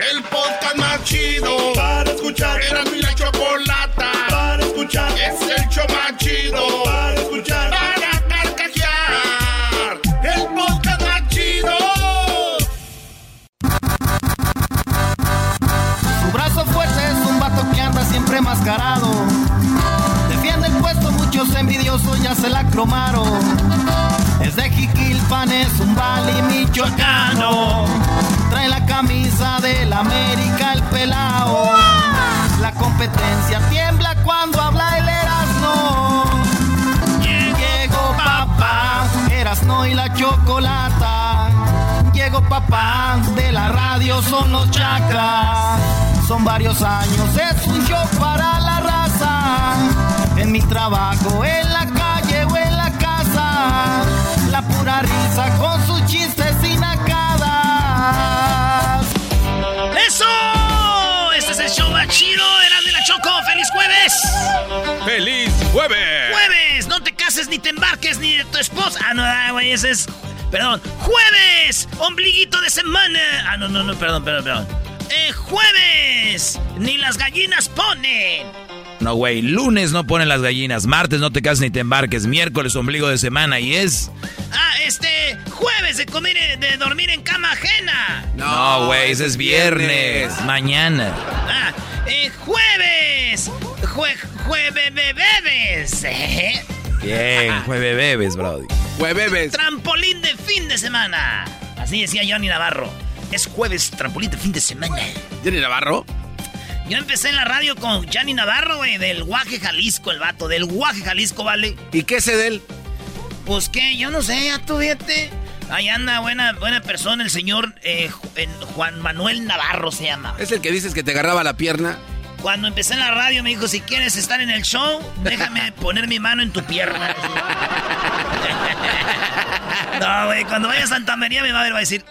El podcast más chido para escuchar. Era mi la chocolata para escuchar. Es el show más chido para escuchar. Para carcajear. El podcast más chido. Su brazo fuerte es un vato que anda siempre mascarado. Envidiosos ya se la cromaron. Es de Jiquilpan, es un vali michoacano. Trae la camisa del América, el pelao. La competencia tiembla cuando habla el Erasmo. Llegó papá, Erasno y la chocolata. Llegó papá, de la radio son los chacras. Son varios años, es un show para la. En mi trabajo, en la calle o en la casa. La pura risa con sus chistes sin nacadas. ¡Eso! Este es el show más chido, Eras de la Choco. ¡Feliz jueves! ¡Feliz jueves! ¡Jueves! No te cases ni te embarques ni de tu esposa. Ah, no, ah, güey, ese es. Perdón. ¡Jueves! ¡Ombliguito de semana! Ah, no, no, no, perdón, perdón, perdón. Eh, ¡Jueves! Ni las gallinas ponen. No, güey, lunes no ponen las gallinas, martes no te cases ni te embarques, miércoles ombligo de semana y es... Ah, este, jueves de comer, de dormir en cama ajena. No, güey, ese es viernes, mañana. Ah, eh, jueves. Jue, jueve bebes. ¿eh? Bien, jueves bebes, brody. Jueves. Trampolín de fin de semana. Así decía Johnny Navarro. Es jueves, trampolín de fin de semana. ¿Johnny Navarro? Yo empecé en la radio con Johnny Navarro, güey, del Guaje Jalisco, el vato, del Guaje Jalisco, ¿vale? ¿Y qué sé de él? Pues que, yo no sé, ya tú fíjate. Ahí anda, buena, buena persona, el señor eh, Juan Manuel Navarro se llama. ¿Es el que dices que te agarraba la pierna? Cuando empecé en la radio me dijo, si quieres estar en el show, déjame poner mi mano en tu pierna. no, güey, cuando vaya a Santa María me va a ver, va a decir...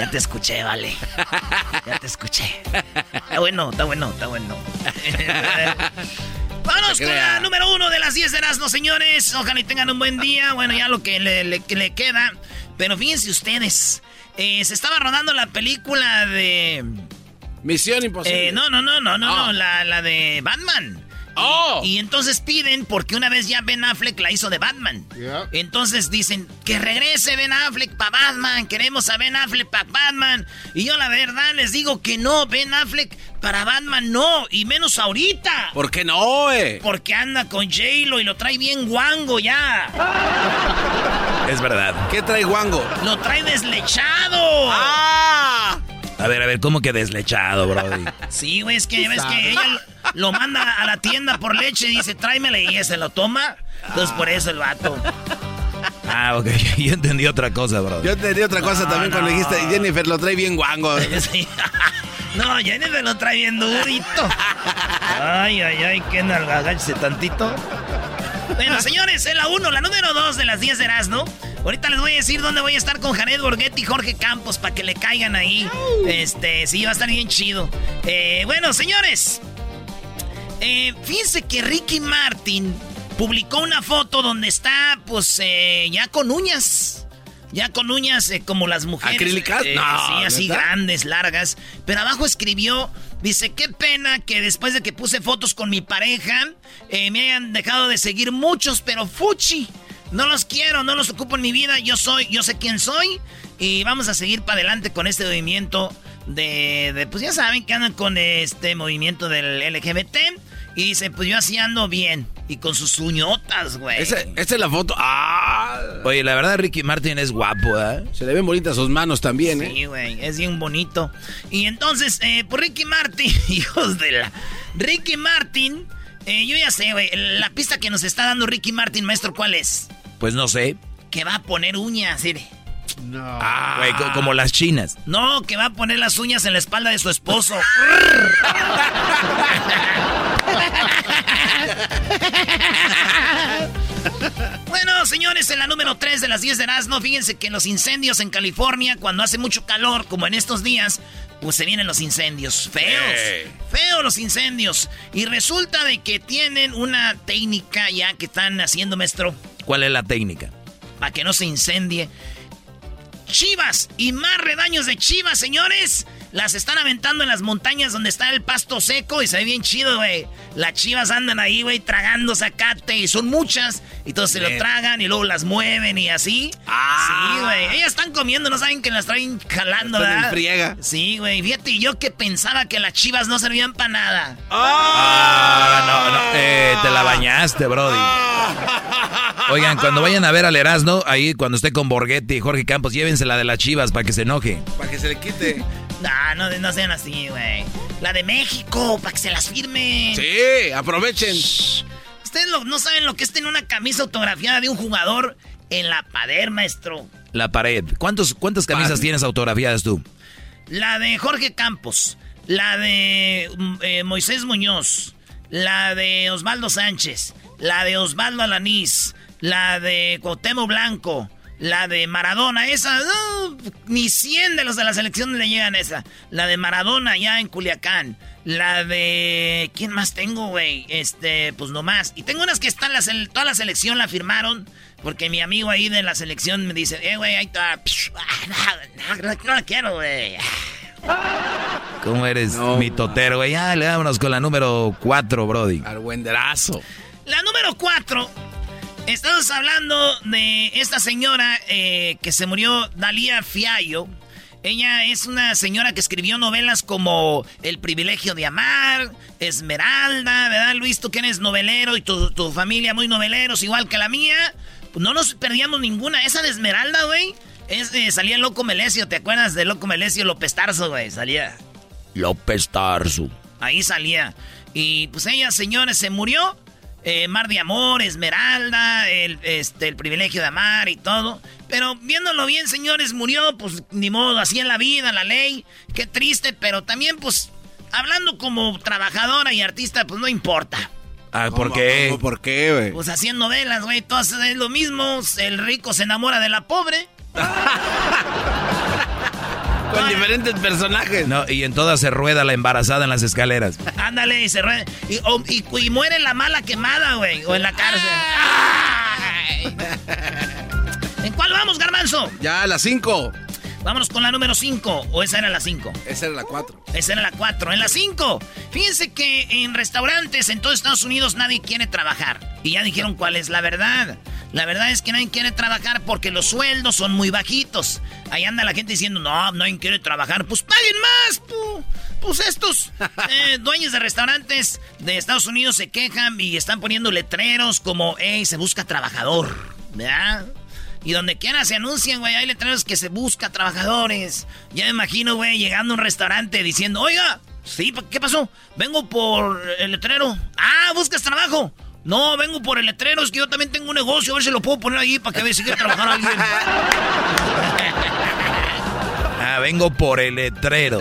Ya te escuché, vale. Ya te escuché. Está bueno, está bueno, está bueno. Vámonos con la número uno de las 10 de Erasmo, señores. Ojalá y tengan un buen día. Bueno, ya lo que le, le, le queda. Pero fíjense ustedes. Eh, se estaba rodando la película de... Misión Imposible. Eh, no, no, no, no, no, no, la, la de Batman. Oh. Y, entonces piden, porque una vez ya Ben Affleck la hizo de Batman. Yeah. Entonces dicen, que regrese Ben Affleck para Batman, queremos a Ben Affleck para Batman. Y yo la verdad les digo que no, Ben Affleck para Batman no, y menos ahorita. ¿Por qué no, eh? Porque anda con J-Lo y lo trae bien guango ya. Es verdad. ¿Qué trae guango? Lo trae deslechado. ¡Ah! A ver, a ver, ¿cómo que deslechado, brody? Sí, güey, es que ves que ella lo, lo, manda a la tienda por leche y dice, tráemela y ella se lo toma. Entonces por eso el vato. Ah, ok, yo entendí otra cosa, brody. Yo entendí otra cosa No, también cuando no. dijiste, Jennifer lo trae bien guango. Sí. No, Jennifer lo trae bien durito. Ay, ay, ay, qué nalgagáchese tantito. Bueno, señores, es la 1, la número 2 de las 10 de Erasmo. Ahorita les voy a decir dónde voy a estar con Jared Borghetti y Jorge Campos para que le caigan ahí. Este, sí, va a estar bien chido. Eh, bueno, señores. Eh, fíjense que Ricky Martin publicó una foto donde está, pues, eh, ya con uñas. Ya con uñas eh, como las mujeres. ¿Acrílicas? Eh, No, sí, así grandes, largas. Pero abajo escribió, dice, qué pena que después de que puse fotos con mi pareja, eh, me hayan dejado de seguir muchos, pero fuchi. No los quiero, no los ocupo en mi vida. Yo soy, yo sé quién soy. Y vamos a seguir para adelante con este movimiento de, de, pues ya saben que andan con este movimiento del LGBT. Y dice, pues yo así ando bien. Y con sus uñotas, güey. Esa, esta es la foto. ¡Ah! Oye, la verdad Ricky Martin es guapo, ¿eh? Se le ven bonitas sus manos también, ¿eh? Sí, güey, es bien bonito. Y entonces, eh, por Ricky Martin, hijos de la... Ricky Martin, eh, yo ya sé, güey, la pista que nos está dando Ricky Martin, maestro, ¿cuál es? Pues no sé. Que va a poner uñas, mire. No. Ah, güey, como las chinas. No, que va a poner las uñas en la espalda de su esposo. bueno, señores, en la número 3 de las 10 de Erasmo, fíjense que los incendios en California, cuando hace mucho calor, como en estos días, pues se vienen los incendios. Feos. Feos los incendios. Y resulta de que tienen una técnica ya que están haciendo, maestro. ¿Cuál es la técnica? Para que no se incendie. Chivas y más redaños de chivas, señores. Las están aventando en las montañas donde está el pasto seco y se ve bien chido, güey. Las chivas andan ahí, güey, tragando zacate y son muchas. Y todos se lo tragan y luego las mueven y así. Ah. Sí, güey. Ellas están comiendo, no saben que las traen jalando, Están en ¿verdad? friega. Sí, güey. Fíjate, yo que pensaba que las chivas no servían para nada. Ah, no, no. Eh, te la bañaste, Brody. Oigan, cuando vayan a ver al Erasmo, ahí cuando esté con Borghetti y Jorge Campos, llévense la de las chivas para que se enoje. Para que se le quite. No, no, no sean así, güey. La de México, para que se las firmen. Sí, aprovechen. Ustedes lo- no saben lo que es tener una camisa autografiada de un jugador en la pader, maestro. La pared. ¿Cuántos, ¿Cuántas camisas Padre. tienes autografiadas tú? La de Jorge Campos. La de mm, eh, Moisés Muñoz. La de Osvaldo Sánchez. La de Osvaldo Alanís. La de Cuauhtémoc Blanco. La de Maradona. Esa, ni 100 de los de la selección le llegan esa. La de Maradona ya en Culiacán. La de... ¿Quién más tengo, güey? Este, pues nomás. Y tengo unas que están, la sele- toda la selección la firmaron. Porque mi amigo ahí de la selección me dice, eh, güey, ahí está. No, no, no, no la quiero, güey. ¿Cómo eres No, mi totero, güey? Ya, le vámonos con la número 4, Brody. Al buenderazo. La número 4. Estamos hablando de esta señora eh, que se murió, Dalía Fiallo. Ella es una señora que escribió novelas como El privilegio de amar, Esmeralda, ¿verdad, Luis? Tú que eres novelero y tu, tu familia muy noveleros, igual que la mía. Pues no nos perdíamos ninguna. Esa de Esmeralda, güey, es de- salía Loco Melesio. ¿Te acuerdas de Loco Melesio López Tarso, güey? Salía. López Tarso. Ahí salía. Y pues ella, señores, se murió. Eh, Mar de Amor, Esmeralda, el, este, el privilegio de amar y todo. Pero viéndolo bien, señores, murió, pues ni modo, así en la vida, la ley. Qué triste, pero también, pues, hablando como trabajadora y artista, pues no importa. Ah, ¿por qué? ¿Cómo, ¿Por qué, güey? Pues haciendo novelas, güey, todas es lo mismo. El rico se enamora de la pobre. Con diferentes personajes. No, y en todas se rueda la embarazada en las escaleras. Ándale, y se re- y, o- y- y muere la mala quemada, güey, o en la cárcel. Ay. ¿En cuál vamos, Garbanzo? Ya, a las 5. Vámonos con la número 5, o esa era la 5. Esa era la 4. Esa era la 4. En la 5, fíjense que en restaurantes en todo Estados Unidos nadie quiere trabajar. Y ya dijeron cuál es la verdad. La verdad es que nadie quiere trabajar porque los sueldos son muy bajitos. Ahí anda la gente diciendo, no, nadie quiere trabajar. Pues paguen más, pu. Pues estos eh, dueños de restaurantes de Estados Unidos se quejan y están poniendo letreros como, hey, se busca trabajador. ¿Verdad? Y donde quiera se anuncian, güey, hay letreros que se busca trabajadores. Ya me imagino, güey, llegando a un restaurante diciendo, oiga, sí, ¿qué pasó? Vengo por el letrero. Ah, ¿buscas trabajo? No, vengo por el letrero, es que yo también tengo un negocio, a ver si lo puedo poner ahí para que vea si quiere trabajar alguien. Ah, vengo por el letrero.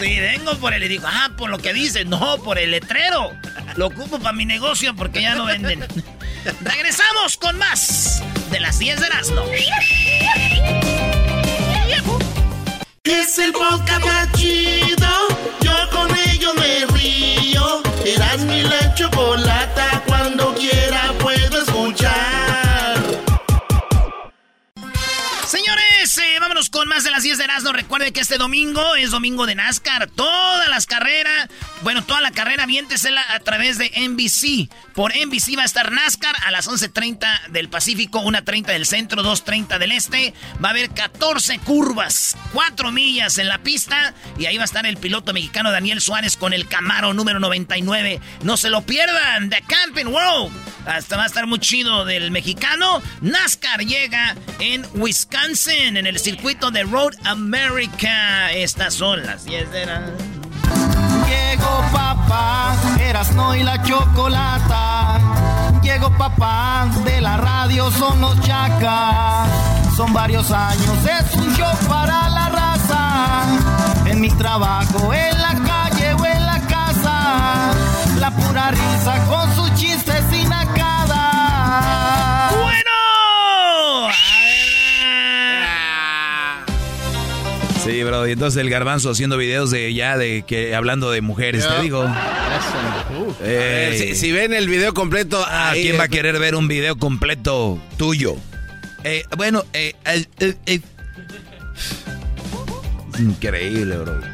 Sí, vengo por el... Y digo, ah, por lo que dice, no, por el letrero. Lo ocupo para mi negocio porque ya no venden. Regresamos con más de las 10 de Erasmo. Es el podcast chido. Con más de las 10 de Erasmo. Recuerden que este domingo es domingo de NASCAR. Todas las carreras, Bueno, toda la carrera viéntesela a través de NBC. Por NBC va a estar NASCAR a las 11.30 del Pacífico, 1.30 del centro, 2.30 del este. Va a haber 14 curvas, 4 millas en la pista. Y ahí va a estar el piloto mexicano Daniel Suárez con el Camaro número 99. No se lo pierdan, The Camping World. Hasta va a estar muy chido del mexicano. NASCAR llega en Wisconsin, en el circuito de Road America. Estas son las 10 de la... Llegó papá, Erasno y la chocolata. Llegó papá, de la radio son los chacas. Son varios años, es un show para la raza. En mi trabajo, en la calle o en la casa. La pura risa con sus chistes Sí, bro. Y entonces el garbanzo haciendo videos de ya de que hablando de mujeres, te digo. Ver, si, si ven el video completo. Ah, ¿quién va a querer ver un video completo tuyo? Eh, bueno, eh, increíble, bro.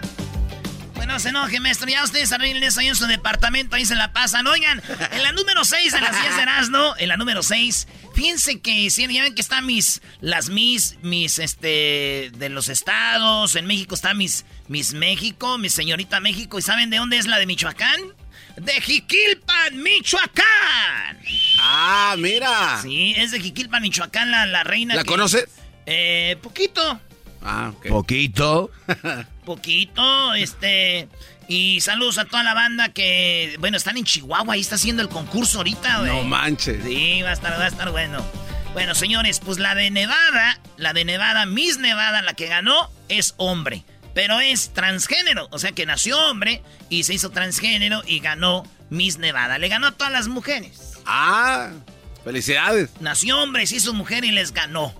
Se enoje, maestro. Ya ustedes arreglen eso ahí en su departamento, ahí se la pasan. Oigan, en la número 6 de las 10 de Erasmo, en la número 6, fíjense que si ya ven que están mis, las mis, mis, este, de los estados. En México está mis, mis México, mi señorita México. ¿Y saben de dónde es la de Michoacán? De Jiquilpan, Michoacán. Ah, mira. Sí, es de Jiquilpan, Michoacán, la, la reina. ¿La que- conoces? Eh, poquito. Ah, ok. Poquito. Poquito, este. Y saludos a toda la banda que, bueno, están en Chihuahua, ahí está haciendo el concurso ahorita, güey. No manches. Sí, va a estar, va a estar bueno. Bueno, señores, pues la de Nevada, la de Nevada, Miss Nevada, la que ganó, es hombre. Pero es transgénero, o sea que nació hombre y se hizo transgénero y ganó Miss Nevada. Le ganó a todas las mujeres. Ah, felicidades. Nació hombre, se hizo mujer y les ganó.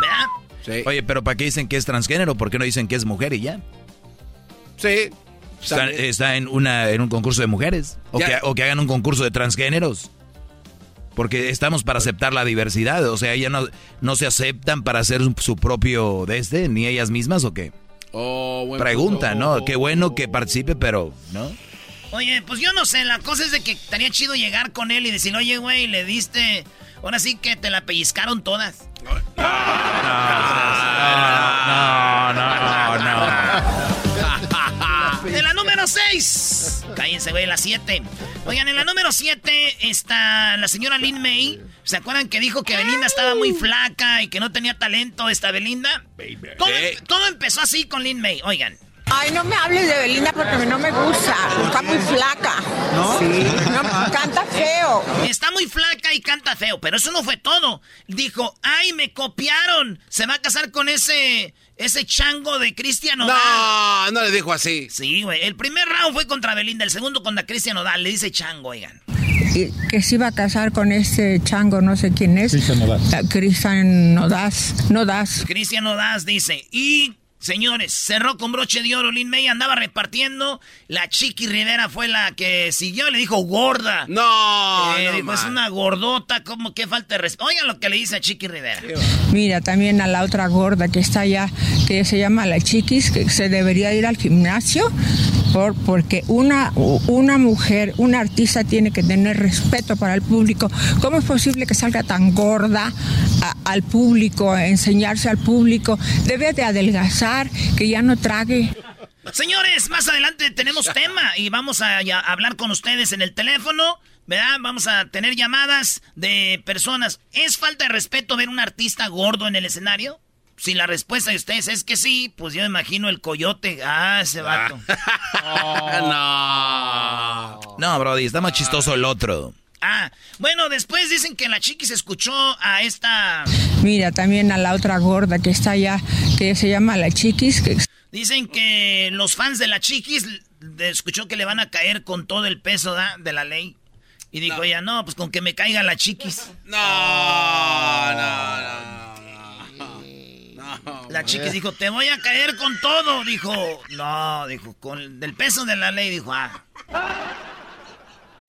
¿Verdad? Sí. Oye, pero ¿para qué dicen que es transgénero? ¿Por qué no dicen que es mujer y ya? Sí. Está, en, una, en un concurso de mujeres. O que, o que hagan un concurso de transgéneros. Porque estamos para aceptar la diversidad. O sea, ellas no, no se aceptan para hacer su, su propio de este, ni ellas mismas o qué. Oh, buen Pregunta, punto. ¿no? Qué bueno que participe, pero, ¿no? Oye, pues yo no sé, la cosa es de que estaría chido llegar con él y decir, oye, güey, le diste... Ahora sí que te la pellizcaron todas. No, no, no. En la número 6. Cállense, güey, la 7. Oigan, en la número 7 está la señora Lin May. ¿Se acuerdan que dijo que Belinda estaba muy flaca y que no tenía talento esta Belinda? Todo, todo empezó así con Lin May, oigan. Ay, no me hables de Belinda porque a mí no me gusta. Está muy flaca. ¿No? Sí. canta feo. Está muy flaca y canta feo, pero eso no fue todo. Dijo, ay, me copiaron. Se va a casar con ese, ese chango de Cristian Odal. No, no le dijo así. Sí, güey. El primer round fue contra Belinda, el segundo contra Cristian Odal. Le dice chango, oigan. Y que se iba a casar con este chango, no sé quién es. Cristian Nodaz. Cristian Nodaz. Nodaz. Cristian Odaz dice, y señores, cerró con broche de oro. Lin May andaba repartiendo. La Chiqui Rivera fue la que siguió y le dijo gorda. No, Eh, no dijo, es una gordota, como que falta de respeto. Oigan lo que le dice a Chiqui Rivera. Mira, también a la otra gorda que está allá, que se llama la Chiquis, que se debería ir al gimnasio, por, porque una, una mujer, una artista tiene que tener respeto para el público. ¿Cómo es posible que salga tan gorda a- al público, a enseñarse al público? Debe de adelgazar, que ya no trague. Señores, más adelante tenemos tema y vamos a, hablar con ustedes en el teléfono, ¿verdad? Vamos a tener llamadas de personas. ¿Es falta de respeto ver un artista gordo en el escenario? Si la respuesta de ustedes es que sí, pues yo me imagino el coyote. Ah, ese vato. no. No, Brody, está más chistoso el otro. Ah, bueno, después dicen que la chiquis escuchó a esta... Mira, también a la otra gorda que está allá, que se llama la Chiquis, que Dicen que los fans de la chiquis le- escuchó que le van a caer con todo el peso ¿da? de la ley. Y dijo ella, no, pues con que me caiga la chiquis. No, no, no. La chiquis dijo, te voy a caer con todo. Dijo, no, dijo, con el del peso de la ley. Dijo, ah.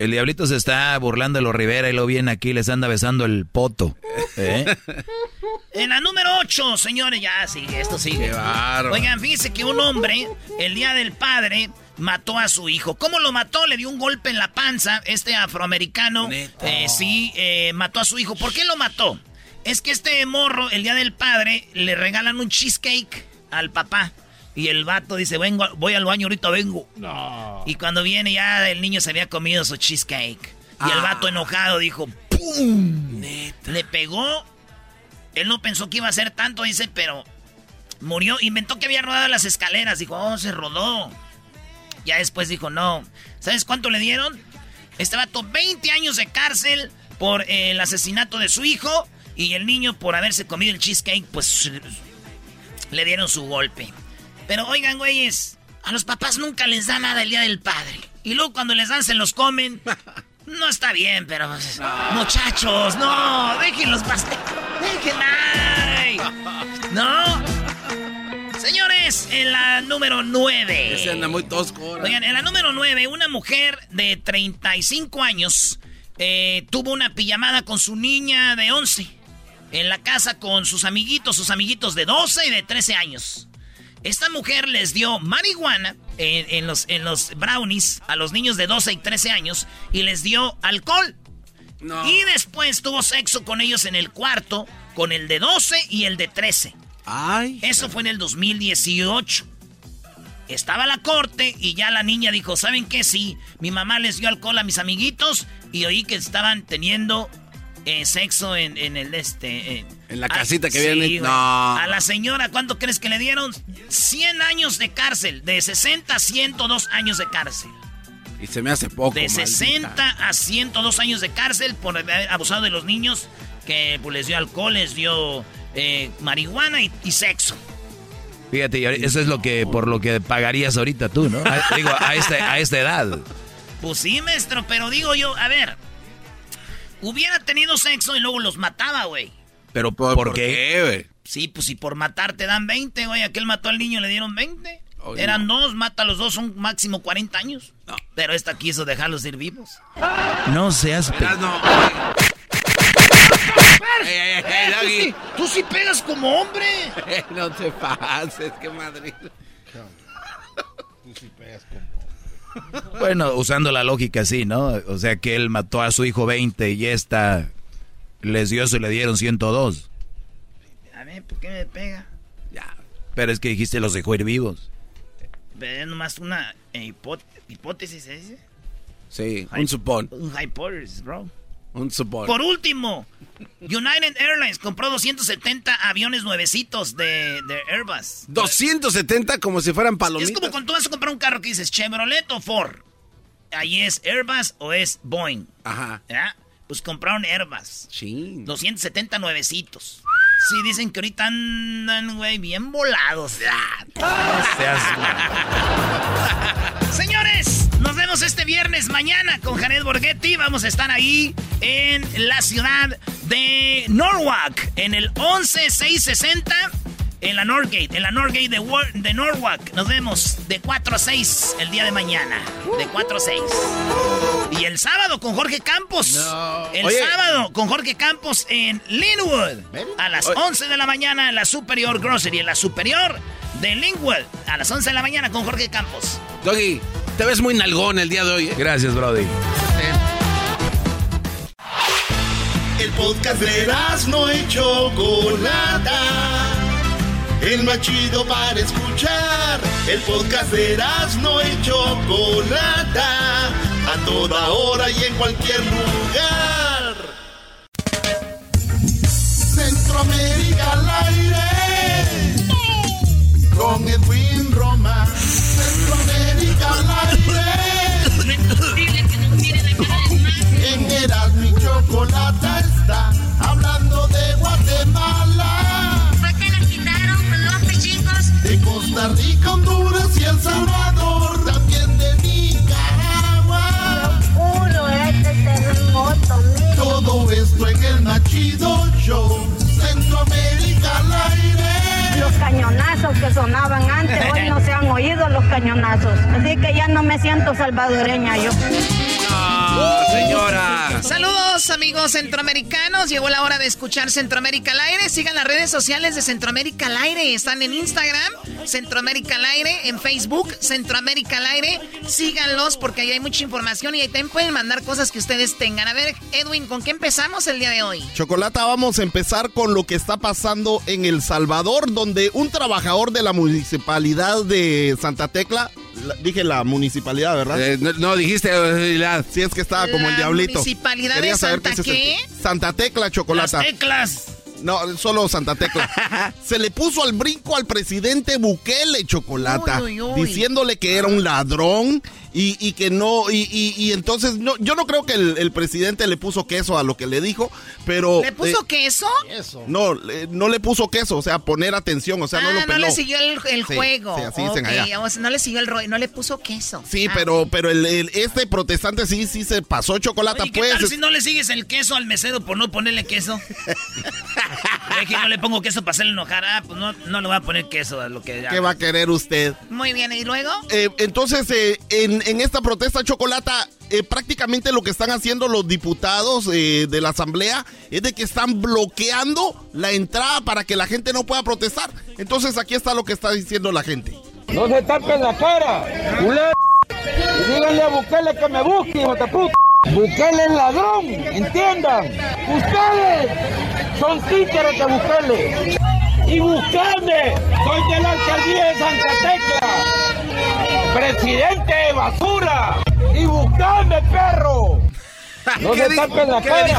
el diablito se está burlando de los Rivera y lo viene aquí, les anda besando el poto. ¿eh? En la número 8, señores, ya sigue, esto sigue. Oigan, fíjense que un hombre, el día del padre, mató a su hijo. ¿Cómo lo mató? Le dio un golpe en la panza. Este afroamericano, eh, sí, eh, mató a su hijo. ¿Por qué lo mató? Es que este morro, el día del padre, le regalan un cheesecake al papá. Y el vato dice, vengo, voy al baño, ahorita vengo. No. Y cuando viene ya el niño se había comido su cheesecake. Y el ah. vato enojado dijo, ¡pum! Le pegó. Él no pensó que iba a ser tanto, dice, pero murió. Inventó que había rodado las escaleras. Dijo, oh, se rodó. Ya después dijo, no. ¿Sabes cuánto le dieron? Este vato, 20 años de cárcel por el asesinato de su hijo. Y el niño, por haberse comido el cheesecake, pues le dieron su golpe. Pero oigan, güeyes, a los papás nunca les da nada el día del padre. Y luego cuando les dan se los comen. No está bien, pero... Pues, muchachos, no, dejen los pasteles. Dejen No. Señores, en la número 9. Ese anda muy tosco. Oigan, en la número 9, una mujer de 35 años eh, tuvo una pijamada con su niña de 11. En la casa con sus amiguitos, sus amiguitos de 12 y de 13 años. Esta mujer les dio marihuana en, los, en los brownies a los niños de 12 y 13 años y les dio alcohol. Y después tuvo sexo con ellos en el cuarto, con el de 12 y el de 13. Ay. Eso fue en el 2018. Estaba la corte y ya la niña dijo, ¿saben qué? Sí, mi mamá les dio alcohol a mis amiguitos y oí que estaban teniendo eh, sexo en, el este. en la casita que viene. A la señora, ¿cuánto crees que le dieron? 100 años de cárcel. De 60 a 102 años de cárcel. Y se me hace poco. De 60 a 102 años de cárcel por haber abusado de los niños. Que pues, les dio alcohol, les dio eh, marihuana y, sexo. Fíjate, eso es lo que por lo que pagarías ahorita tú, ¿no? digo, a esta, a esta edad. Pues sí, maestro, pero digo yo, a ver, Hubiera tenido sexo y luego los mataba, güey. ¿Pero por, qué, güey? Sí, pues si por matar te dan 20, güey. Aquel mató al niño y le dieron 20. Eran dos, mata a los dos, son máximo 40 años. No. Pero esta quiso dejarlos ir vivos. No seas... Pe no. tú, sí, pegas como hombre. no te pases, qué madre. Tú sí pegas como bueno, usando la lógica, sí, ¿no? O sea que él mató a su hijo 20 y esta les dio eso y le dieron 102. A ver, ¿por qué me pega? Ya. Pero es que dijiste los dejó ir vivos. Pero es nomás una hipótesis, ¿ese? Sí, un supón. Un hipótesis, bro. Un supón. Por último, United Airlines compró 270 aviones nuevecitos de, de, Airbus. ¿270 como si fueran palomitas? Es como cuando tú vas a comprar un carro que dices Chevrolet o Ford. Ahí es Airbus o es Boeing. Ajá. ¿Ya? Pues compraron Airbus. Sí. 270 nuevecitos. Sí, dicen que ahorita andan, güey, bien volados. Señores, nos vemos este viernes mañana con Janet Borghetti. Vamos a estar ahí en la ciudad de Norwalk, en el 11660 en la Northgate, en la Northgate de, de Norwalk. Nos vemos de 4 a 6 el día de mañana. De 4 a 6. Y el sábado con Jorge Campos. El sábado con Jorge Campos en Linwood. A las 11 de la mañana en la Superior Grocery. En la Superior de Linwood. A las 11 de la mañana con Jorge Campos. Doggy, te ves muy nalgón el día de hoy. ¿eh? Gracias, Brody. El podcast de no hecho Chocolata el más chido para escuchar. El podcast de no y Chocolata, a toda hora y en cualquier lugar. Centroamérica al aire, con Edwin Roma. En Erasmo y Chocolata está hablando de Guatemala de Costa Rica, Honduras y El Salvador, también de Nicaragua. Este terremoto, Todo esto en el Nachido Show, cañonazos que sonaban antes, hoy no se han oído los cañonazos. Así que ya no me siento salvadoreña yo. ¡Ah, señora! Saludos, amigos centroamericanos. Llegó la hora de escuchar Centroamérica al aire. Sigan las redes sociales de Centroamérica al aire. Están en Instagram, Centroamérica al aire, en Facebook, Centroamérica al aire. Síganlos porque ahí hay mucha información y ahí también pueden mandar cosas que ustedes tengan. A ver, Edwin, ¿con qué empezamos el día de hoy? Chocolata, vamos a empezar con lo que está pasando en El Salvador, donde un trabajador de la municipalidad de Santa Tecla dije la municipalidad, ¿verdad? Eh, no, dijiste la, Si es que estaba como el diablito. ¿Municipalidad de Santa qué? Santa Tecla Chocolata. Las teclas. No, solo Santa Tecla. Se le puso al brinco al presidente Bukele Chocolata, diciéndole que era un ladrón y, que no, y, entonces no, yo no creo que el, presidente le puso queso a lo que le dijo, pero... ¿Le puso eh, queso? No, no le puso queso, o sea, poner atención, o sea, no lo peló. no le siguió el, juego. Sí, así dicen allá. no le siguió el rollo, no le puso queso. Sí, ah. pero, pero el, este protestante sí, sí se pasó chocolate, ¿qué pues. Tal si no le sigues el queso al mesero por no ponerle queso? es que no le pongo queso para hacerle enojar, ah, pues no, no le voy a poner queso a lo que... ¿Qué va a querer usted? Muy bien, ¿y luego? Eh, entonces, eh, en en, esta protesta chocolata, eh, prácticamente lo que están haciendo los diputados eh, de la asamblea es de que están bloqueando la entrada para que la gente no pueda protestar. Entonces aquí está lo que está diciendo la gente. No se tapen la cara, Y díganle a Bukele que me busque, hijo de puta. Bukele es ladrón, entiendan. Ustedes son títeres de Bukele. Y buscadme, soy de la alcaldía de Santa Tecla presidente de basura y buscadme perro. No se tapen la cara.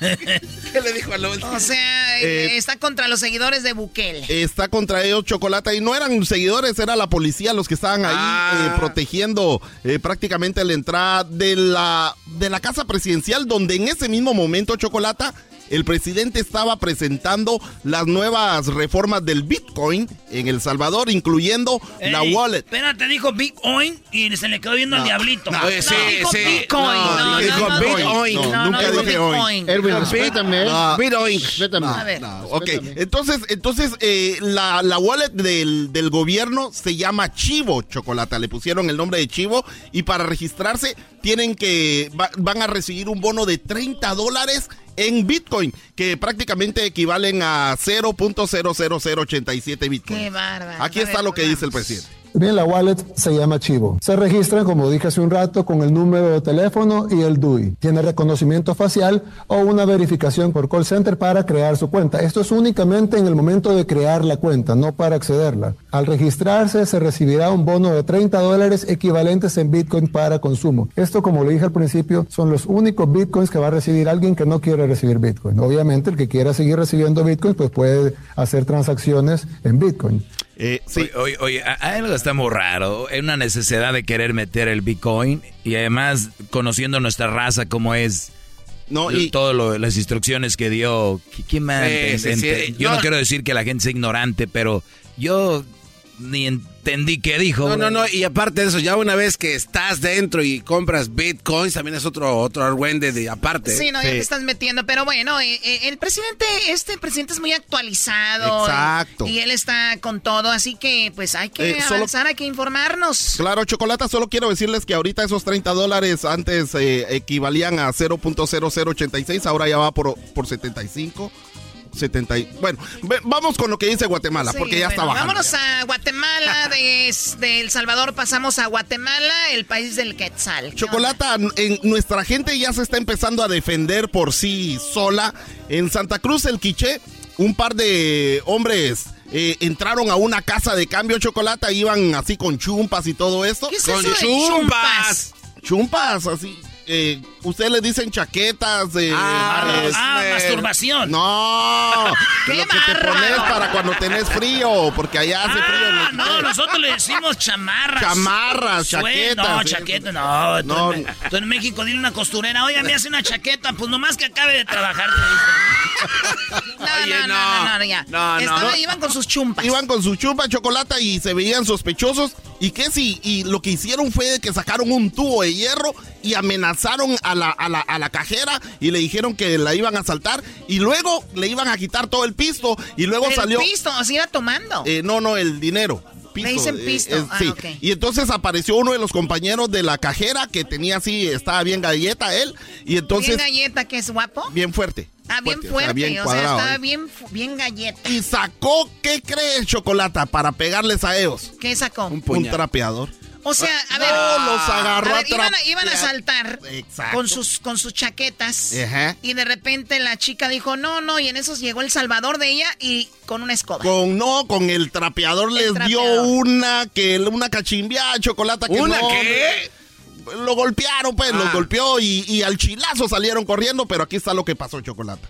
¿Qué le dijo al otro? O sea, eh, está contra los seguidores de Bukele. Está contra ellos Chocolata y no eran seguidores, era la policía los que estaban ahí ah. eh, protegiendo eh, prácticamente la entrada de la, de la casa presidencial donde en ese mismo momento Chocolata el presidente estaba presentando las nuevas reformas del Bitcoin en El Salvador, incluyendo la wallet. Espérate, dijo Bitcoin y se le quedó viendo el diablito. No, sí, dijo sí. Bitcoin. No, dijo Bitcoin. nunca dije Bitcoin. Erwin, respétame. Bitcoin. A ver. Ok, entonces, entonces eh, la, la, wallet del, del gobierno se llama Chivo Chocolata. Le pusieron el nombre de Chivo y para registrarse tienen que, van a recibir un bono de 30 dólares en Bitcoin, que prácticamente equivalen a 0.00087 Bitcoin. Qué bárbaro. Aquí está lo que dice el presidente. Bien, la wallet se llama Chivo. Se registran, como dije hace un rato, con el número de teléfono y el DUI. Tiene reconocimiento facial o una verificación por call center para crear su cuenta. Esto es únicamente en el momento de crear la cuenta, no para accederla. Al registrarse se recibirá un bono de 30 dólares equivalentes en Bitcoin para consumo. Esto, como lo dije al principio, son los únicos Bitcoins que va a recibir alguien que no quiere recibir Bitcoin. Obviamente, el que quiera seguir recibiendo Bitcoin, pues puede hacer transacciones en Bitcoin. Eh, sí. Oye, oye, algo está muy raro. Es una necesidad de querer meter el Bitcoin y además conociendo nuestra raza como es. No, y todas las instrucciones que dio. ¿Qué, más? yo no quiero decir que la gente sea ignorante, pero yo ni entendí qué dijo. No, no, no, y aparte de eso, ya una vez que estás dentro y compras bitcoins, también es otro otro argüende de aparte. Sí, no, ya te estás metiendo, pero bueno, eh, eh, el presidente, este presidente es muy actualizado. Exacto. Y, él está con todo, así que pues hay que Eh, solo- avanzar, hay que informarnos. Claro, Chocolata, solo quiero decirles que ahorita esos 30 dólares antes eh, equivalían a 0.0086, ahora ya va por, por 75. 70, y- bueno, ve- vamos con lo que dice Guatemala, Sí, porque ya está bajando. Vámonos a Guatemala, de, de El Salvador pasamos a Guatemala, el país del Quetzal. Chocolata, en, nuestra gente ya se está empezando a defender por sí sola. En Santa Cruz, el Quiché, un par de hombres eh, entraron a una casa de cambio chocolate, iban así con chumpas y todo esto. ¿Qué es con eso de chumpas? Chumpas, así. Eh, Ustedes le dicen chaquetas de... Ah, eh, ah, eh, masturbación. No, ¡Qué lo que te pones para cuando tenés frío, porque allá hace frío. en el Ah, no, Quiché. nosotros le decimos chamarras. Chamarras, chaquetas, No, sí. chaquetas, no. Tú, No. En, tú en México dile una costurera, oye, me hace una chaqueta, pues nomás que acabe de trabajar. No, no, no, no, no, ya. No, no. Estaban- Iban con sus chumpas. Iban con su chupa chocolate y se veían sospechosos. ¿Y qué si? Y lo que hicieron fue de que sacaron un tubo de hierro y amenazaron a la, a la, a la cajera y le dijeron que la iban a asaltar y luego le iban a quitar todo el pisto y luego El salió... pisto, o sea, iba tomando. Eh, no, no, el dinero. Le dicen eh, pisto. eh, Ah, sí. ok. Y entonces apareció uno de los compañeros de la cajera que tenía así, estaba bien galleta él. Y entonces, bien galleta, que es guapo. bien fuerte. Ah, bien o sea, fuerte. bien o sea, cuadrado, estaba ¿eh? bien, bien galleta. Y sacó, ¿qué crees, Chocolata? Para pegarles a ellos. ¿Qué sacó? Un, trapeador. O sea, a ver. No, los agarró a ver, iban, a, iban a trapear. saltar Exacto. con sus, con sus chaquetas. Ajá. Y de repente la chica dijo, no, no, y en esos llegó el salvador de ella y con una escoba. Con no, con el trapeador les dio una que una cachimbiada chocolate que ¿Una no- qué? Lo golpearon, pues, Ah. los golpeó y, y al chilazo salieron corriendo, pero aquí está lo que pasó, chocolate.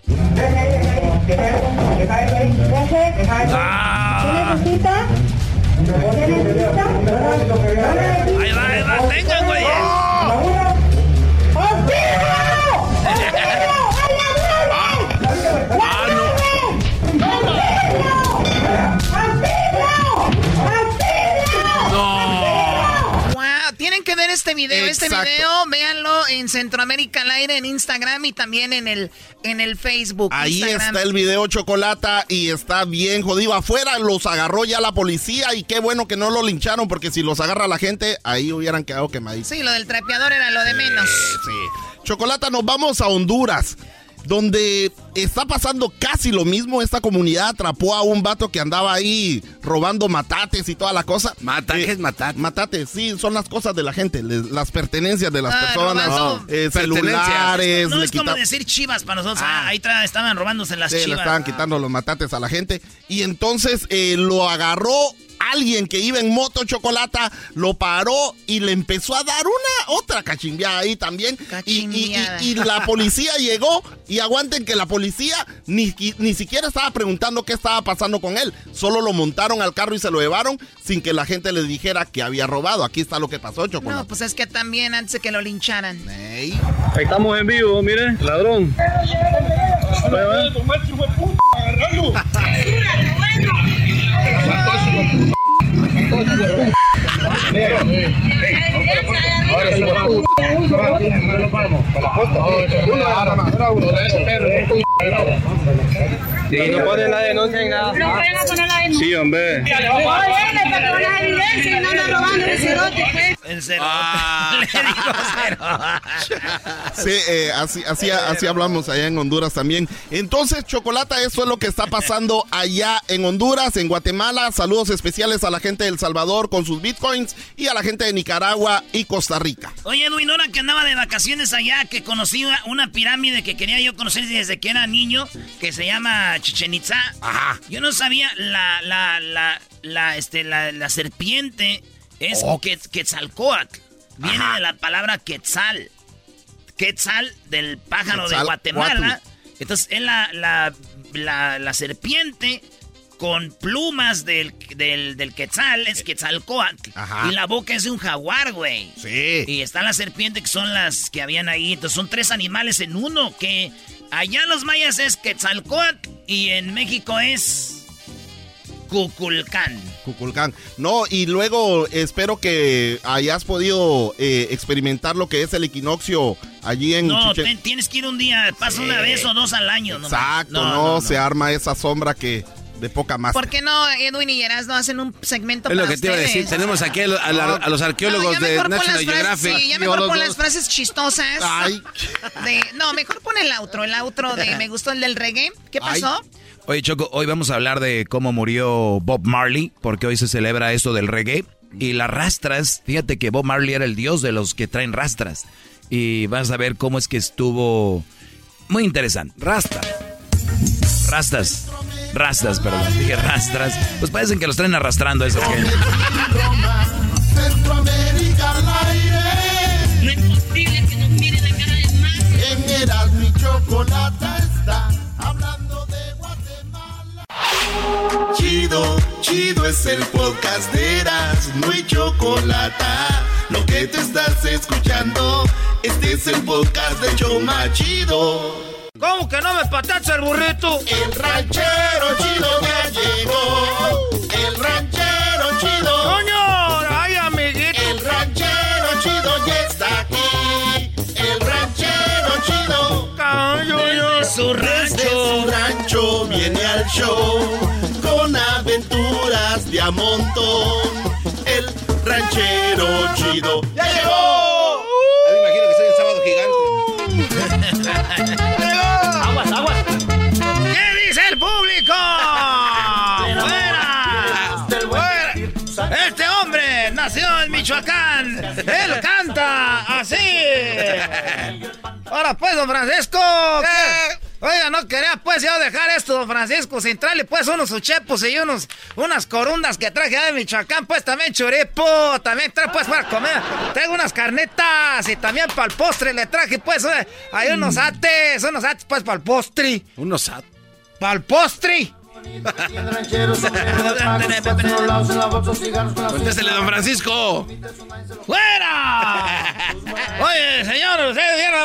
Ahí va, ahí va, tengan, güey. Wow, ver este video. Este video, véanlo en Centroamérica al aire, en Instagram y también en el, en el Facebook. Ahí Instagram. está el video chocolata y está bien jodido. Afuera los agarró ya la policía y qué bueno que no lo lincharon porque si los agarra la gente, ahí hubieran quedado quemaditos. Sí, lo del trapeador era lo de menos. Sí. Chocolata, nos vamos a Honduras, donde está pasando casi lo mismo. Esta comunidad atrapó a un vato que andaba ahí robando matates y toda la cosa. ¿Matates, Eh, matates? Matates, sí, son las cosas de la gente, les- las pertenencias de las Ah, personas, robando. eh, celulares. No le es como decir chivas para nosotros. Ah, ahí tra- estaban robándose las Sí, le chivas. estaban quitando los matates a la gente. Y entonces eh, lo agarró alguien que iba en moto chocolata, lo paró y le empezó a dar una otra cachimbiada ahí también. Y, y- y- Cachimbiada. y la policía llegó y aguanten que la policía ni, ni siquiera estaba preguntando qué estaba pasando con él. Solo lo montaron al carro y se lo llevaron sin que la gente les dijera que había robado. Aquí está lo que pasó, chocolate. No, pues es que también antes de que lo lincharan. Ey. Ahí estamos en vivo, mire, ladrón. Sí, no ponen la denuncia en nada. No poner la denuncia. Sí, hombre. El. Ah. Le cero. Sí, eh, así, así, así hablamos allá en Honduras también. Entonces, Chocolata, eso es lo que está pasando allá en Honduras, en Guatemala. Saludos especiales a la gente de El Salvador con sus bitcoins y a la gente de Nicaragua y Costa Rica. Oye, Edwin, ahora que andaba de vacaciones allá, que conocí una, pirámide que quería yo conocer desde que era niño, que se llama Chichen Itza. Ajá. Yo no sabía la, la, la, la, este, la, la serpiente es Oh. que, Quetzalcoatl. Viene de la palabra Quetzal. Quetzal del pájaro de. Guatemala. Entonces es la, la, la, la serpiente con plumas del, del, del Quetzal, es Quetzalcoatl. Ajá. Y la boca es de un jaguar, güey. Sí. Y está la serpiente que son las que habían ahí. Entonces son tres animales en uno. Que allá en los mayas es Quetzalcoatl y en México es. Cuculcán. Cuculcán. No, y luego espero que hayas podido eh, experimentar lo que es el equinoccio allí en No, tienes que ir un día, pasa una vez o dos al año. Exacto, no, se arma esa sombra que de poca más. ¿Por qué no Edwin y no hacen un segmento Es lo que te iba a decir. Tenemos aquí a, los arqueólogos de National Geographic. Sí, ya mejor pon las frases chistosas. Ay. no, mejor pon el outro. El outro de me gustó el del reggae. ¿Qué pasó? Oye, Choco, hoy vamos a hablar de cómo murió Bob Marley, porque hoy se celebra esto del reggae. Y las rastras, fíjate que Bob Marley era el dios de los que traen rastras. Y vas a ver cómo es que estuvo muy interesante. Rastas. Rastas. Rastas, perdón. Dije rastras. Pues parecen que los traen arrastrando esos que. Centroamérica al aire. No es posible que nos mire la cara de mar. En Erasmo y Chocolata está hablando de Guatemala. Chido, chido es el podcast de Erasmo y Chocolata. Lo que te estás escuchando, este es el podcast de Choma Chido. ¿Cómo que no me patacha el burrito? El ranchero chido ya llegó. El ranchero chido. ¡Coño! ¡Ay, amiguito! El ranchero chido ya está aquí. El ranchero chido. ¡Cayo, su rancho! Desde su rancho viene al show. Con aventuras de a montón. El ranchero chido ya llegó. Él canta así. Ahora pues, don Francisco. Oiga, no quería pues yo dejar esto, don Francisco, sin traerle pues unos uchepos y unos, unas corundas que traje de Michoacán, pues también churipo, también trae pues para comer, traigo unas carnetas y también para el postre le traje pues, eh, hay unos mm. ates, unos ates pues para el postre. Unos ates. Para el postre. Contéstele, don Francisco. ¡Fuera! Oye, señor, usted viene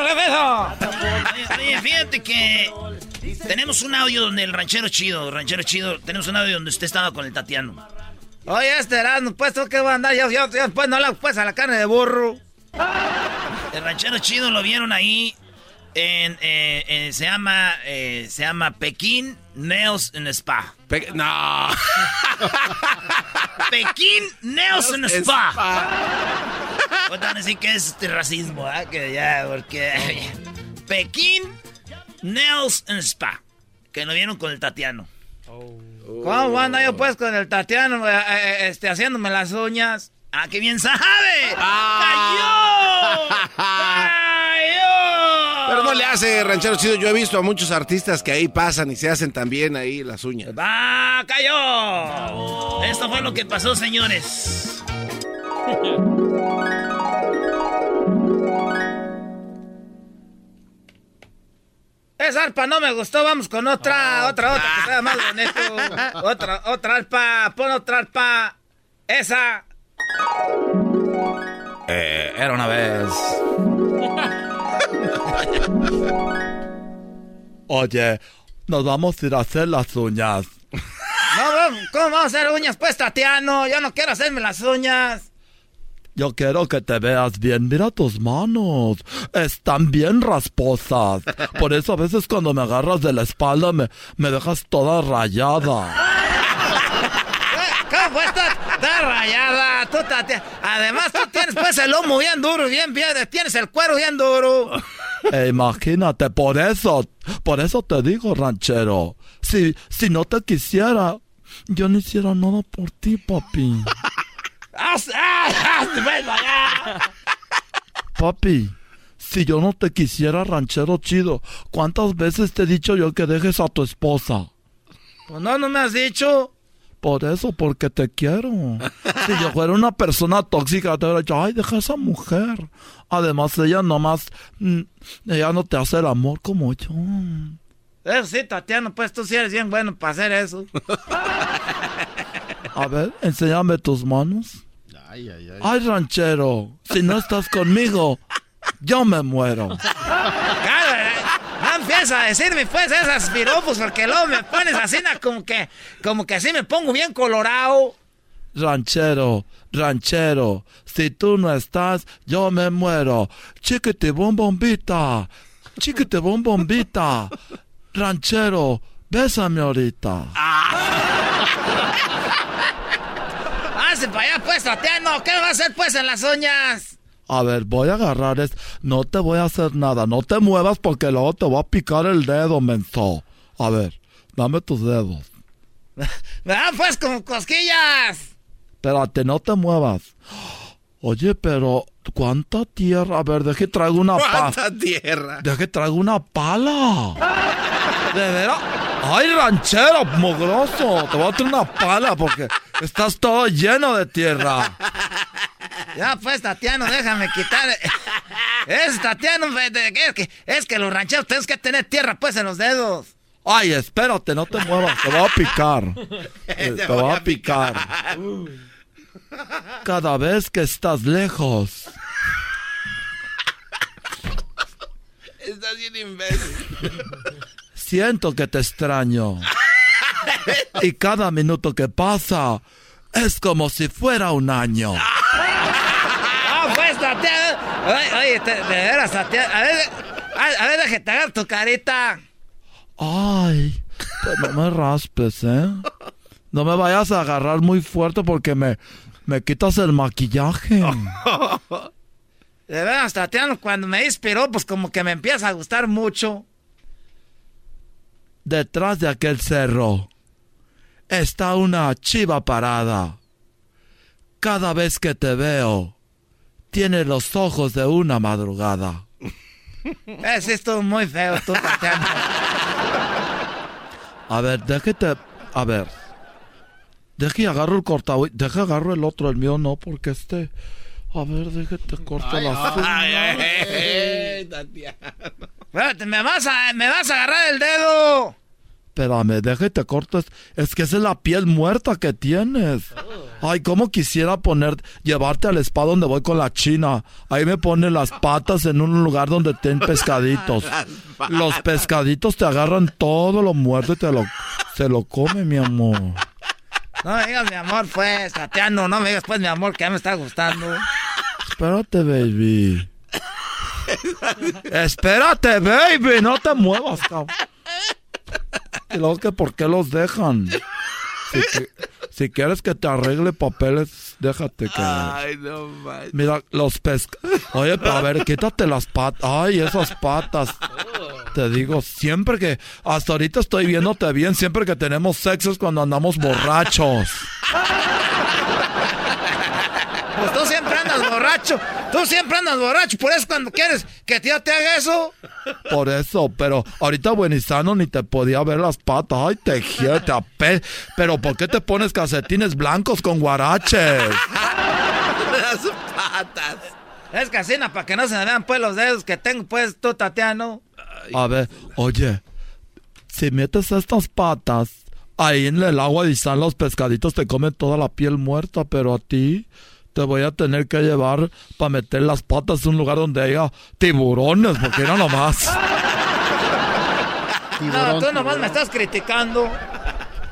Oye, fíjate que tenemos un audio donde el ranchero chido, ranchero chido, tenemos un audio donde usted estaba con el Tatiano. Oye, este Erasmo, pues, ¿qué va a andar? Yo, yo, pues, no la pues a la carne de burro. El ranchero chido lo vieron ahí en, eh, se llama eh, se llama Pekín Nails en Spa. no. Pekín Nails en Spa. Pues van a decir que es este racismo, ¿eh? Que ya, porque Pekín Nails en Spa. Que lo vieron con el Tatiano. Oh. ¿Cómo anda yo pues con el Tatiano eh, eh, este, haciéndome las uñas? ¡Ah, qué bien sabe! Ah. ¡Cayó! Pero no le hace, ranchero chido. Yo he visto a muchos artistas que ahí pasan y se hacen también ahí las uñas. ¡Va, cayó! Esto fue lo que pasó, señores. Esa arpa no me gustó, vamos con otra, otra, otra, que sea más bonito. Otra, otra arpa, pon otra arpa. Esa. Eh, era una vez. Oye, nos vamos a ir a hacer las uñas. No, ¿cómo vamos a hacer uñas? Pues, Tatiano, yo no quiero hacerme las uñas. Yo quiero que te veas bien. Mira tus manos. Están bien rasposas. Por eso a veces cuando me agarras de la espalda me, me dejas toda rayada. ¿Cómo estás? Está rayada. Tú Además, tú tienes pues el lomo bien duro, bien, bien. Tienes el cuero bien duro. Eh, imagínate, por eso, por eso te digo, ranchero. Si, si no te quisiera, yo no hiciera nada por ti, papi. papi, si yo no te quisiera, ranchero chido, ¿cuántas veces te he dicho yo que dejes a tu esposa? Pues no, no me has dicho. Por eso, porque te quiero. Si yo fuera una persona tóxica, te hubiera dicho, ay, deja a esa mujer. Además, ella nomás, mm, ella no te hace el amor como yo. Eso sí, Tatiana, pues tú sí eres bien bueno para hacer eso. A ver, enséñame tus manos. Ay, ay, ay. Ay, ranchero, si no estás conmigo, yo me muero. Empiezas a decirme pues esas piropos porque luego me pones así como que, como que así me pongo bien colorado. Ranchero, ranchero, si tú no estás, yo me muero. Chiquete bombombita, chiquete bombombita. Ranchero, bésame ahorita. Hace para allá pues, Tatiano, ¿qué va a hacer pues en las uñas? A ver, voy a agarrar es. No te voy a hacer nada. No te muevas porque luego te voy a picar el dedo, menso. A ver, dame tus dedos. Dan pues como cosquillas. Espérate, no te muevas. Oye, pero ¿cuánta tierra? A ver, deje traigo una pala. ¿Cuánta tierra? Deje traigo una pala. ¿De veras? ¡Ay, ranchero, mogroso! Te voy a traer una pala porque estás todo lleno de tierra. Ya pues, Tatiano, déjame quitar. Es Tatiano, es que, es que los rancheros tienes que tener tierra pues en los dedos. Ay, espérate, no te muevas, te voy a picar. Te voy a picar. Cada vez que estás lejos. Estás bien imbécil. Siento que te extraño. Y cada minuto que pasa es como si fuera un año. Oye, de veras, Tatiana. A ver, a, ver, déjate tu carita. Ay, no me raspes, ¿eh? No me vayas a agarrar muy fuerte porque me, me quitas el maquillaje. De veras, Tatiana, cuando me inspiró, pues como que me empieza a gustar mucho. Detrás de aquel cerro está una chiva parada. Cada vez que te veo, tiene los ojos de una madrugada. Es esto muy feo, tú, Tatiana. A ver, déjate. A ver. Deje agarro el corta. Deje agarro el otro, el mío no, porque este. A ver, déjate corto la ay, ay, Tatiana. Espérate, me vas a, me vas a agarrar el dedo. Espérame, déjate corto. Es, es que esa es la piel muerta que tienes. Ay, cómo quisiera poner, llevarte al spa donde voy con la china. Ahí me pone las patas en un lugar donde ten pescaditos. Los pescaditos te agarran todo lo muerto y te lo, se lo come, mi amor. No me digas mi amor, pues, Tatiano, no me digas pues mi amor, que ya me está gustando. Espérate, baby. Espérate, baby, no te muevas, cabrón. Y luego que por qué los dejan. Si, que, si quieres que te arregle papeles, déjate que. Ay, no manches. Mira, los pesca. Oye, pero a ver, quítate las patas. Ay, esas patas. Te digo, siempre que. Hasta ahorita estoy viéndote bien. Siempre que tenemos sexo es cuando andamos borrachos. Pues andas borracho. Tú siempre andas borracho. Por eso cuando quieres que tío te haga eso. Por eso, pero ahorita buenizano ni te podía ver las patas. Ay, te te. Pero ¿por qué te pones calcetines blancos con guaraches? Las patas. Es casina para que no se me vean pues los dedos que tengo pues tú, Tatiano. A ver, oye, si metes estas patas ahí en el agua de sal, los pescaditos te comen toda la piel muerta, pero a ti te voy a tener que llevar para meter las patas en un lugar donde haya tiburones, porque no nomás. no, tú nomás me estás criticando.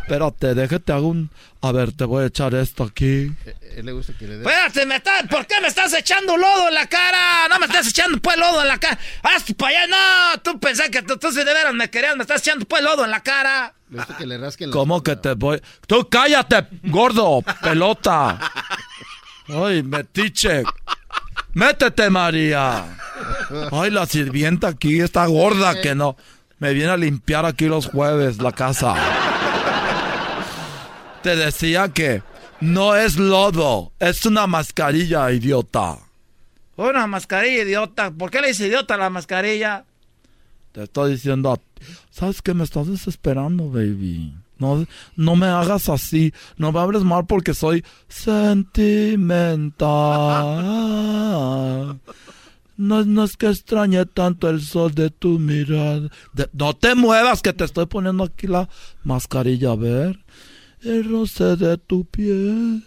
Espérate, déjate hago un... A ver, te voy a echar esto aquí. Él le gusta que le dé. Espérate, me está... ¿por qué me estás echando lodo en la cara? No me estás echando pues lodo en la cara. ¡Haz para allá! No, tú pensás que tú, tú si de veras me querías, me estás echando pues lodo en la cara. Le gusta que le rasquen la ¿Cómo que te voy...? ¡Tú cállate, gordo! ¡Pelota! ¡Ay, metiche! ¡Métete, María! ¡Ay, la sirvienta aquí está gorda que no! Me viene a limpiar aquí los jueves la casa. Te decía que no es lodo, es una mascarilla, idiota. Una mascarilla, idiota. ¿Por qué le dice idiota a la mascarilla? Te estoy diciendo, ¿sabes qué? Me estás desesperando, baby. No, no me hagas así. No me hables mal porque soy sentimental. No, no es que extrañe tanto el sol de tu mirada. De- no te muevas que te estoy poniendo aquí la mascarilla, a ver. El roce de tu piel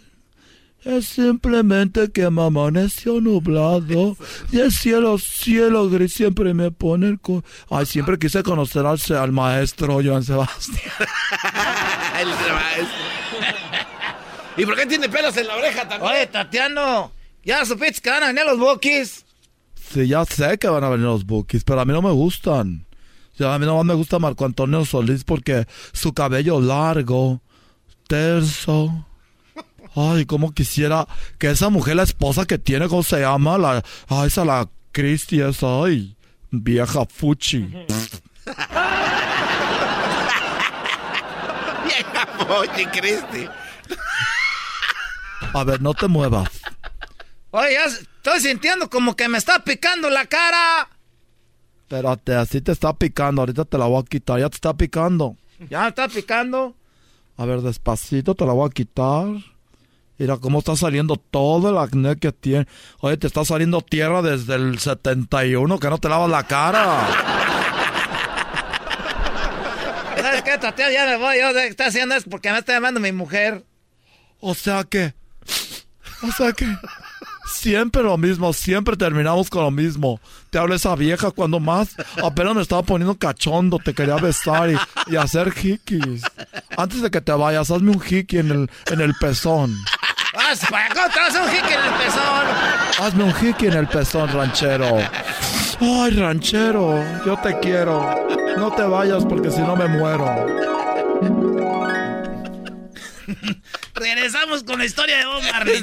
Es simplemente que me amaneció nublado y el cielo, cielo gris siempre me pone el... Co Ay, siempre quise conocer al, al maestro Joan Sebastián. el maestro. ¿Y por qué tiene pelos en la oreja también? Oye, Tatiano, ¿ya supiste que van a venir los bookies? Sí, ya sé que van a venir los bookies, pero a mí no me gustan. Ya, a mí no me gusta Marco Antonio Solís porque su cabello largo, terso Ay, cómo quisiera que esa mujer, la esposa que tiene, ¿cómo se llama? La, ay, esa la Cristi, esa, ay, vieja fuchi. vieja fuchi, Cristi. A ver, no te muevas. Oye, ya estoy sintiendo como que me está picando la cara. Espérate, así te está picando. Ahorita te la voy a quitar. Ya te está picando. ¿Ya está picando? A ver, despacito te la voy a quitar. Mira cómo está saliendo todo el acné que tiene. Oye, te está saliendo tierra desde el 71 que no te lavas la cara. ¿Sabes qué, Tatiana? Ya me voy. Yo de está haciendo es porque me está llamando mi mujer. O sea que. O sea que. Siempre lo mismo, siempre terminamos con lo mismo. Te habla esa vieja cuando más apenas me estaba poniendo cachondo, te quería besar y, hacer hikis. Antes de que te vayas, hazme un hiki en el, en el pezón. ¿Cómo te haces un hiki en el pezón? Hazme un hiki en el pezón, ranchero. Ay, ranchero, yo te quiero. No te vayas porque si no me muero. Regresamos con la historia de Bob Marley.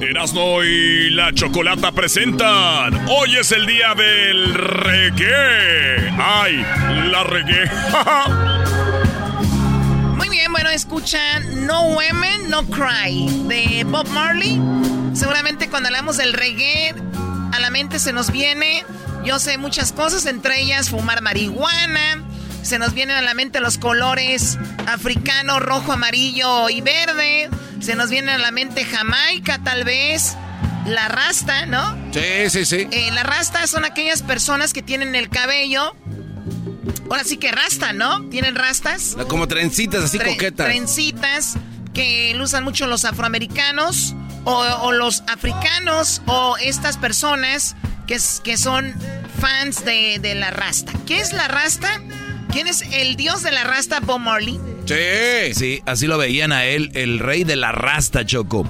Erasmo y la Chocolata presentan. Hoy es el día del reggae. ¡Ay! La reggae. Muy bien, bueno, escuchan No Women, No Cry de Bob Marley. Seguramente cuando hablamos del reggae, a la mente se nos viene, yo sé muchas cosas, entre ellas fumar marihuana. Se nos vienen a la mente los colores africano, rojo, amarillo y verde. Se nos viene a la mente Jamaica, tal vez. La rasta, ¿no? Sí, sí, sí. Eh, la rasta son aquellas personas que tienen el cabello. Ahora sí que rasta, ¿no? Tienen rastas. Como trencitas, así coquetas. Trencitas que usan mucho los afroamericanos o, los africanos o estas personas que, que son fans de, de la rasta. ¿Qué es la rasta? ¿Quién es el dios de la rasta, Bob Marley? Sí. Sí, así lo veían a él, el rey de la rasta, Choco.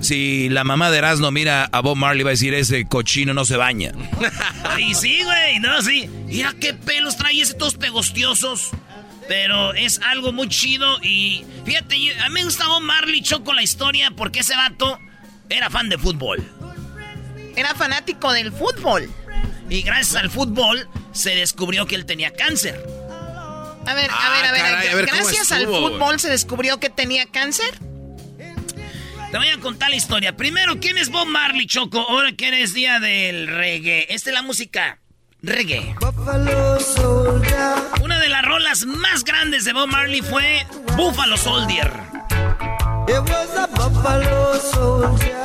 Si la mamá de Erasmo mira a Bob Marley, va a decir, ese cochino no se baña. y sí, güey, no, sí. Mira qué pelos trae ese todos pegostiosos. Pero es algo muy chido y fíjate, a mí me gusta Bob Marley, Choco, la historia, porque ese vato era fan de fútbol. Era fanático del fútbol. Y gracias al fútbol se descubrió que él tenía cáncer. A ver, a ver, a ver. Ah, gracias al fútbol se descubrió que tenía cáncer. Te voy a contar la historia. Primero, ¿quién es Bob Marley, Choco? Ahora que eres día del reggae. Esta es la música reggae. Una de las rolas más grandes de Bob Marley fue Buffalo Soldier.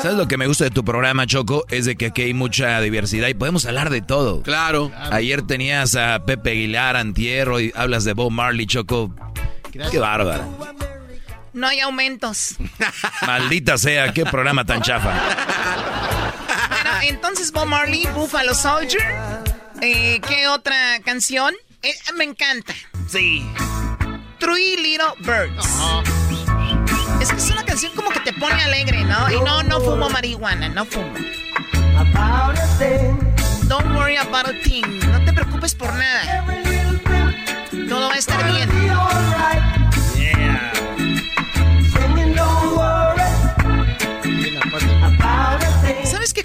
¿Sabes lo que me gusta de tu programa, Choco? Es de que aquí hay mucha diversidad y podemos hablar de todo. Claro. Ayer tenías a Pepe Aguilar, Antierro, y hablas de Bob Marley, Choco. Qué bárbaro. No hay aumentos. Maldita sea, qué programa tan chafa. Bueno, entonces Bob Marley, Buffalo Soldier. Eh, ¿Qué otra canción? Eh, me encanta. Sí. Three Little Birds. Es que es una canción como que te pone alegre, ¿no? Y no, no fumo marihuana, no fumo. Don't worry about a thing. No te preocupes por nada. Todo va a estar bien.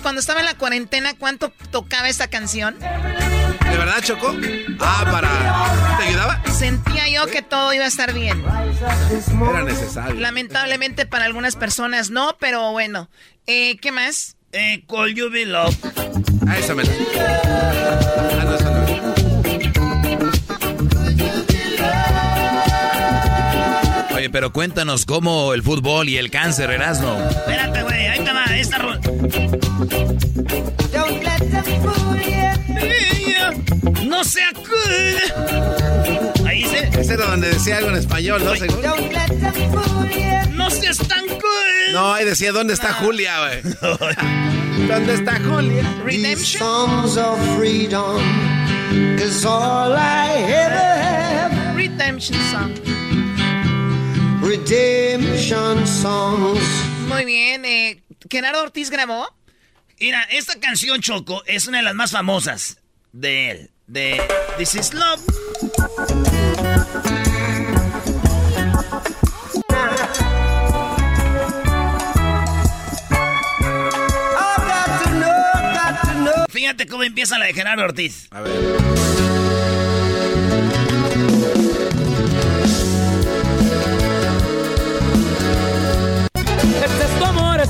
Cuando estaba en la cuarentena, ¿cuánto tocaba esta canción? ¿De verdad, Choco? Ah, para... ¿Te ayudaba? Sentía yo que todo iba a estar bien. Era necesario. Lamentablemente para algunas personas no, pero bueno. Eh, ¿Qué más? Eh, Call You Be Love. Ah, esa me la... Ah, no, esa no. Oye, pero cuéntanos cómo el fútbol y el cáncer, Erasmo. Espérate, güey, ahí te va, esta ro- No sea cool. Ahí se. Ese era donde decía algo en español, ¿no? Según. No seas tan cool. No, ahí decía, ¿dónde está Julia, güey? ¿Dónde está Julia? Redemption. Songs of freedom is all I ever have. Redemption song. Redemption songs. Muy bien. Eh, ¿Gerardo Ortiz grabó? Mira, esta canción, Choco, es una de las más famosas de él. De This is Love. Fíjate cómo empieza la de Gerardo Ortiz. A ver. Tu amor,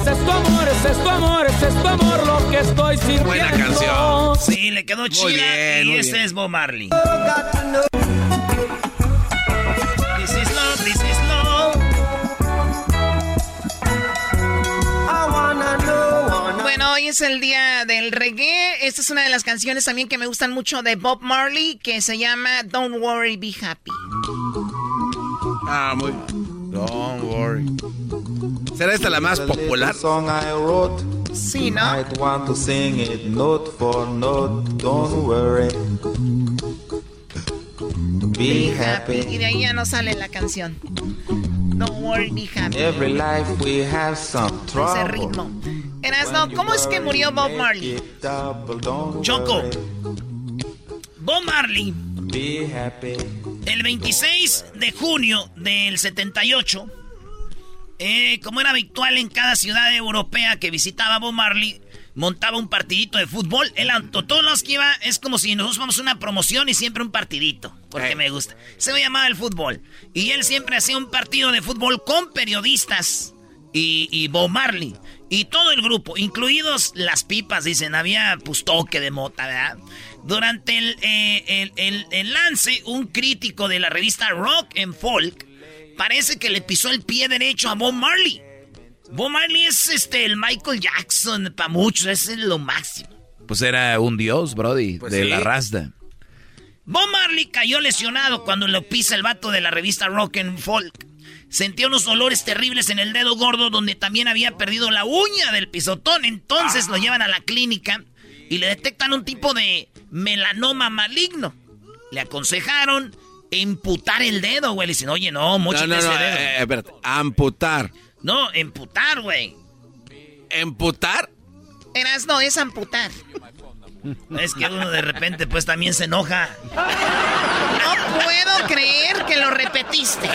ese es tu amor, ese es tu amor, ese es tu amor lo que estoy sintiendo. Buena canción. Sí, le quedó chida. bien, y muy este bien. es Bob Marley. This is love, this is love. Bueno, hoy es el día del reggae. Esta es una de las canciones también que me gustan mucho de Bob Marley, que se llama Don't Worry, Be Happy. Ah, muy... Don't worry. ¿Será esta la más popular? song I wrote. Sí, ¿no? Might want to sing it note for note. Don't worry. Be happy. Y de ahí ya no sale la canción. Don't worry, be happy. Every life we have some Ese trouble. ritmo. Erasno, ¿cómo es que murió Bob Marley? Choco. Bob Marley, Be happy. el 26 de junio del 78, eh, como era habitual en cada ciudad europea que visitaba Bob Marley, montaba un partidito de fútbol. Él, a todos los que iba, es como si nosotros vamos a una promoción y siempre un partidito, porque me gusta. Se me llamaba el fútbol. Y él siempre hacía un partido de fútbol con periodistas y, y Bob Marley. Y todo el grupo, incluidos las pipas, dicen, había pues toque de mota, ¿verdad? Durante el, eh, el- el- el lance, un crítico de la revista Rock and Folk parece que le pisó el pie derecho a Bob Marley. Bob Marley es este el Michael Jackson para muchos, es lo máximo. Pues era un dios, Brody, Pues de sí. la rasta. Bob Marley cayó lesionado cuando lo pisa el vato de la revista Rock and Folk. Sentía unos olores terribles en el dedo gordo donde también había perdido la uña del pisotón. Entonces lo llevan a la clínica y le detectan un tipo de melanoma maligno. Le aconsejaron emputar el dedo, güey. Le dicen, oye, no, No, mochate no, no, ese eh, dedo. eh, espérate. Amputar. No, emputar, güey. ¿Emputar? Erasno, es amputar. Es que uno de repente pues también se enoja. No puedo creer que lo repetiste.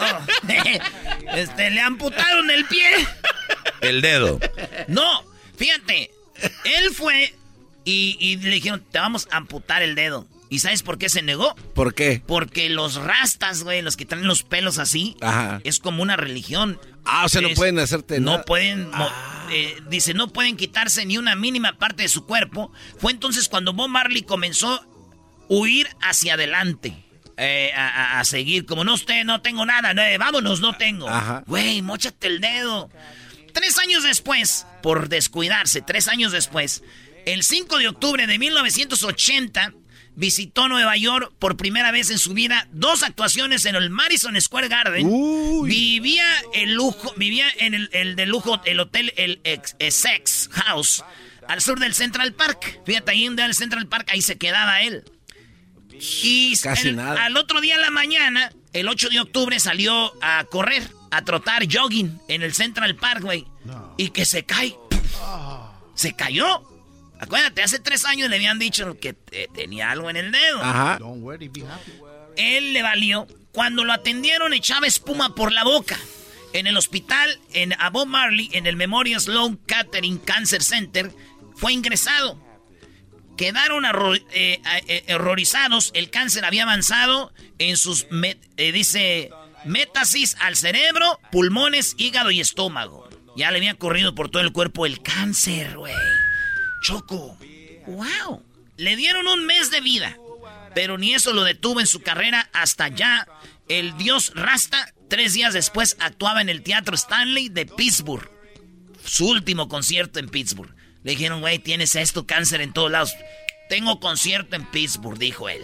Oh, este, le amputaron el pie. El dedo. No, fíjate, él fue y, y le dijeron, te vamos a amputar el dedo. ¿Y sabes por qué se negó? ¿Por qué? Porque los rastas, güey, los que traen los pelos así, Ajá. es como una religión. Ah, o sea, no pueden hacerte No nada. pueden, mo- eh, dice, no pueden quitarse ni una mínima parte de su cuerpo. Fue entonces cuando Bob Marley comenzó a huir hacia adelante. eh, a, a- a seguir, como no usted, no tengo nada, no, eh, vámonos, no tengo. Ajá. Güey, mochate el dedo. Tres años después, por descuidarse, tres años después, el 5 de octubre de 1980, visitó Nueva York por primera vez en su vida, dos actuaciones en el Madison Square Garden. Vivía el lujo, vivía en el, el de lujo, el hotel, el ex- Essex House, al sur del Central Park. Fíjate, ahí en el Central Park, ahí se quedaba él. Y Casi el- nada. al otro día en la mañana, el 8 de octubre, salió a correr, a trotar jogging en el Central Park, güey. Y que se cae. Se cayó. Acuérdate, hace tres años le habían dicho que eh, tenía algo en el dedo. Ajá. Don't worry, be happy. Él le valió. Cuando lo atendieron echaba espuma por la boca. En el hospital, en a Bob Marley, en el Memorial Sloan Kettering Cancer Center, fue ingresado. Quedaron eh, eh, horrorizados. El cáncer había avanzado en sus, eh, dice, métasis al cerebro, pulmones, hígado y estómago. Ya le había corrido por todo el cuerpo el cáncer, güey. Choco. ¡Wow! Le dieron un mes de vida. Pero ni eso lo detuvo en su carrera hasta ya. El dios Rasta, tres días después, actuaba en el Teatro Stanley de Pittsburgh. Su último concierto en Pittsburgh. Le dijeron, güey, tienes esto, cáncer en todos lados. Tengo concierto en Pittsburgh, dijo él.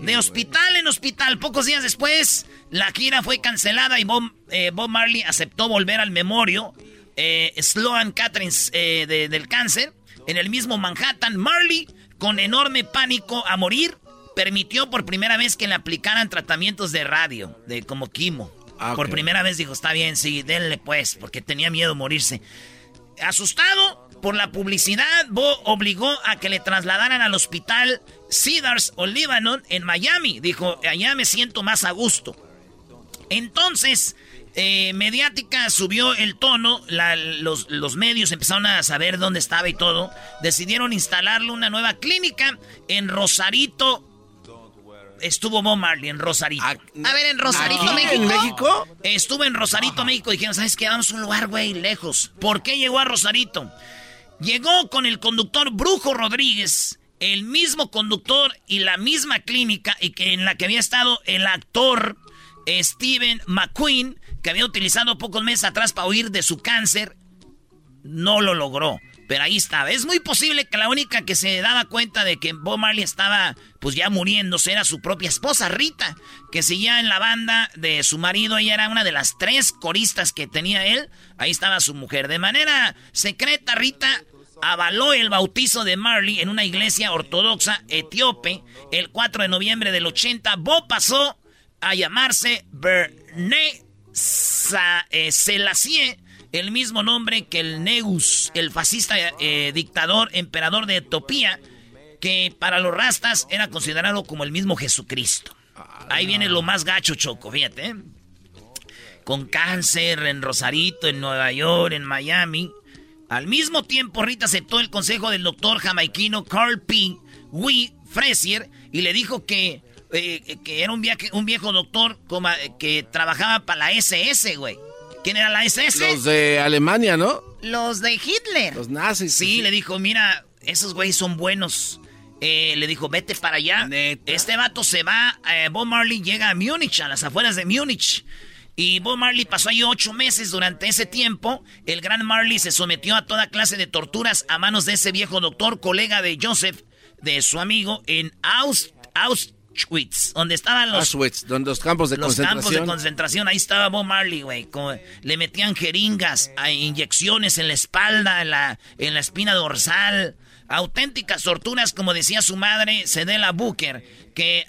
de hospital en hospital. Pocos días después, la gira fue cancelada y Bob, eh, Marley aceptó volver al memorio eh, Sloan Catherine eh, del cáncer. En el mismo Manhattan, Marley, con enorme pánico a morir, permitió por primera vez que le aplicaran tratamientos de radio, de como quimo. Ah, por primera vez dijo, está bien, sí, denle pues, porque tenía miedo a morirse. Asustado, por la publicidad, Bo obligó a que le trasladaran al hospital Cedars o Lebanon en Miami. Dijo, allá me siento más a gusto. Entonces, eh, Mediática subió el tono, los, los, medios empezaron a saber dónde estaba y todo. Decidieron instalarle una nueva clínica en Rosarito. Estuvo Bob Marley en Rosarito. A, ver, en Rosarito, México. ¿En México? Estuvo en Rosarito, México. Dijeron, ¿sabes qué? Vamos a un lugar, güey, lejos. ¿Por qué llegó a Rosarito? Llegó con el conductor Brujo Rodríguez, el mismo conductor y la misma clínica y que en la que había estado el actor Steven McQueen, que había utilizado pocos meses atrás para huir de su cáncer. No lo logró. Pero ahí estaba. Es muy posible que la única que se daba cuenta de que Bob Marley estaba pues ya muriéndose era su propia esposa, Rita, que seguía en la banda de su marido. Ella era una de las tres coristas que tenía él. Ahí estaba su mujer. De manera secreta, Rita avaló el bautizo de Marley en una iglesia ortodoxa etíope el 4 de noviembre del 80. Bob pasó a llamarse Berné Selassie el mismo nombre que el Negus, el fascista eh, dictador, emperador de Etiopía, que para los rastas era considerado como el mismo Jesucristo. Ahí viene lo más gacho, Choco, fíjate. ¿eh? Con cáncer en Rosarito, en Nueva York, en Miami. Al mismo tiempo, Rita aceptó el consejo del doctor jamaiquino Carl P. Wee Fresier y le dijo que, eh, que era un, un viejo doctor que trabajaba para la SS, güey. ¿Quién era la SS? Los de Alemania, ¿no? Los de Hitler. Los nazis. Sí, le dijo, mira, esos güeyes son buenos. Eh, le dijo, vete para allá. Este vato se va. Eh, Bob Marley llega a Múnich, a las afueras de Múnich. Y Bob Marley pasó ahí ocho meses. Durante ese tiempo, el gran Marley se sometió a toda clase de torturas a manos de ese viejo doctor, colega de Joseph, de su amigo, en Aust Auschwitz, donde estaban los... Auschwitz, donde los campos de los concentración. campos de concentración, ahí estaba Bob Marley, güey. Le metían jeringas, inyecciones en la espalda, en la, en la espina dorsal. Auténticas torturas, como decía su madre, Cedela Booker, que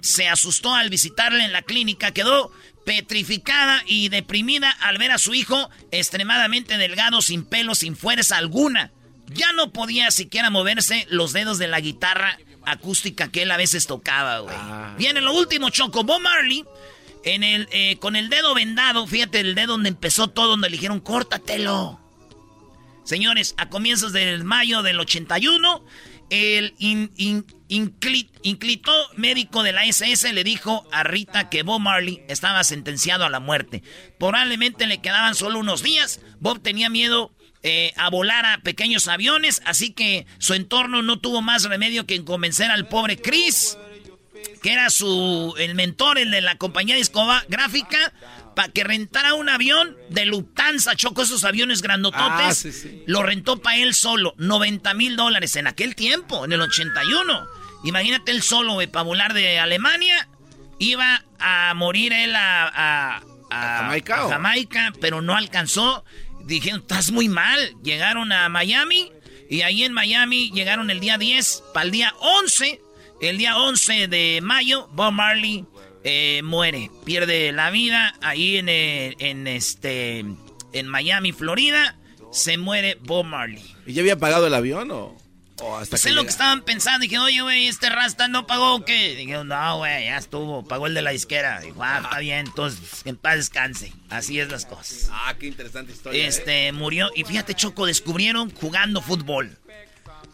se asustó al visitarle en la clínica, quedó petrificada y deprimida al ver a su hijo extremadamente delgado, sin pelo, sin fuerza alguna. Ya no podía siquiera moverse los dedos de la guitarra acústica que él a veces tocaba, güey. Ah. Viene lo último, Choco. Bob Marley, en el, eh, con el dedo vendado, fíjate, el dedo donde empezó todo, donde le dijeron, córtatelo. Señores, a comienzos del mayo del 81, el inclito médico de la SS le dijo a Rita que Bob Marley estaba sentenciado a la muerte. Probablemente le quedaban solo unos días. Bob tenía miedo eh, a volar a pequeños aviones, así que su entorno no tuvo más remedio que convencer al pobre Chris, que era su el mentor, el de la compañía discográfica, para que rentara un avión de Lufthansa, chocó esos aviones grandototes, ah, lo rentó para él solo, 90 mil dólares en aquel tiempo, en el 81. Imagínate él solo, para volar de Alemania, iba a morir él a, Jamaica, a Jamaica, pero no alcanzó dijeron, estás muy mal. Llegaron a Miami y ahí en Miami llegaron el día 10 para el día 11. El día 11 de mayo, Bob Marley eh, muere, pierde la vida ahí en, en, este, en Miami, Florida. Se muere Bob Marley. ¿Y ya había pagado el avión o...? Hasta sé lo que estaban pensando. Dije, oye, güey, ¿este rasta no pagó qué? Dije, no, güey, ya estuvo. Pagó el de la izquierda. Dijo, ah, está bien, entonces, en paz descanse. Así es las cosas. Ah, qué interesante historia. Este, ¿eh? murió. Y fíjate, Choco, descubrieron jugando fútbol.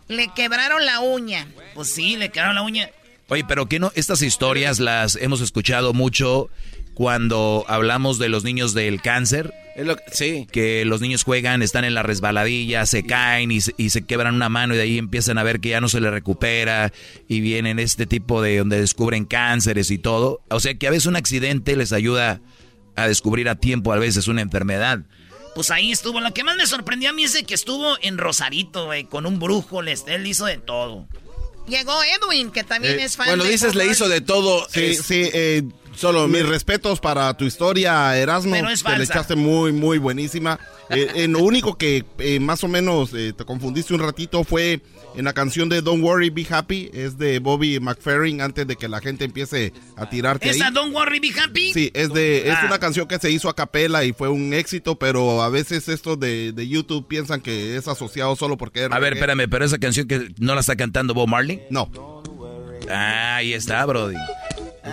Le quebraron la uña. Pues sí, le quebraron la uña. Oye, pero que no, estas historias las hemos escuchado mucho cuando hablamos de los niños del cáncer. sí. Que los niños juegan, están en la resbaladilla, se caen y se, y se quebran una mano y de ahí empiezan a ver que ya no se les recupera y vienen este tipo de donde descubren cánceres y todo. O sea que a veces un accidente les ayuda a descubrir a tiempo a veces una enfermedad. Pues ahí estuvo. Lo que más me sorprendió a mí es que estuvo en Rosarito, güey, con un brujo. Él hizo de todo. Llegó Edwin, que también Eh, es fan Cuando de dices le hizo de todo. Sí, es- sí, eh, solo mis respetos para tu historia, Erasmo. Pero es Te le falsa. echaste muy, muy buenísima. Eh, en lo único que eh, más o menos eh, te confundiste un ratito fue en la canción de Don't Worry, Be Happy. Es de Bobby McFerrin antes de que la gente empiece a tirarte ahí. ¿Esa Don't Worry Be Happy? Sí, es de es Ah. una canción que se hizo a capela y fue un éxito, pero a veces estos de, de YouTube piensan que es asociado solo porque es A ver, espérame, pero esa canción que no la está cantando Bob Marley. No. Ah, ahí está, Brody.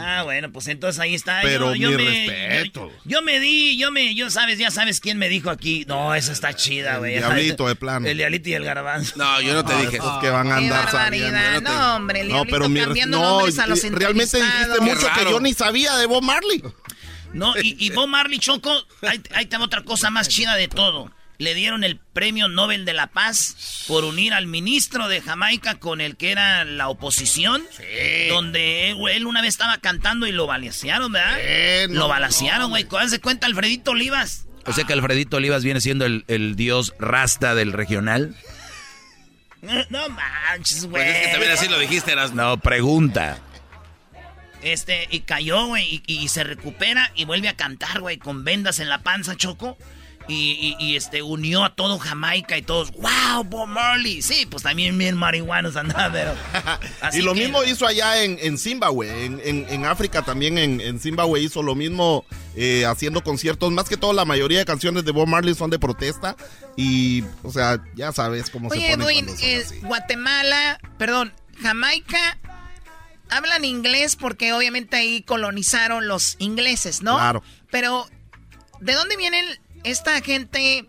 Ah, bueno, pues entonces ahí está. Pero yo, yo mi me, respeto. Yo, yo me di, yo me, yo sabes, ya sabes quién me dijo aquí. No, esa está chida, güey. diablito de plano. El diablito y el garbanzo. No, yo no te dije. Esos que van a andar sabiendo. No, hombre, el No, pero mi res- no, nombres a los realmente dijiste mucho que yo ni sabía de Bob Marley. No, y, y Bob Marley Choco, ahí, ahí te va otra cosa más chida de todo. Le dieron el premio Nobel de la Paz por unir al ministro de Jamaica con el que era la oposición. Donde él, una vez estaba cantando y lo balacearon, ¿verdad? no, lo balacearon, güey. ¿Cuál cuenta Alfredito Olivas? O sea que Alfredito Olivas viene siendo el, el dios rasta del regional. No manches, güey. Pues es que también así lo dijiste, eras. No, pregunta. Este, y cayó, güey, y, y se recupera y vuelve a cantar, güey, con vendas en la panza, Choco. Y, y- y, este, unió a todo Jamaica y todos, wow, Bob Marley. Sí, pues también bien marihuanos andaba, pero... así y lo que- mismo hizo allá en, en Zimbabue, en, en- en África también, en, en Zimbabue hizo lo mismo eh, haciendo conciertos. Más que todo, la mayoría de canciones de Bob Marley son de protesta. Y, o sea, ya sabes cómo Oye, se pone Edwin, cuando son eh, así. Guatemala, perdón, Jamaica, hablan inglés porque obviamente ahí colonizaron los ingleses, ¿no? Claro. Pero, ¿de dónde vienen esta gente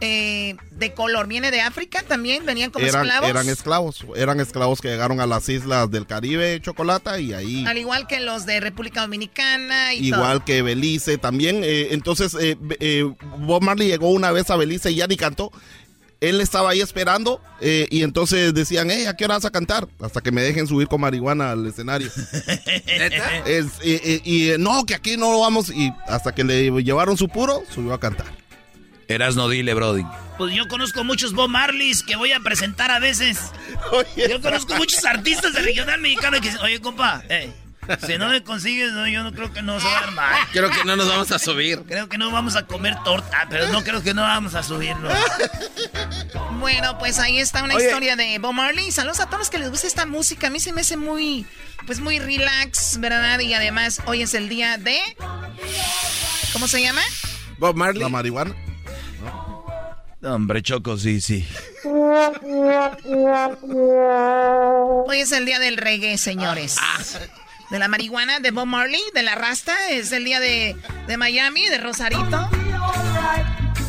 eh, de color? ¿Viene de África también? ¿Venían como Eran, esclavos? eran esclavos, eran esclavos que llegaron a las islas del Caribe, Chocolata, y ahí... Al igual que los de República Dominicana y Igual todo. que Belice también. eh, entonces, eh, eh, Bob Marley llegó una vez a Belice y ya ni cantó. Él estaba ahí esperando eh, y entonces decían, hey, ¿a qué hora vas a cantar? Hasta que me dejen subir con marihuana al escenario. Es, eh, y no, que aquí no lo vamos. Y hasta que le llevaron su puro, subió a cantar. Eras no dile, Brody. Pues yo conozco muchos Bob Marleys que voy a presentar a veces. yo conozco muchos artistas de regional mexicano que dicen, oye, compa, eh, si no me consigues, no, yo no creo que no se va a armar. Creo que no nos vamos a subir. Creo que no vamos a comer torta, pero no creo que no vamos a subirlo. Bueno, pues ahí está una Oye. historia de Bob Marley. Saludos a todos los que les gusta esta música. A mí se me hace muy, pues muy relax, ¿verdad? Y además hoy es el día de... ¿Cómo se llama? Bob Marley. La marihuana. Hombre, Choco, sí, sí. Hoy es el día del reggae, señores. De la marihuana, de Bob Marley, de la rasta. Es el día de, de Miami, de Rosarito.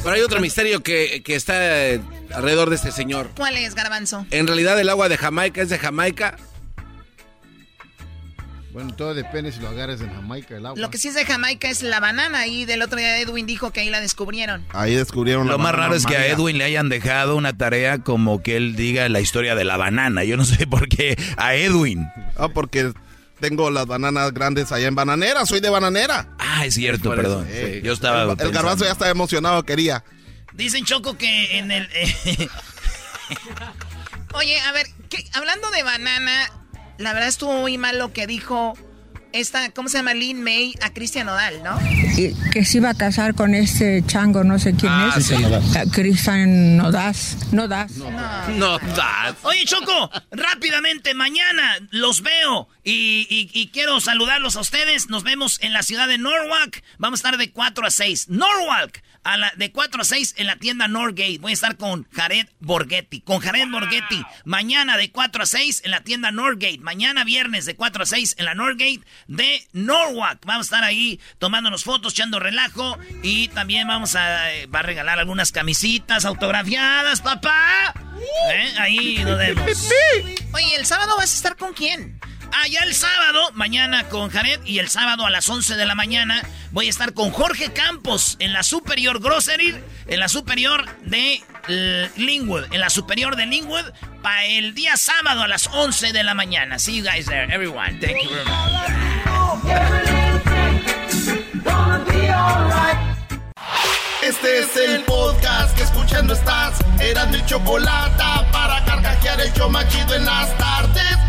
Pero hay otro misterio que, que está eh, alrededor de este señor. ¿Cuál es, Garbanzo? En realidad el agua de Jamaica es de Jamaica. Bueno, todo depende si lo agarras en Jamaica, el agua. Lo que sí es de Jamaica es la banana. Y del otro día Edwin dijo que ahí la descubrieron. Ahí descubrieron la Lo más raro es que a. Edwin le hayan dejado una tarea como que él diga la historia de la banana. Yo no sé por qué a Edwin. Ah, porque tengo las bananas grandes allá en Bananera. Soy de Bananera. Ah, es cierto, perdón. eh, Yo estaba. El, el garbanzo ya estaba emocionado, quería. Dicen, Choco, que en el... Oye, a ver, ¿qué- hablando de banana, la verdad estuvo muy mal lo que dijo esta, ¿cómo se llama? Lin May a Cristian Nodal, ¿no? Y que se iba a casar con este chango, no sé quién Ah, es. sí. Eh, Cristian Nodas. Nodas. No das. Oye, Choco, rápidamente, mañana los veo Y, y, y, quiero saludarlos a ustedes. Nos vemos en la ciudad de Norwalk. Vamos a estar de 4 a 6. Norwalk, a la, de 4 a 6 en la tienda Norgate. Voy a estar con Jared Borghetti. Con Jared Borghetti. Mañana de 4 a 6 en la tienda Norgate. Mañana viernes de 4 a 6 en la Norgate de Norwalk. Vamos a estar ahí tomándonos fotos, echando relajo. Y también vamos a, eh, va a regalar algunas camisitas autografiadas, papá. ¿Eh? Ahí nos vemos. Oye, ¿el sábado vas a estar con quién? Ah, ya el sábado, mañana con Jared y el sábado a las 11 de la mañana voy a estar con Jorge Campos en la Superior Grocery, en la Superior de uh, Linwood, en la Superior de Linwood, para el día sábado a las 11 de la mañana. See you guys there, everyone. Thank you very much. Este es el podcast que escuchando estás. Eran mi chocolate para carcajear el yo machido en las tardes.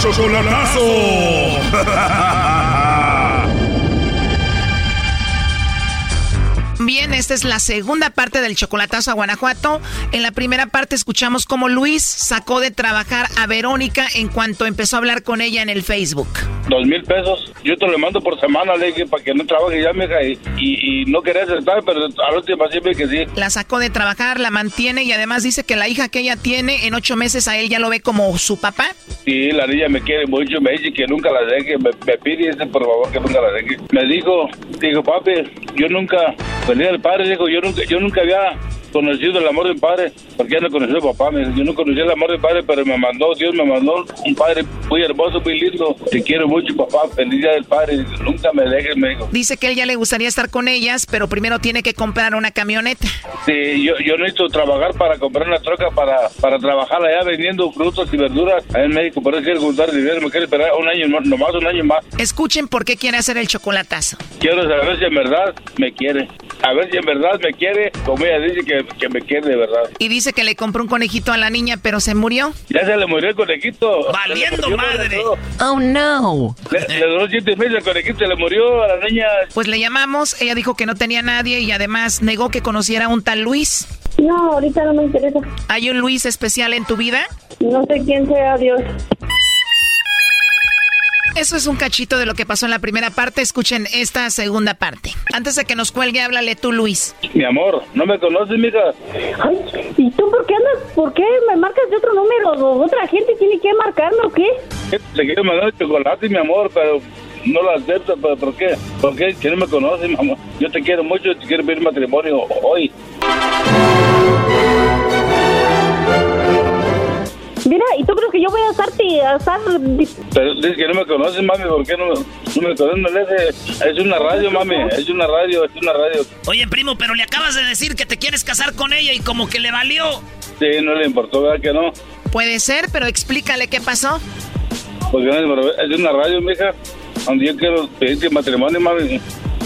Chocolatazo. Bien, esta es la segunda parte del chocolatazo a Guanajuato. En la primera parte escuchamos cómo Luis sacó de trabajar a Verónica en cuanto empezó a hablar con ella en el Facebook. Dos mil pesos. Yo te lo mando por semana, le dije, para que no trabaje ya, mija. Y, y, y no quería aceptar, pero al último siempre que sí. La sacó de trabajar, la mantiene y además dice que la hija que ella tiene en ocho meses a él ya lo ve como su papá. Sí, la niña me quiere mucho, me dice que nunca la deje. Me, me pide, dice, por favor, que nunca la deje. Me dijo, dijo, papi, yo nunca venía del padre, dijo, yo nunca, yo nunca había conocido el amor del padre, porque ya no conocí a papá, yo no conocí el amor del padre, pero me mandó, Dios me mandó un padre muy hermoso, muy lindo, te quiero mucho, papá, feliz día del padre, nunca me dejes, me dijo. Dice que él ya le gustaría estar con ellas, pero primero tiene que comprar una camioneta. Sí, yo, yo necesito trabajar para comprar una troca, para, para trabajar allá vendiendo frutas y verduras allá en México, por eso quiero juntar dinero, me quiero esperar un año, nomás un año más. Escuchen por qué quiere hacer el chocolatazo. Quiero saber si en verdad me quiere, a ver si en verdad me quiere, como ella dice que, que me quiere de verdad. Y dice que le compró un conejito a la niña, pero se murió. Ya se le murió el conejito. ¡Valiendo madre! ¡Oh, no! Le, le duró siete meses el conejito, se le murió a la niña. Pues le llamamos, ella dijo que no tenía nadie y además negó que conociera a un tal Luis. No, ahorita no me interesa. ¿Hay un Luis especial en tu vida? No sé quién sea, Dios. Eso es un cachito de lo que pasó en la primera parte. Escuchen esta segunda parte. Antes de que nos cuelgue, háblale tú, Luis. Mi amor, ¿no me conoces, mija? Ay, ¿y tú por qué andas? ¿Por qué me marcas de otro número? ¿O ¿Otra gente tiene que marcarme o qué? Le quiero mandar chocolate, mi amor, pero no lo acepto. ¿Pero por qué? ¿Por qué? Que no me conoces, mi amor. Yo te quiero mucho, te quiero pedir matrimonio hoy. Mira, ¿y tú crees que yo voy a estarte a estar... Pero dices que no me conoces, mami, ¿por qué no, no me conoces? Me es una radio, mami, es una radio, es una radio. Oye, primo, pero le acabas de decir que te quieres casar con ella y como que le valió. Sí, no le importó, ¿verdad que no? Puede ser, pero explícale qué pasó. Porque es una radio, mija, donde yo quiero pedirte matrimonio, mami.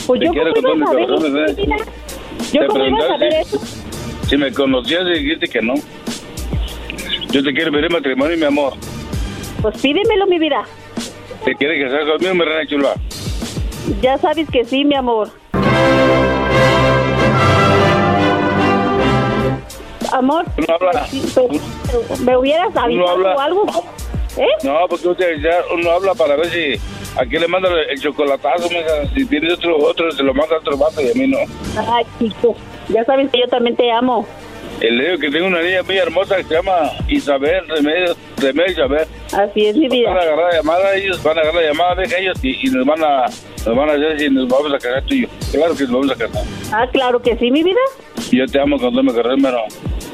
Pues Te yo quiero cómo con iba a todo mi saber corazón, eso, ¿eh? Yo Te cómo iba a saber preguntaste. eso. Si me conocías, dijiste que no. Yo te quiero pedir matrimonio, mi amor. Pues pídemelo, mi vida. ¿Te quieres casar conmigo, mi reina chula? Ya sabes que sí, mi amor. Amor, No habla. ¿me hubieras avisado habla. o algo? ¿Eh? No, porque usted ya uno habla para ver si aquí le manda el chocolatazo, mija. Si tienes otro, otro, se lo manda a otro vato y a mí no. Ay, chico, ya sabes que yo también te amo. Y le digo que tengo una niña muy hermosa que se llama Isabel Remedios, Remedios Isabel. Así es mi vida. Van a agarrar la llamada, ellos van a agarrar la llamada de ellos y, y nos van a nos van a hacer si nos vamos a casar tú y yo. Claro que nos vamos a casar. Ah, claro que sí, mi vida. Yo te amo cuando me conoces, pero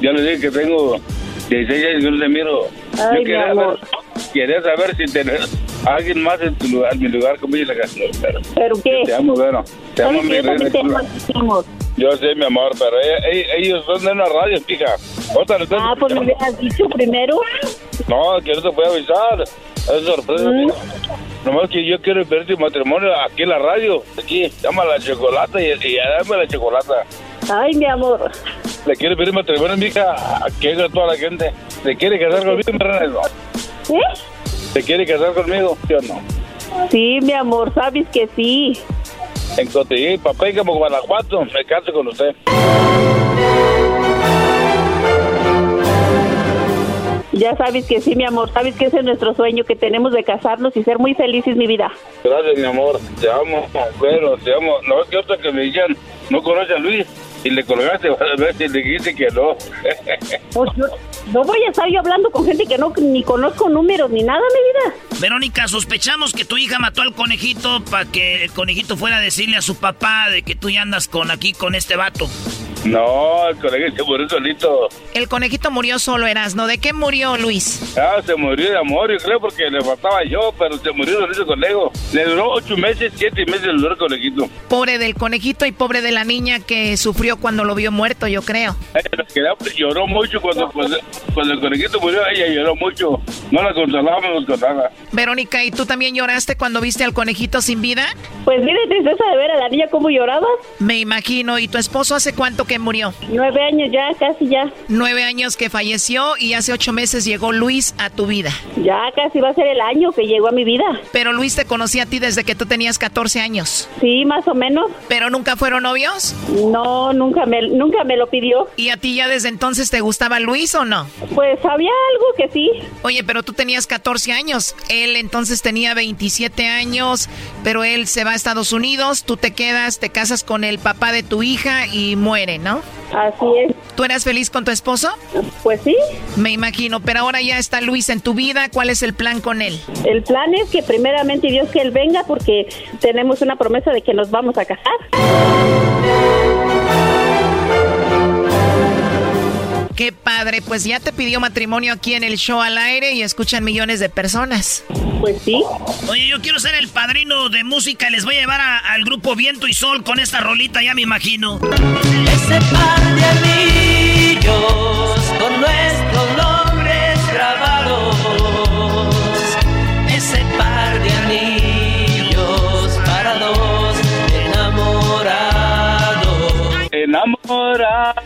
ya le dije que tengo 16 años y no te miro. Ay, yo mi quería amor. saber, quería saber si tenés alguien más en, tu lugar, en mi lugar conmigo en la casa. Pero, ¿Pero qué? Te amo, bueno. Te amo, mi que reina. Yo sé, mi amor, pero ella- ella- ellos son de una radio, fija. Ah, pues me hubieras dicho primero. No, que no te voy a avisar. Es sorpresa, Mm. Nomás que yo quiero ver tu matrimonio aquí en la radio. Aquí, llama la chocolata y, y dame la chocolata. Ay, mi amor. Le quiero pedir matrimonio, mija, aquí a toda la gente. ¿Le quiere casar conmigo, mi reina? ¿Eh? ¿Se quiere casar conmigo? ¿Sí o no? Sí, mi amor, sabes que sí. En Cotillí, Papécamo, Guanajuato, me caso con usted. Ya sabes que sí, mi amor, sabes que ese es nuestro sueño, que tenemos de casarnos y ser muy felices, mi vida. Gracias, mi amor. Te amo, pero te amo. No es que otra que me digan, no conoce a Luis. Y le colgaste, a ver si le dijiste que no. No voy a estar yo hablando con gente que no ni conozco números ni nada, mi vida. Verónica, sospechamos que tu hija mató al conejito para que el conejito fuera a decirle a su papá de que tú ya andas con aquí con este vato. No, el conejito se murió solito. El conejito murió solo, Erasno. ¿De qué murió Luis? Ah, se murió de amor, yo creo, porque le faltaba yo, pero se murió solito el conejo. Le duró ocho meses, siete meses le duró el conejito. Pobre del conejito y pobre de la niña que sufrió cuando lo vio muerto, yo creo. Ella quedó- lloró mucho cuando, cuando, cuando el conejito murió, ella lloró mucho. No la consolábamos con nada. Verónica, ¿y tú también lloraste cuando viste al conejito sin vida? Pues mire, tristeza de ver a la niña cómo lloraba. Me imagino. ¿Y tu esposo hace cuánto que murió? Nueve años ya, casi ya. Nueve años que falleció y hace ocho meses llegó Luis a tu vida. Ya casi va a ser el año que llegó a mi vida. Pero Luis te conocía a ti desde que tú tenías 14 años. Sí, más o menos. ¿Pero nunca fueron novios? No, nunca me, nunca me lo pidió. ¿Y a ti ya desde entonces te gustaba Luis o no? Pues había algo que sí. Oye, pero tú tenías 14 años. Él entonces tenía 27 años, pero él se va a Estados Unidos, tú te quedas, te casas con el papá de tu hija y ¿no? Así es. ¿Tú eras feliz con tu esposo? Pues sí. Me imagino, pero ahora ya está Luis en tu vida. ¿Cuál es el plan con él? El plan es que primeramente Dios que él venga porque tenemos una promesa de que nos vamos a casar. Qué padre, pues ya te pidió matrimonio aquí en el show al aire y escuchan millones de personas. Pues sí. Oye, yo quiero ser el padrino de música y les voy a llevar a- al grupo Viento y Sol con esta rolita, ya me imagino. Ese par de anillos con nuestros nombres grabados. Ese par de anillos para dos enamorados. Enamorado.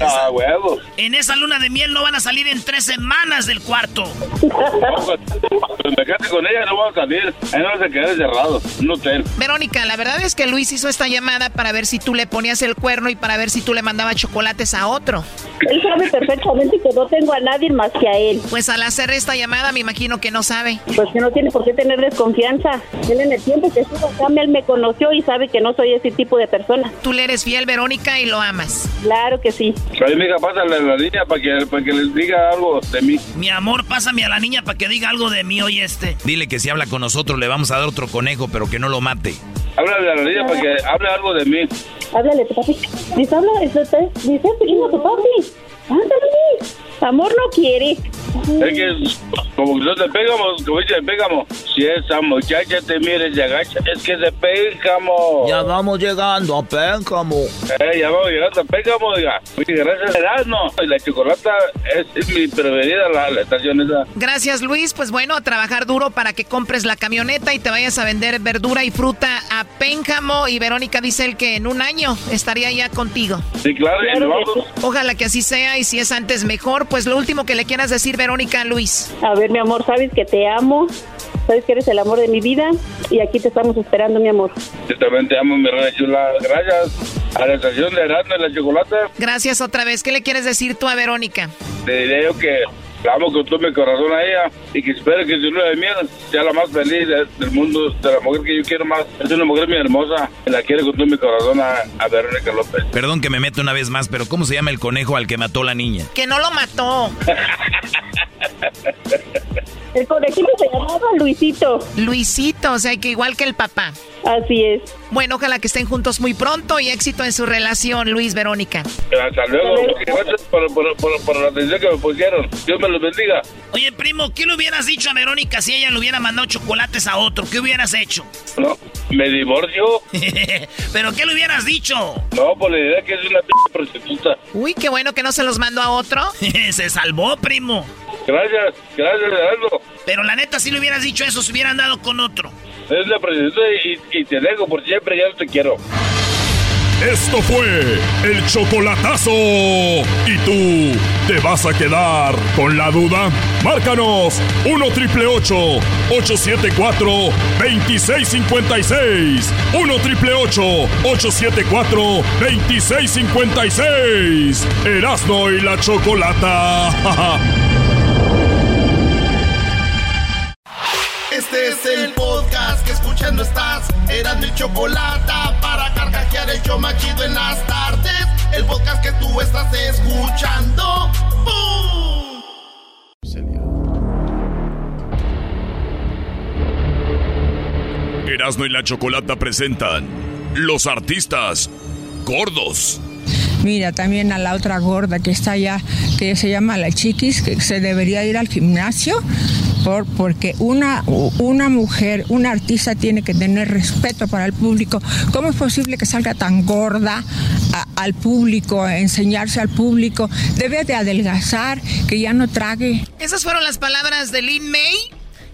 Ah, huevo. En esa luna de miel no van a salir en tres semanas del cuarto. Pues me casé con ella, no vamos a salir. Ahí no se queda cerrado. Un hotel. Verónica, la verdad es que Luis hizo esta llamada para ver si tú le ponías el cuerno y para ver si tú le mandabas chocolates a otro. Él sabe perfectamente que no tengo a nadie más que a él. Pues al hacer esta llamada me imagino que no sabe. Pues que no tiene por qué tener desconfianza. Él en el tiempo que estuvo acá, él me conoció y sabe que no soy ese tipo de persona. Tú le eres fiel, Verónica, y lo amas. Claro que sí. Ahí, mija, pásale a la niña para que, para que les diga algo de mí. Mi amor, pásame a la niña para que diga algo de mí hoy este. Dile que si habla con nosotros le vamos a dar otro conejo, pero que no lo mate. Háblale a la niña para que hable algo de mí. Háblale papi. Dice, habla, dice, dice, a tu papi. Ándale. Amor no quiere. Es que, como que no te pegamos, como dice, pégamo. Si esa muchacha te mira y se agacha, es que se pégamo. Ya vamos llegando a Péncamo. Eh, ya vamos llegando a Péngamo, oiga. Oye, gracias a Erasmo. Y la chocolata es, es mi preferida, la, la estación esa. Gracias, Luis. Pues bueno, a trabajar duro para que compres la camioneta y te vayas a vender verdura y fruta a Péncamo. Y Verónica dice él que en un año estaría ya contigo. Sí, claro, y nos vamos. Ojalá que así sea y si es antes mejor. Pues lo último que le quieras decir, Verónica, Luis. A ver, mi amor, sabes que te amo. Sabes que eres el amor de mi vida. Y aquí te estamos esperando, mi amor. Yo también te amo, mi reina chula. Gracias a la estación de Erasmo y la chocolata. Gracias otra vez. ¿Qué le quieres decir tú a Verónica? Te diré yo que la amo con todo mi corazón a ella y que espero que su luna de miel sea la más feliz de- del mundo, de la mujer que yo quiero más. Es una mujer muy hermosa la quiero con todo mi corazón a, a Verónica López. Perdón que me meto una vez más, pero ¿cómo se llama el conejo al que mató la niña? Que no lo mató. El conejito se llamaba Luisito. Luisito, o sea que igual que el papá. Así es. Bueno, ojalá que estén juntos muy pronto y éxito en su relación, Luis Verónica. Hasta luego. Gracias por, por, por, por la atención que me pusieron. Dios me los bendiga. Oye, primo, ¿qué le hubieras dicho a Verónica si ella le hubiera mandado chocolates a otro? ¿Qué hubieras hecho? No, me divorcio. ¿Pero qué le hubieras dicho? No, pues la idea que es una p prostituta. Uy, qué bueno que no se los mandó a otro. se salvó, primo. Gracias, gracias, Leandro. Pero la neta, si le hubieras dicho eso, se hubieran dado con otro. Es la prostituta y, y te dejo por siempre, ya no te quiero. Esto fue el chocolatazo. ¿Y tú te vas a quedar con la duda? Márcanos 1 triple 874 2656. 1 triple 874 2656. Erasno y la chocolata. Este es el podcast escuchando estás. Eran mi chocolate para carcajear el yo machido en las tardes. El podcast que tú estás escuchando. ¡Bum! Erasno y la chocolata presentan los artistas gordos. Mira, también a la otra gorda que está allá, que se llama la chiquis, que se debería ir al gimnasio, por, porque una, una mujer, una artista tiene que tener respeto para el público. ¿Cómo es posible que salga tan gorda al público, enseñarse al público? Debe de adelgazar, que ya no trague. Esas fueron las palabras de Lin May.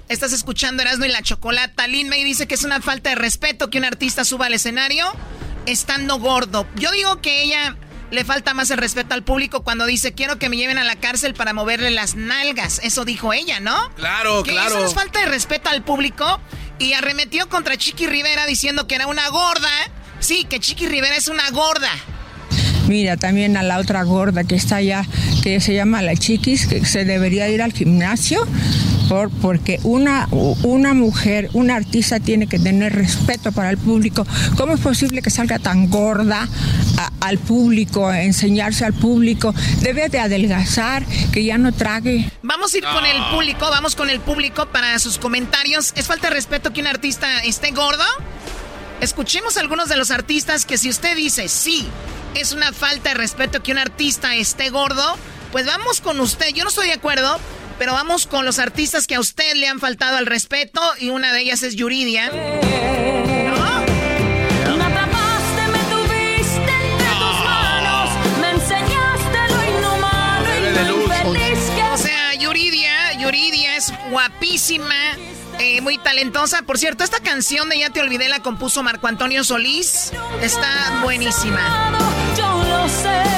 Estás escuchando Erasmo y la Chocolata. Lin May dice que es una falta de respeto que un artista suba al escenario estando gordo. Yo digo que ella le falta más el respeto al público cuando dice quiero que me lleven a la cárcel para moverle las nalgas. Eso dijo ella, ¿no? Claro, que claro. Eso es falta de respeto al público. Y arremetió contra Chiqui Rivera diciendo que era una gorda. Sí, que Chiqui Rivera es una gorda. Mira, también a la otra gorda que está allá, que se llama la chiquis, que se debería ir al gimnasio, por, porque una, una mujer, una artista tiene que tener respeto para el público. ¿Cómo es posible que salga tan gorda a- al público, a enseñarse al público? Debe de adelgazar, que ya no trague. Vamos a ir con el público, vamos con el público para sus comentarios. ¿Es falta de respeto que un artista esté gordo? Escuchemos algunos de los artistas que si usted dice sí, es una falta de respeto que un artista esté gordo, pues vamos con usted. Yo no estoy de acuerdo, pero vamos con los artistas que a usted le han faltado al respeto y una de ellas es Yuridia. Me atrapaste, me tuviste entre tus manos, me enseñaste lo inhumano y lo infeliz que O sea, Yuridia, Yuridia es guapísima, eh, muy talentosa. Por cierto, esta canción de Ya te olvidé la compuso Marco Antonio Solís. Está buenísima. yo lo sé.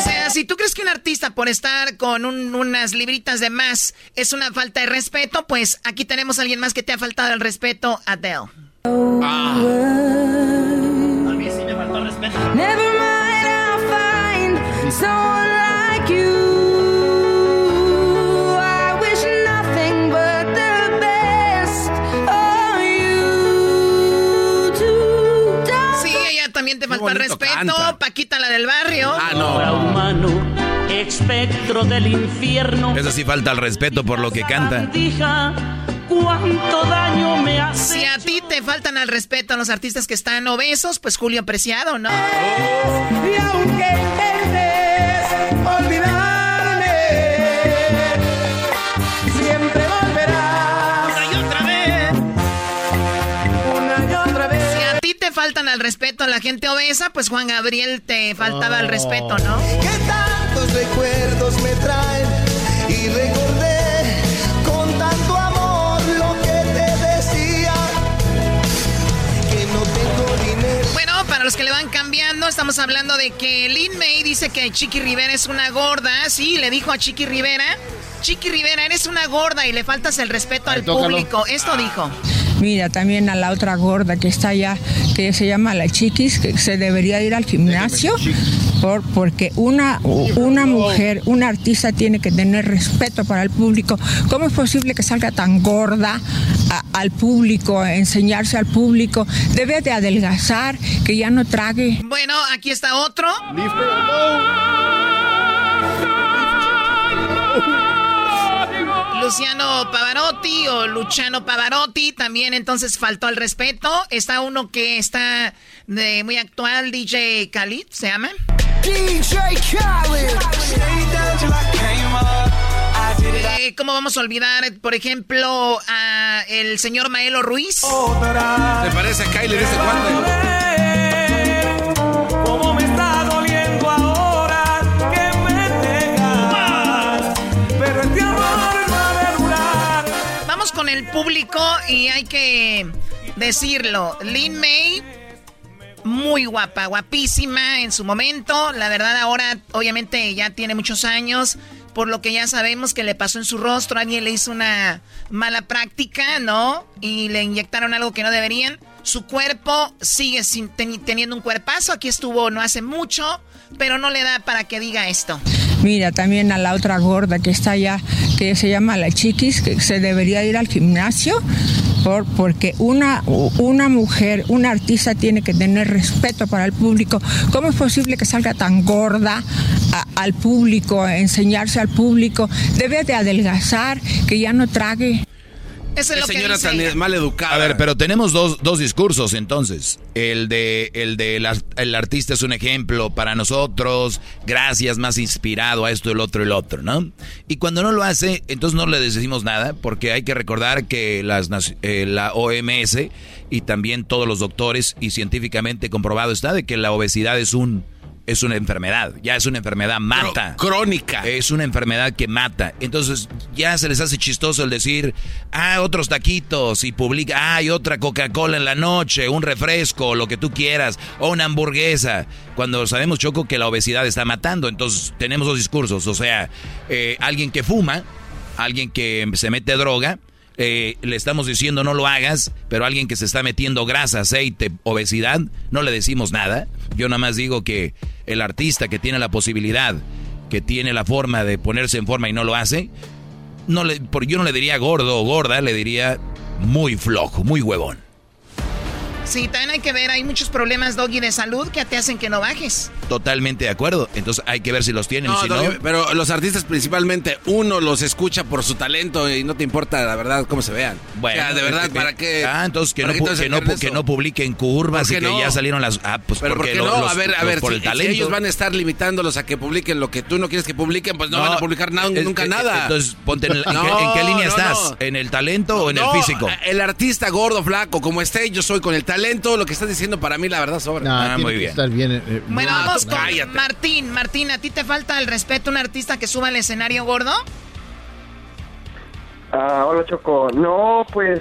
O sea, si tú crees que un artista por estar con un- unas libritas de más es una falta de respeto, pues aquí tenemos a alguien más que te ha faltado el respeto, Adele. A falta respeto. canta. Paquita, la del barrio. Ah, no. humano, espectro del infierno. Eso sí falta el respeto por lo que canta. Dija, cuánto daño me hace. Si a ti te faltan al respeto a los artistas que están obesos, pues Julio Preciado, ¿no? Y aunque intentes olvidarme, al respeto a la gente obesa, pues Juan Gabriel te faltaba el respeto, ¿no? Que tantos recuerdos me traen y recordé con tanto amor lo que te decía que no tengo dinero. Bueno, para los que le van cambiando, estamos hablando de que Lin May dice que Chiqui Rivera es una gorda. Sí, le dijo a Chiqui Rivera, Chiqui Rivera, eres una gorda y le faltas el respeto al tócalo. público. Esto dijo. Mira, también a la otra gorda que está allá, que se llama la chiquis, que se debería ir al gimnasio, por, porque una, una mujer, una artista tiene que tener respeto para el público. ¿Cómo es posible que salga tan gorda a- al público, a enseñarse al público? Debe de adelgazar, que ya no trague. Bueno, aquí está otro. Luciano Pavarotti o Luciano Pavarotti también entonces faltó al respeto. Está uno que está de muy actual, DJ Khalid, ¿se llama? DJ Khalid. Eh, ¿Cómo vamos a olvidar, por ejemplo, a el señor Maelo Ruiz? ¿Te parece a Kylie de ese el público y hay que decirlo. Lin May, muy guapa, guapísima en su momento. La verdad ahora, obviamente, ya tiene muchos años. Por lo que ya sabemos que le pasó en su rostro, alguien le hizo una mala práctica, ¿no? Y le inyectaron algo que no deberían. Su cuerpo sigue sin, teni- teniendo un cuerpazo. Aquí estuvo no hace mucho, pero no le da para que diga esto. Mira, también a la otra gorda que está allá, que se llama la chiquis, que se debería ir al gimnasio, por, porque una, una mujer, una artista tiene que tener respeto para el público. ¿Cómo es posible que salga tan gorda al público, enseñarse al público? Debe de adelgazar, que ya no trague. Eso es lo que señora dice tan mal educada. A ver, pero tenemos dos, dos discursos entonces. El de el de el, ar- el artista es un ejemplo para nosotros, gracias, más inspirado a esto, el otro, el otro, ¿no? Y cuando no lo hace, entonces no le decimos nada, porque hay que recordar que las, naci- eh, la OMS y también todos los doctores y científicamente comprobado está de que la obesidad es un es una enfermedad, ya es una enfermedad mata. crónica. Es una enfermedad que mata. Entonces ya se les hace chistoso el decir, ah, otros taquitos y publica, ah, hay otra Coca-Cola en la noche, un refresco, lo que tú quieras, o una hamburguesa. Cuando sabemos, Choco, que la obesidad está matando. Entonces tenemos dos discursos. O sea, eh, alguien que fuma, alguien que se mete droga, eh, le estamos diciendo no lo hagas, pero alguien que se está metiendo grasa, aceite, obesidad, no le decimos nada. Yo nada más digo que el artista que tiene la posibilidad, que tiene la forma de ponerse en forma y no lo hace, no le, yo no le diría gordo o gorda, le diría muy flojo, muy huevón. Sí, también hay que ver, hay muchos problemas, Doggy, de salud que te hacen que no bajes. Totalmente de acuerdo. Entonces hay que ver si los tienen. No, si no, pero los artistas principalmente, uno los escucha por su talento y no te importa la verdad cómo se vean. Bueno, o sea, de verdad, eh, ¿para qué? Ah, entonces que, no, entonces que, no, que no publiquen curvas ¿Por y que no? ya salieron las... Ah, pues Pero ¿por porque qué no? los- a ver, a ver, por si, el si talento. ellos van a estar limitándolos a que publiquen lo que tú no quieres que publiquen, pues no, No, van a publicar nada, es- nunca es- nada. Entonces, ponte en, el- ¿en, No, qué, en qué línea no, estás? no. ¿En el talento o en el físico? El artista gordo, flaco, como esté, yo soy con el talento, lo que estás diciendo para mí, la verdad, sobra. Ah, muy bien. Estar bien, eh, eh, Bueno, No, vamos con cállate. Martín. Martín, ¿a ti te falta el respeto a un artista que suba al escenario gordo? Ah, hola Choco. No, pues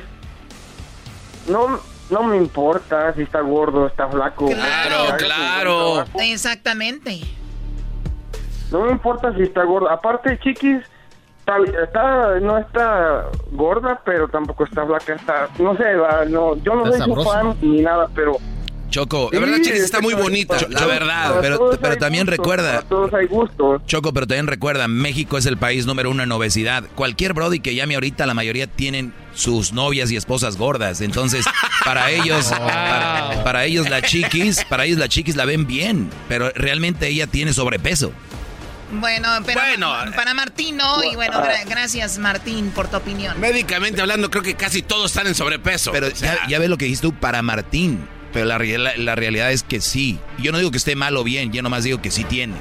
no no me importa si está gordo, está flaco. Claro, trabajo. Exactamente. No me importa si está gordo. Aparte, Chiquis está, está- no está gorda, pero tampoco está flaca. Está, no sé, no, yo no Está soy su sabroso. fan ni nada, pero Choco, La verdad, Sí, Chiquis, está muy bonita, la verdad. Pero, también recuerda. para todos hay gustos. Choco, pero también recuerda, México es el país número uno en obesidad. Cualquier Brody que llame ahorita, la mayoría tienen sus novias y esposas gordas. Entonces, para ellos, para, para ellos la chiquis, para ellos la chiquis la ven bien, pero realmente ella tiene sobrepeso. Bueno, pero para Martín no. Y bueno, gra- gracias Martín por tu opinión. Médicamente hablando, creo que casi todos están en sobrepeso. Pero ya, ya ves lo que dijiste tú para Martín. Pero la, la realidad es que sí. Yo no digo que esté mal o bien, yo nomás digo que sí tiene.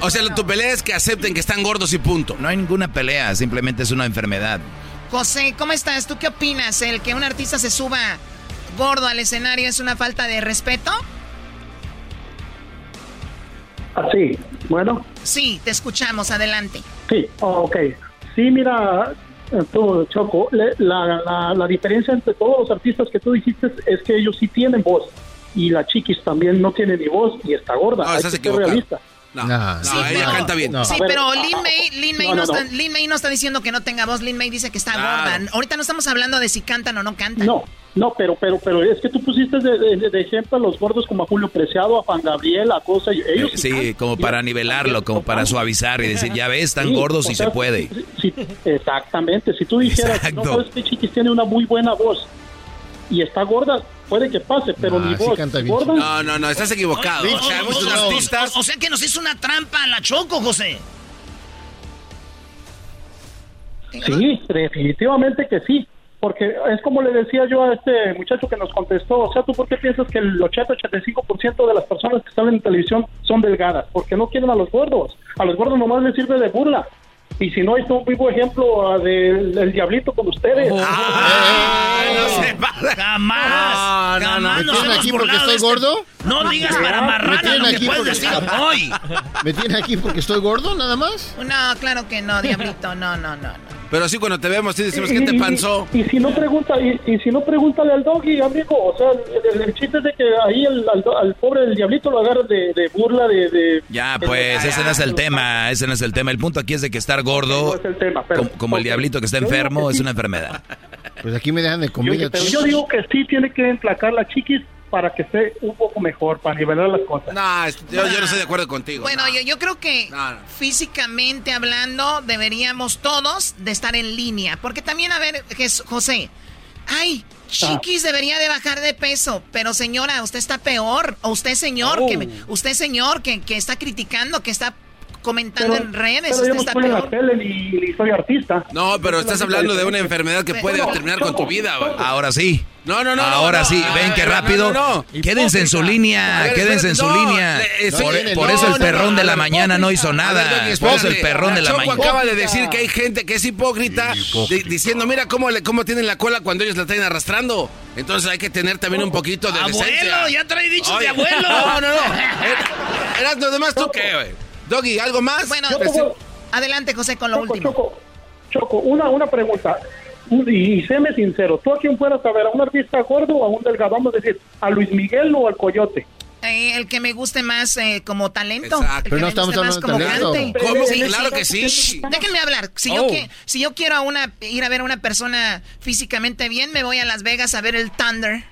O sea, tu pelea es que acepten que están gordos y punto. No hay ninguna pelea, simplemente es una enfermedad. José, ¿cómo estás? ¿Tú qué opinas? ¿El que un artista se suba gordo al escenario es una falta de respeto? Sí, bueno, Sí, te escuchamos. Adelante. sí, oh, ok. Sí, mira, tú, Choco, le- la, la, la diferencia entre todos los artistas que tú dijiste es que ellos sí tienen voz y la chiquis también no tiene ni voz y está gorda. No, Hay que ser realista. No, no, Sí, ella pero- canta bien. Sí, A ver, pero ah, Lin May, Lin May no, no, no, está, no. Lin May no está diciendo que no tenga voz. Lin May dice que está Claro. gorda. Ahorita no estamos hablando de si cantan o no cantan. No, no, pero, pero, pero es que tú pusiste de, de- de ejemplo a los gordos como a Julio Preciado, a Juan Gabriel, a Cosa, y ellos Eh, sí, como para nivelarlo, como para suavizar y decir, ya ves, están Sí, gordos y sea, se puede. Sí, exactamente. Si tú dijeras, Exacto. no sabes que Chiquis tiene una muy buena voz y está gorda, puede que pase, pero Ah, ni voz. gorda. No, no, no, estás equivocado. O, O sea, o- artistas. o- que nos hizo una trampa a la Choco, José. Sí, definitivamente que sí. Porque es como le decía yo a este muchacho que nos contestó, o sea, ¿tú por qué piensas que el 80-85% de las personas que están en televisión son delgadas? Porque no quieren a los gordos. A los gordos nomás les sirve de burla. Y si no, está un vivo ejemplo ah, del, del diablito con ustedes. Ah, no se Jamás. No, no, no. jamás ¿Me tienen aquí porque de estoy este- gordo? No digas para ¿Me marrana tienen lo que aquí puedes porque- decir hoy. ¿Me tienen aquí porque estoy gordo nada más? No, claro que no, diablito, no, no, no. no. Pero sí, cuando te vemos, sí decimos que te Y- y- panzó. Y, si no pregunta, y, y si no pregúntale al doggy, amigo, o sea, el, el chiste es de que ahí el, al, al pobre del diablito lo agarran de, de burla, de, de- Ya, pues, ese no es el tema, ese no es el tema. El punto aquí es de que estar gordo, como, como el diablito que está enfermo, es una enfermedad. Pues aquí me dejan de Yo, comida. pero yo digo que sí tiene que emplacar la chiquis para que esté un poco mejor, para nivelar las cosas. No, yo, yo no estoy de acuerdo contigo. Bueno, yo, yo creo que físicamente hablando deberíamos todos de estar en línea. Porque también, a ver, José, ay, Chiquis debería de bajar de peso. Pero señora, usted está peor. O usted señor, Oh. que me- usted señor que, que está criticando, que está comentando Pero, en redes, pero yo usted no está estoy en la tele ni, ni soy artista. No, pero estás hablando de una enfermedad que puede terminar con tu vida. güey. Ahora sí. No, no, no. Ahora no, sí, ven que no, rápido. no, no. Quédense en su línea, ver, quédense en su línea. le- eh, Por, eso el perrón no, de la mañana no hizo nada. Por eso el perrón de la mañana. acaba de decir que hay gente que es hipócrita, di- diciendo, mira cómo, le, cómo tienen la cola cuando ellos la traen arrastrando. Entonces hay que tener también un poquito de Abuelo, decencia. ya trae dichos de abuelo. No, no, no. Er- Eras lo demás tú qué, güey. Doggy, ¿algo más? Bueno, Pues, adelante, José, con lo Choco, último. Choco, Choco, una, una pregunta. Y, y séme sincero, ¿tú a quién fueras a ver? ¿A un artista gordo o a un delgado? Vamos a decir, ¿a Luis Miguel o al Coyote? Eh, el que me guste más eh, como talento. Exacto. El que Pero no me estamos guste más hablando de como talento. cante. ¿Cómo? Claro que sí. Shh, Déjenme hablar. Si, Oh. yo que, si yo quiero a una, ir a ver a una persona físicamente bien, me voy a Las Vegas a ver el Thunder.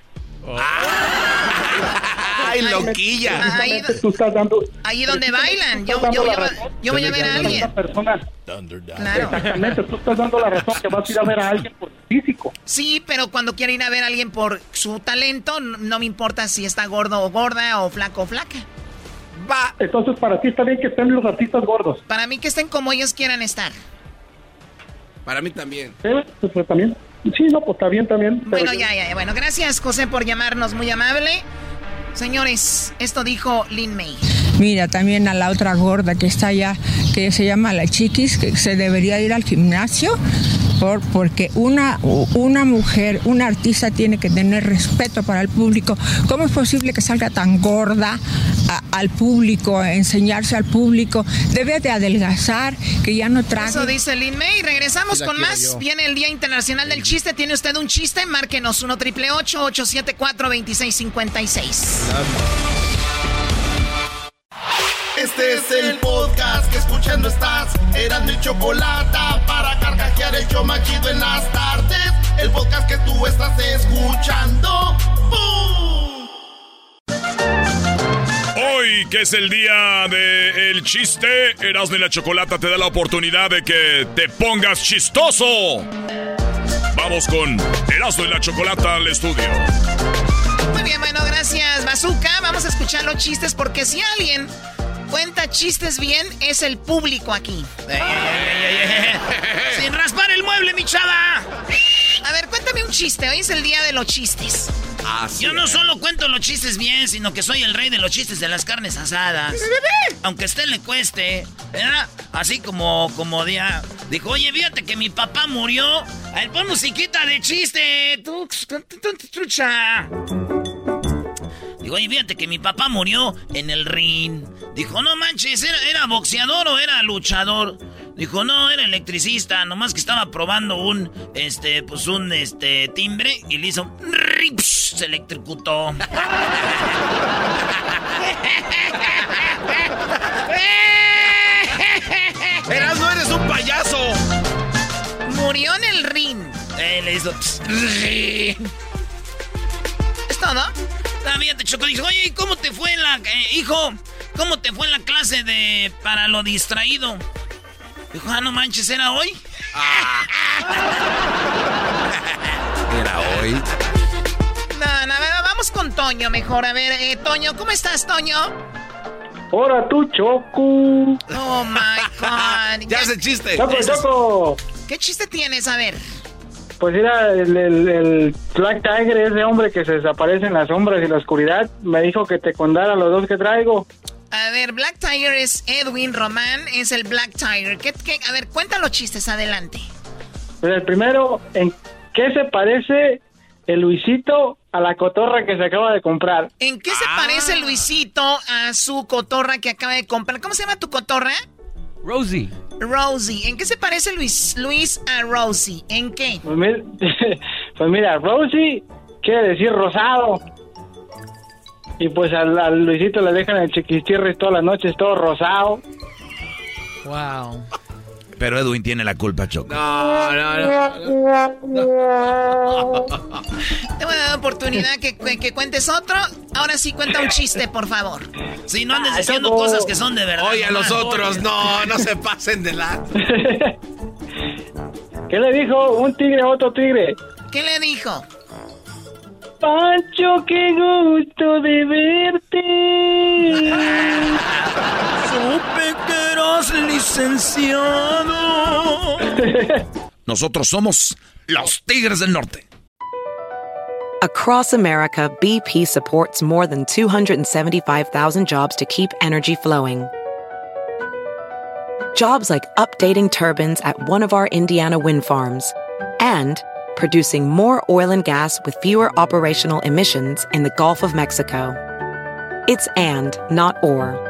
Ay, loquilla. Ahí, Tú estás dando... ahí donde bailan. Yo, voy a ver a alguien. Una persona- Claro. Exactamente, tú estás dando la razón que vas a ir a ver a alguien por físico. Sí, pero cuando quiero ir a ver a alguien por su talento, no, no me importa si está gordo o gorda o flaco o flaca. Va. Entonces, para ti está bien que estén los artistas gordos. Para mí que estén como ellos quieran estar. Para mí también. ¿Sí? Pues, pues, también. Sí, no, pues está bien también. Bueno, ya, ya, ya. Bueno, gracias, José, por llamarnos. Muy amable. Señores, esto dijo Lin May. Mira, también a la otra gorda que está allá, que se llama la chiquis, que se debería ir al gimnasio, por, porque una, una mujer, una artista tiene que tener respeto para el público. ¿Cómo es posible que salga tan gorda a- al público, a enseñarse al público? Debe de adelgazar, que ya no trague. Eso dice Lin May. Regresamos con más. yo. Viene el Día Internacional del Chiste. ¿Tiene usted un chiste? Márquenos 1 triple 874 2656 Este es el podcast que escuchando estás. Eran mi chocolate para carcajear el show más chido en las tardes. El podcast que tú estás escuchando. ¡Bum! Hoy, que es el día del chiste, Erasmo y la Chocolata te da la oportunidad de que te pongas chistoso. Vamos con Erasmo y la Chocolata al estudio. Muy bien, bueno, gracias, Bazooka. Vamos a escuchar los chistes porque si alguien cuenta chistes bien, es el público aquí. Sin raspar el mueble, mi chava. A ver, cuéntame un chiste. Hoy es el día de los chistes. Yo no solo cuento los chistes bien, sino que soy el rey de los chistes de las carnes asadas. Aunque a usted le cueste, ¿verdad? Así como, como día. Dijo, oye, fíjate que mi papá murió. A ver, pon musiquita de chiste. Tú, trucha. Dijo, oye, fíjate que mi papá murió en el ring. Dijo, no manches, ¿era, era boxeador o era luchador? Dijo, no, era electricista, nomás que estaba probando un, este, pues un, este, timbre y le hizo, rips, se electrocutó. Erasmo, eres un payaso. Murió en el ring. Eh, le hizo. ¿Es todo? También te chocó. Dijo, oye, ¿y cómo te fue en la, eh, hijo? ¿Cómo te fue en la clase de para lo distraído? Dijo, ah, no manches, ¿era hoy? Era hoy. No, no, a ver, vamos con Toño mejor. A ver, eh, Toño, ¿cómo estás, Toño? Ahora tú, Choco. Oh my God. Ya hace chiste. Choco, Choco. ¿Qué chiste tienes? A ver. Pues era el, el- el Black Tiger, ese hombre que se desaparece en las sombras y la oscuridad. Me dijo que te contara los dos que traigo. A ver, Black Tiger es Edwin Román, es el Black Tiger. ¿Qué, qué- A ver, cuenta los chistes, adelante. Pues el primero, ¿en qué se parece el Luisito a la cotorra que se acaba de comprar? ¿En qué se parece Luisito a su cotorra que acaba de comprar? ¿Cómo se llama tu cotorra? Rosie. Rosie. ¿En qué se parece Luis, Luis a Rosie? ¿En qué? Pues, mi- pues mira, Rosie quiere decir rosado. Y pues al, al Luisito le dejan el chiquistirris todas las noches, todo rosado. Wow. Pero Edwin tiene la culpa, Choco. No, no, Te voy a dar oportunidad que, que- que cuentes otro. Ahora sí, cuenta un chiste, por favor. Sí, no andes Ah, diciendo cosas que son de verdad. Oye, a los otros, no, no se pasen de la... ¿Qué le dijo un tigre a otro tigre? ¿Qué le dijo? Pancho, qué gusto de verte. Supe que eras licenciado. Nosotros somos los Tigres del Norte. Across America, BP supports more than 275,000 jobs to keep energy flowing. Jobs like updating turbines at one of our Indiana wind farms and producing more oil and gas with fewer operational emissions in the Gulf of Mexico. It's and, not or.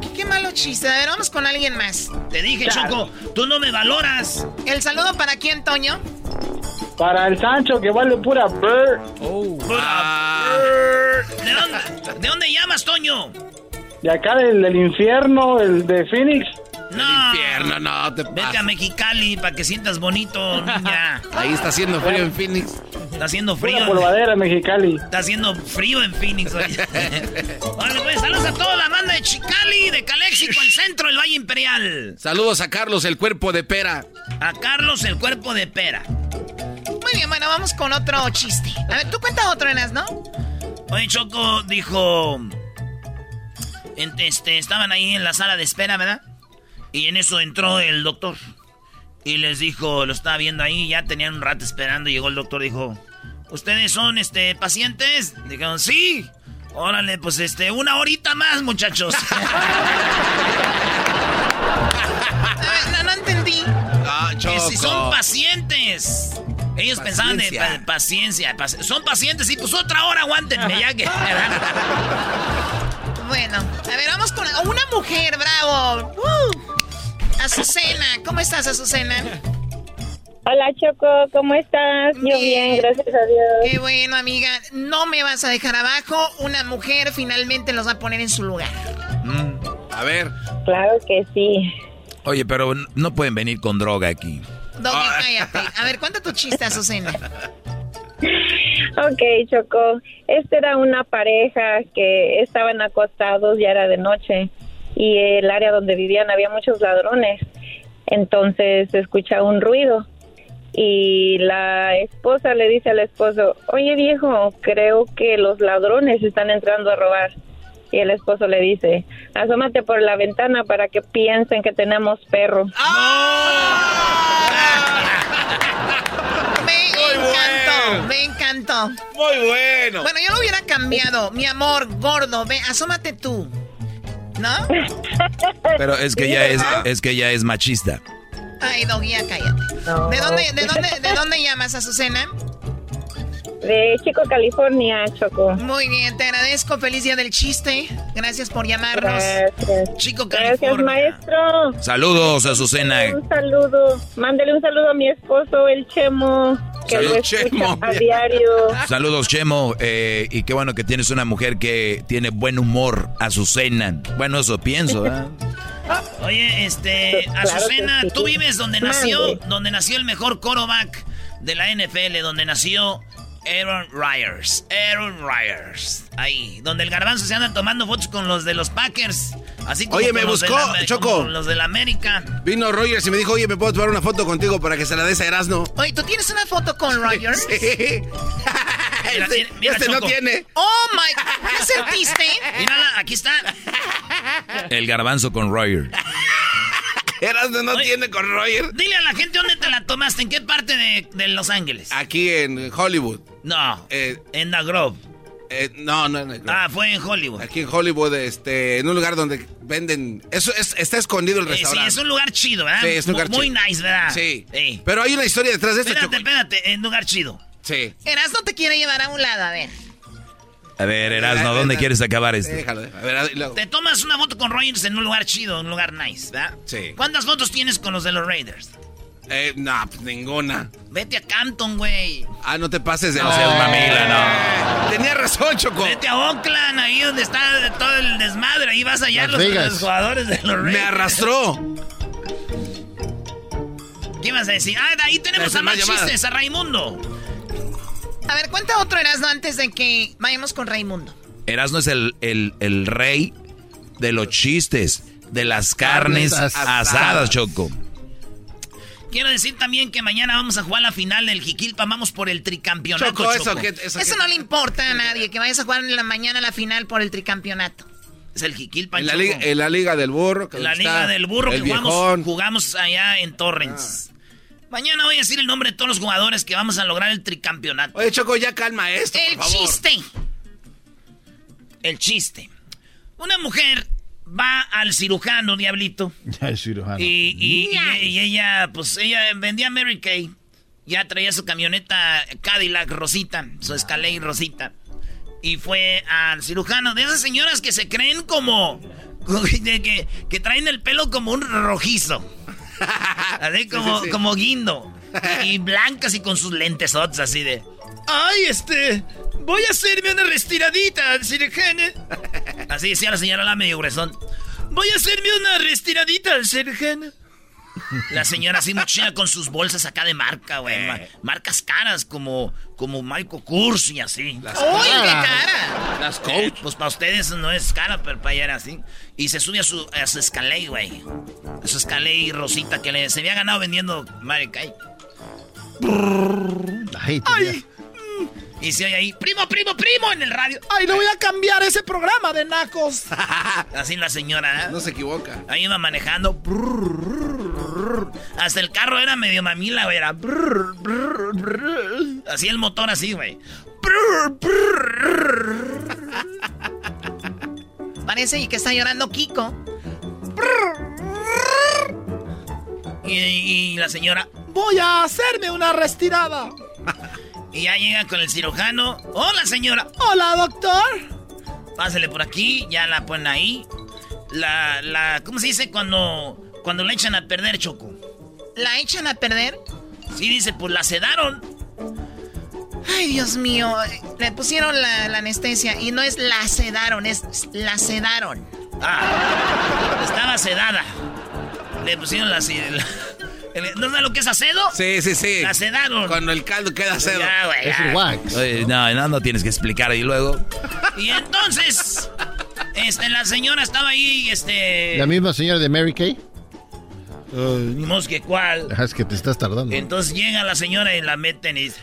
¿Qué, qué malo chiste. A ver, vamos con alguien más. Te dije, Choco, tú no me valoras. ¿El saludo para quién, Toño? Para el Sancho, que vale pura bird. Oh. ¿De dónde, ¿De dónde llamas, Toño? De acá del, del infierno, el de Phoenix. No. Infierno, no te Vete a. Mexicali para que sientas bonito, niña. Ahí está haciendo frío en Phoenix. Está haciendo frío. polvadera, Mexicali. Está haciendo frío en Phoenix. pues, saludos a toda la banda de Chicali, de Caléxico, el centro del Valle Imperial. Saludos a Carlos, el cuerpo de pera. A Carlos, el cuerpo de pera. Muy bien, bueno, vamos con otro chiste. A ver, tú cuenta otro, Enas, ¿no? Oye, Choco dijo. en- Este, estaban ahí en la sala de espera, ¿verdad? Y en eso entró el doctor. Y les dijo, lo estaba viendo ahí, ya tenían un rato esperando. Y llegó el doctor, dijo: ¿Ustedes son este pacientes? Dijeron, sí. Órale, pues este, una horita más, muchachos. No, no entendí. Ah, que si son pacientes. Ellos pensaban de Paciencia. pa- paciencia. paci- son pacientes y pues otra hora aguántenme ya que. Bueno, a ver, vamos con una mujer, bravo. ¡Uh! Azucena, ¿cómo estás, Azucena? Hola Choco, ¿cómo estás? Yo bien, gracias a Dios. Qué bueno, amiga. No me vas a dejar abajo. Una mujer finalmente los va a poner en su lugar. Mm. A ver. Claro que sí. Oye, pero no pueden venir con droga aquí. Doggy, Ah. cállate. A ver, cuenta tu chiste, Azucena. Ok, Choco. Esta era una pareja que estaban acostados, ya era de noche, y el área donde vivían había muchos ladrones. Entonces se escucha un ruido y la esposa le dice al esposo, oye viejo, creo que los ladrones están entrando a robar. Y el esposo le dice, asómate por la ventana para que piensen que tenemos perro. Me encantó, me encantó. Muy bueno. Bueno, yo lo hubiera cambiado. Mi amor, gordo, ve, asómate tú. ¿No? Pero es que ya es, es que ya es machista. Ay, Doggy, cállate. ¿De dónde, de dónde, de dónde llamas, Azucena? De Chico, California, Choco. Muy bien, te agradezco. Feliz día del chiste. Gracias por llamarnos. Gracias. Chico, Gracias, California. maestro. Saludos, Azucena. Un saludo. Mándele un saludo a mi esposo, el Chemo, que Salud, lo Chemo. a diario. Saludos, Chemo. eh, y qué bueno que tienes una mujer que tiene buen humor, Azucena. Bueno, eso pienso, ¿eh? Oye, este, Claro Azucena, sí. tú vives donde nació, donde nació el mejor quarterback de la NFL, donde nació Aaron Ryers. Aaron Ryers. Ahí, donde el garbanzo se anda tomando fotos con los de los Packers. Así como Oye, me los de buscó, la- Choco. con los de la América. Vino Rogers y me dijo, oye, ¿me puedo tomar una foto contigo para que se la des a Erasno? Oye, ¿tú tienes una foto con Rogers? Mira, Este- mira, este no tiene. Oh my, ¿qué sentiste? Mírala, aquí está. El garbanzo con Royer. Erasno no tiene con Roger. Dile a la gente dónde te la tomaste, en qué parte de, de Los Ángeles. Aquí en Hollywood. No, Eh, en The Grove. eh, no, no, no. Ah, fue en Hollywood. Aquí en Hollywood, este, en un lugar donde venden. Eso es, está escondido el Eh, sí, restaurante. es un lugar chido, ¿verdad? Sí, es un lugar Muy chido. nice, ¿verdad? Sí. Sí. Pero hay una historia detrás de esto, Espérate, Choco. espérate, en un lugar chido. Sí. Eras no te quiere llevar a un lado, a ver. A ver, Erasno, ¿dónde quieres acabar esto? Déjalo, déjalo. A ver, luego. Te tomas una foto con Rogers en un lugar chido, en un lugar nice, ¿verdad? Sí. ¿Cuántas fotos tienes con los de los Raiders? Eh, no, pues ninguna. Vete a Canton, güey. Ah, no te pases de No seas mamila, Tenía razón, Choco. Vete a Oakland, ahí donde está todo el desmadre. Ahí vas allá Las los, jugadores de los Raiders. Me arrastró. ¿Qué vas a decir? Ah, de ahí tenemos a más chistes, a Raimundo. A ver, cuenta otro Erasmo antes de que vayamos con Raimundo. Erasno es el, el, el rey de los chistes, de las carnes Carnes asadas, asadas. Choco. Quiero decir también que mañana vamos a jugar la final del Jiquilpa. Vamos por el tricampeonato. Choco, eso Choco. que. Eso, Eso que- no le importa a nadie, que vayas a jugar en la mañana la final por el tricampeonato. Es el Jiquilpa, En la, liga, en la liga del burro. que En la Liga está del Burro que jugamos, allá en Torrens. Mañana voy a decir el nombre de todos los jugadores que vamos a lograr el tricampeonato. Oye, Choco, ya calma esto, El por favor. chiste. El chiste. Una mujer va al cirujano, diablito. Ya es cirujano. Y, y- y- y ella, pues ella vendía Mary Kay. Ya traía su camioneta Cadillac Rosita, su Escalade Rosita. Y fue al cirujano. De esas señoras que se creen como. de que, que traen el pelo como un rojizo. Así como, sí, sí. como guindo. Y blancas y con sus lentes así de. Ay, este. Voy a hacerme una restiradita cirujano. Así decía la señora la medio gruesón. Voy a hacerme una restiradita cirujano. La señora así muy chida con sus bolsas acá de marca, güey. ma- marcas caras como, como Michael Kors y así. Las ¡Uy, qué cara! Las Eh, coach. pues para ustedes no es cara, pero para ella era así. Y se sube a su, a su Escalade, güey. A su Escalade rosita que le, se había ganado vendiendo Mary Kay. Ay, Y se oye ahí, primo, primo, primo, en el radio. Ay, no voy a cambiar ese programa de nacos. Así la señora, ¿eh? No se equivoca. Ahí iba manejando. Hasta el carro era medio mamila, güey. Era. Así el motor así, güey. Parece que está llorando Kiko. Y, y la señora. Voy a hacerme una retirada. Y ya llega con el cirujano. Hola, señora. Hola, doctor. Pásale por aquí. Ya la ponen ahí. La, la. ¿Cómo se dice cuando. Cuando la echan a perder, Choco? ¿La echan a perder? Sí, dice, pues la sedaron. Ay, Dios mío. Le pusieron la, la anestesia y no es la sedaron, es la sedaron. Ah, estaba sedada. Le pusieron la. la- ¿No sabes lo que es acedo? Sí, sí, sí. La sedaron. Cuando el caldo queda cedo. Ya, güey, Es el wax. Oye, no, no, no tienes que explicar. Y luego. Y entonces, este, la señora estaba ahí, este. La misma señora de Mary Kay. Ni mos que cuál. Es que te estás tardando. Entonces llega la señora y la meten y dice: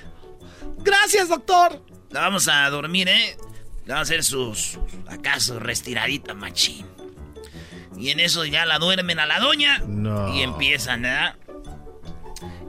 Gracias, doctor. La vamos a dormir, ¿eh? Le vamos a hacer sus. acaso restiradita, machín. Y en eso ya la duermen a la doña. No. Y empiezan, ¿verdad?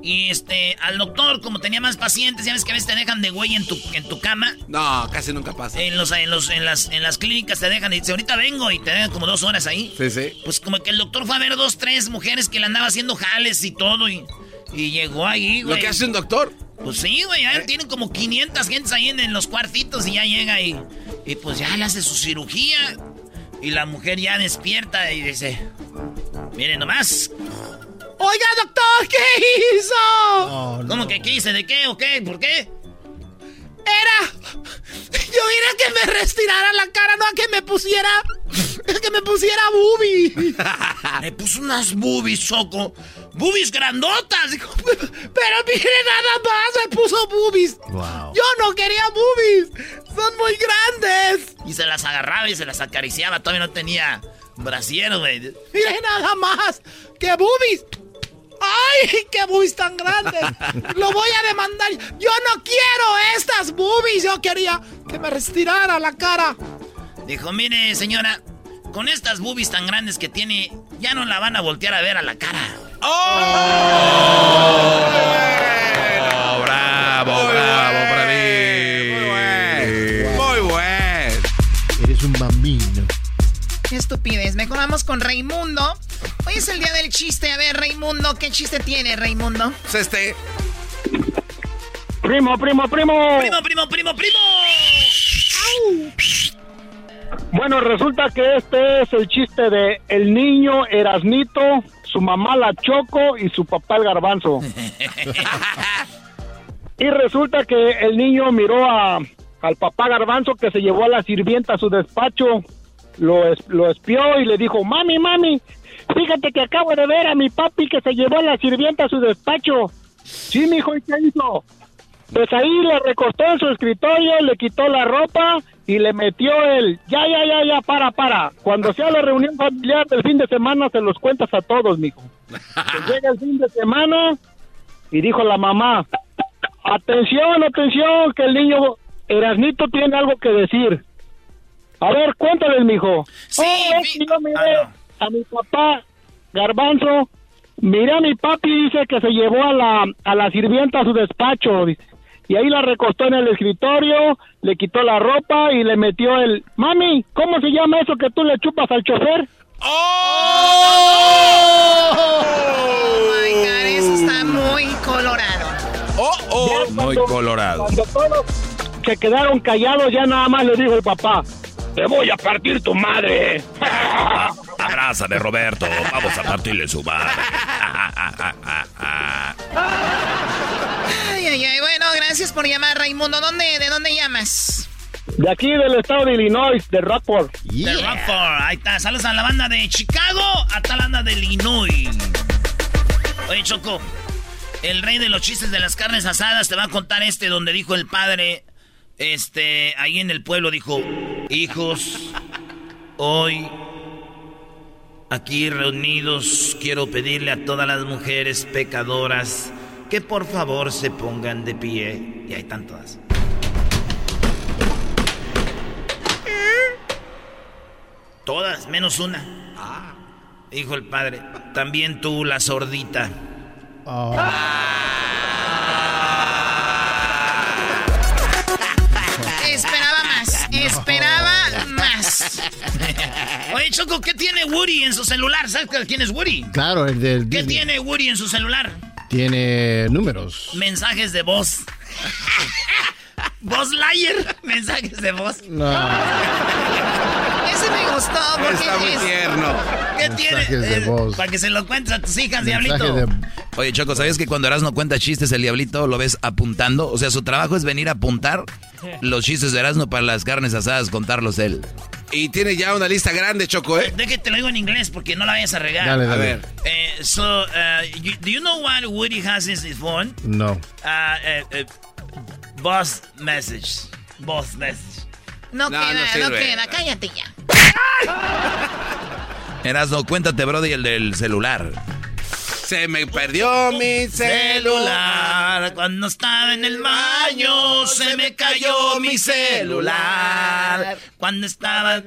Y este, al doctor, como tenía más pacientes, ya ves que a veces te dejan de güey en tu, en tu cama. No, casi nunca pasa. En, los, en, los, en, las, en las clínicas te dejan y dice, ahorita vengo y te dejan como dos horas ahí. Sí, sí. Pues como que el doctor fue a ver dos, tres mujeres que le andaba haciendo jales y todo y, y llegó ahí, Lo güey. que hace un doctor. Pues sí, güey, ya tienen como 500 gentes ahí en, en los cuartitos y ya llega y, y pues ya le hace su cirugía. Y la mujer ya despierta y dice, miren nomás. Oiga, doctor, ¿qué hizo? ¿Cómo que qué hice? ¿De qué o qué? ¿Por qué? Era. Yo quería que me restirara la cara, no a que me pusiera. Que me pusiera boobies. Me puso unas boobies, Choco. Boobies grandotas. Pero mire nada más, me puso boobies. Wow. Yo no quería boobies. Son muy grandes. Y se las agarraba y se las acariciaba. Todavía no tenía brasier, güey. Mire nada más. ¡Qué boobies! ¡Ay, qué boobies tan grandes! Lo voy a demandar. Yo no quiero estas boobies. Yo quería que me restirara la cara. Dijo, mire, señora, con estas boobies tan grandes que tiene, ya no la van a voltear a ver a la cara. Oh, bravo, bravo para mí. Muy bueno. Eres un bambino. Qué estupidez. Mejor vamos con Raimundo. Hoy es el día del chiste. A ver, Raimundo, ¿qué chiste tiene, Raimundo? Pues este. Primo, primo, primo. Primo, primo, primo, primo. Bueno, resulta que este es el chiste de el niño Erasnito, su mamá la Choco y su papá el Garbanzo. y resulta que el niño miró a, al papá Garbanzo que se llevó a la sirvienta a su despacho, lo, es- lo espió y le dijo, mami, mami, fíjate que acabo de ver a mi papi que se llevó a la sirvienta a su despacho. Sí, mijo, ¿y qué hizo? Pues ahí le recortó en su escritorio, le quitó la ropa y le metió el... Ya, ya, ya, ya, para, para. Cuando sea la reunión familiar del fin de semana, se los cuentas a todos, mijo. Llega el fin de semana y dijo la mamá, atención, atención, que el niño Erasnito tiene algo que decir. A ver, cuéntales, mijo. Sí, Oh, yo miré a mi papá, Garbanzo, miré a mi papi, dice que se llevó a la, a la sirvienta a su despacho, dice. Y ahí la recostó en el escritorio, le quitó la ropa y le metió el... Mami, ¿cómo se llama eso que tú le chupas al chofer? Oh my God, eso está muy colorado. Oh, Muy colorado. Cuando todos se quedaron callados, ya nada más le dijo el papá, te voy a partir tu madre. Abrázame, Roberto. Vamos a partirle su madre. Ay, ay, ay. Bueno, gracias por llamar, Raimundo. ¿Dónde, ¿De dónde llamas? De aquí del estado de Illinois, de Rockport. De Rockford. Ahí está. Saludos a la banda de Chicago hasta la banda de Illinois. Oye, Choco. El rey de los chistes de las carnes asadas te va a contar este donde dijo el padre, este, ahí en el pueblo dijo, hijos, hoy aquí reunidos quiero pedirle a todas las mujeres pecadoras que por favor se pongan de pie. Y ahí están todas. Todas, menos una. Dijo el padre, también tú, la sordita. Esperaba más, esperaba más. Oye, Choco, ¿qué tiene Woody en su celular? ¿Sabes quién es Woody? Claro, el del ¿Qué Disney. tiene Woody en su celular? Tiene números. Mensajes de voz. Voz Liar. Mensajes de voz. No. Ese me gustó porque Está muy es- tierno. ¿Qué tiene? Mensajes de Eh, voz. Para que se lo cuentes a tus hijas, diablito. de- Oye, Choco, ¿sabías que cuando Erasmo cuenta chistes, el diablito lo ves apuntando? O sea, su trabajo es venir a apuntar los chistes de Erasmo para las carnes asadas, contarlos él. Y tiene ya una lista grande, Choco, ¿eh? De que te lo digo en inglés porque no la vayas a regar. Dale, A ver. Eh, so, uh, you- do you know what Woody has in his phone? No. Uh, uh, uh, boss message. Boss message. No, No, queda, no no, queda, cállate ya. Erasmo, cuéntate, brody, el del celular. Se me perdió mi celular. Cuando estaba en el baño se me cayó mi celular. Cuando estaba...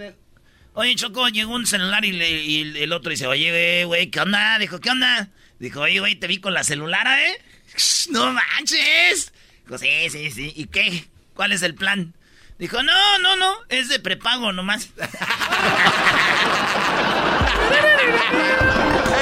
Oye, Choco, llegó un celular y, el otro dice, oye, güey, ¿qué onda? Dijo, ¿qué onda? Dijo, oye, güey, te vi con la celular, ¿eh? No manches. Dijo, sí, sí, sí. ¿Y qué? ¿Cuál es el plan? Dijo, no, no, no, es de prepago nomás.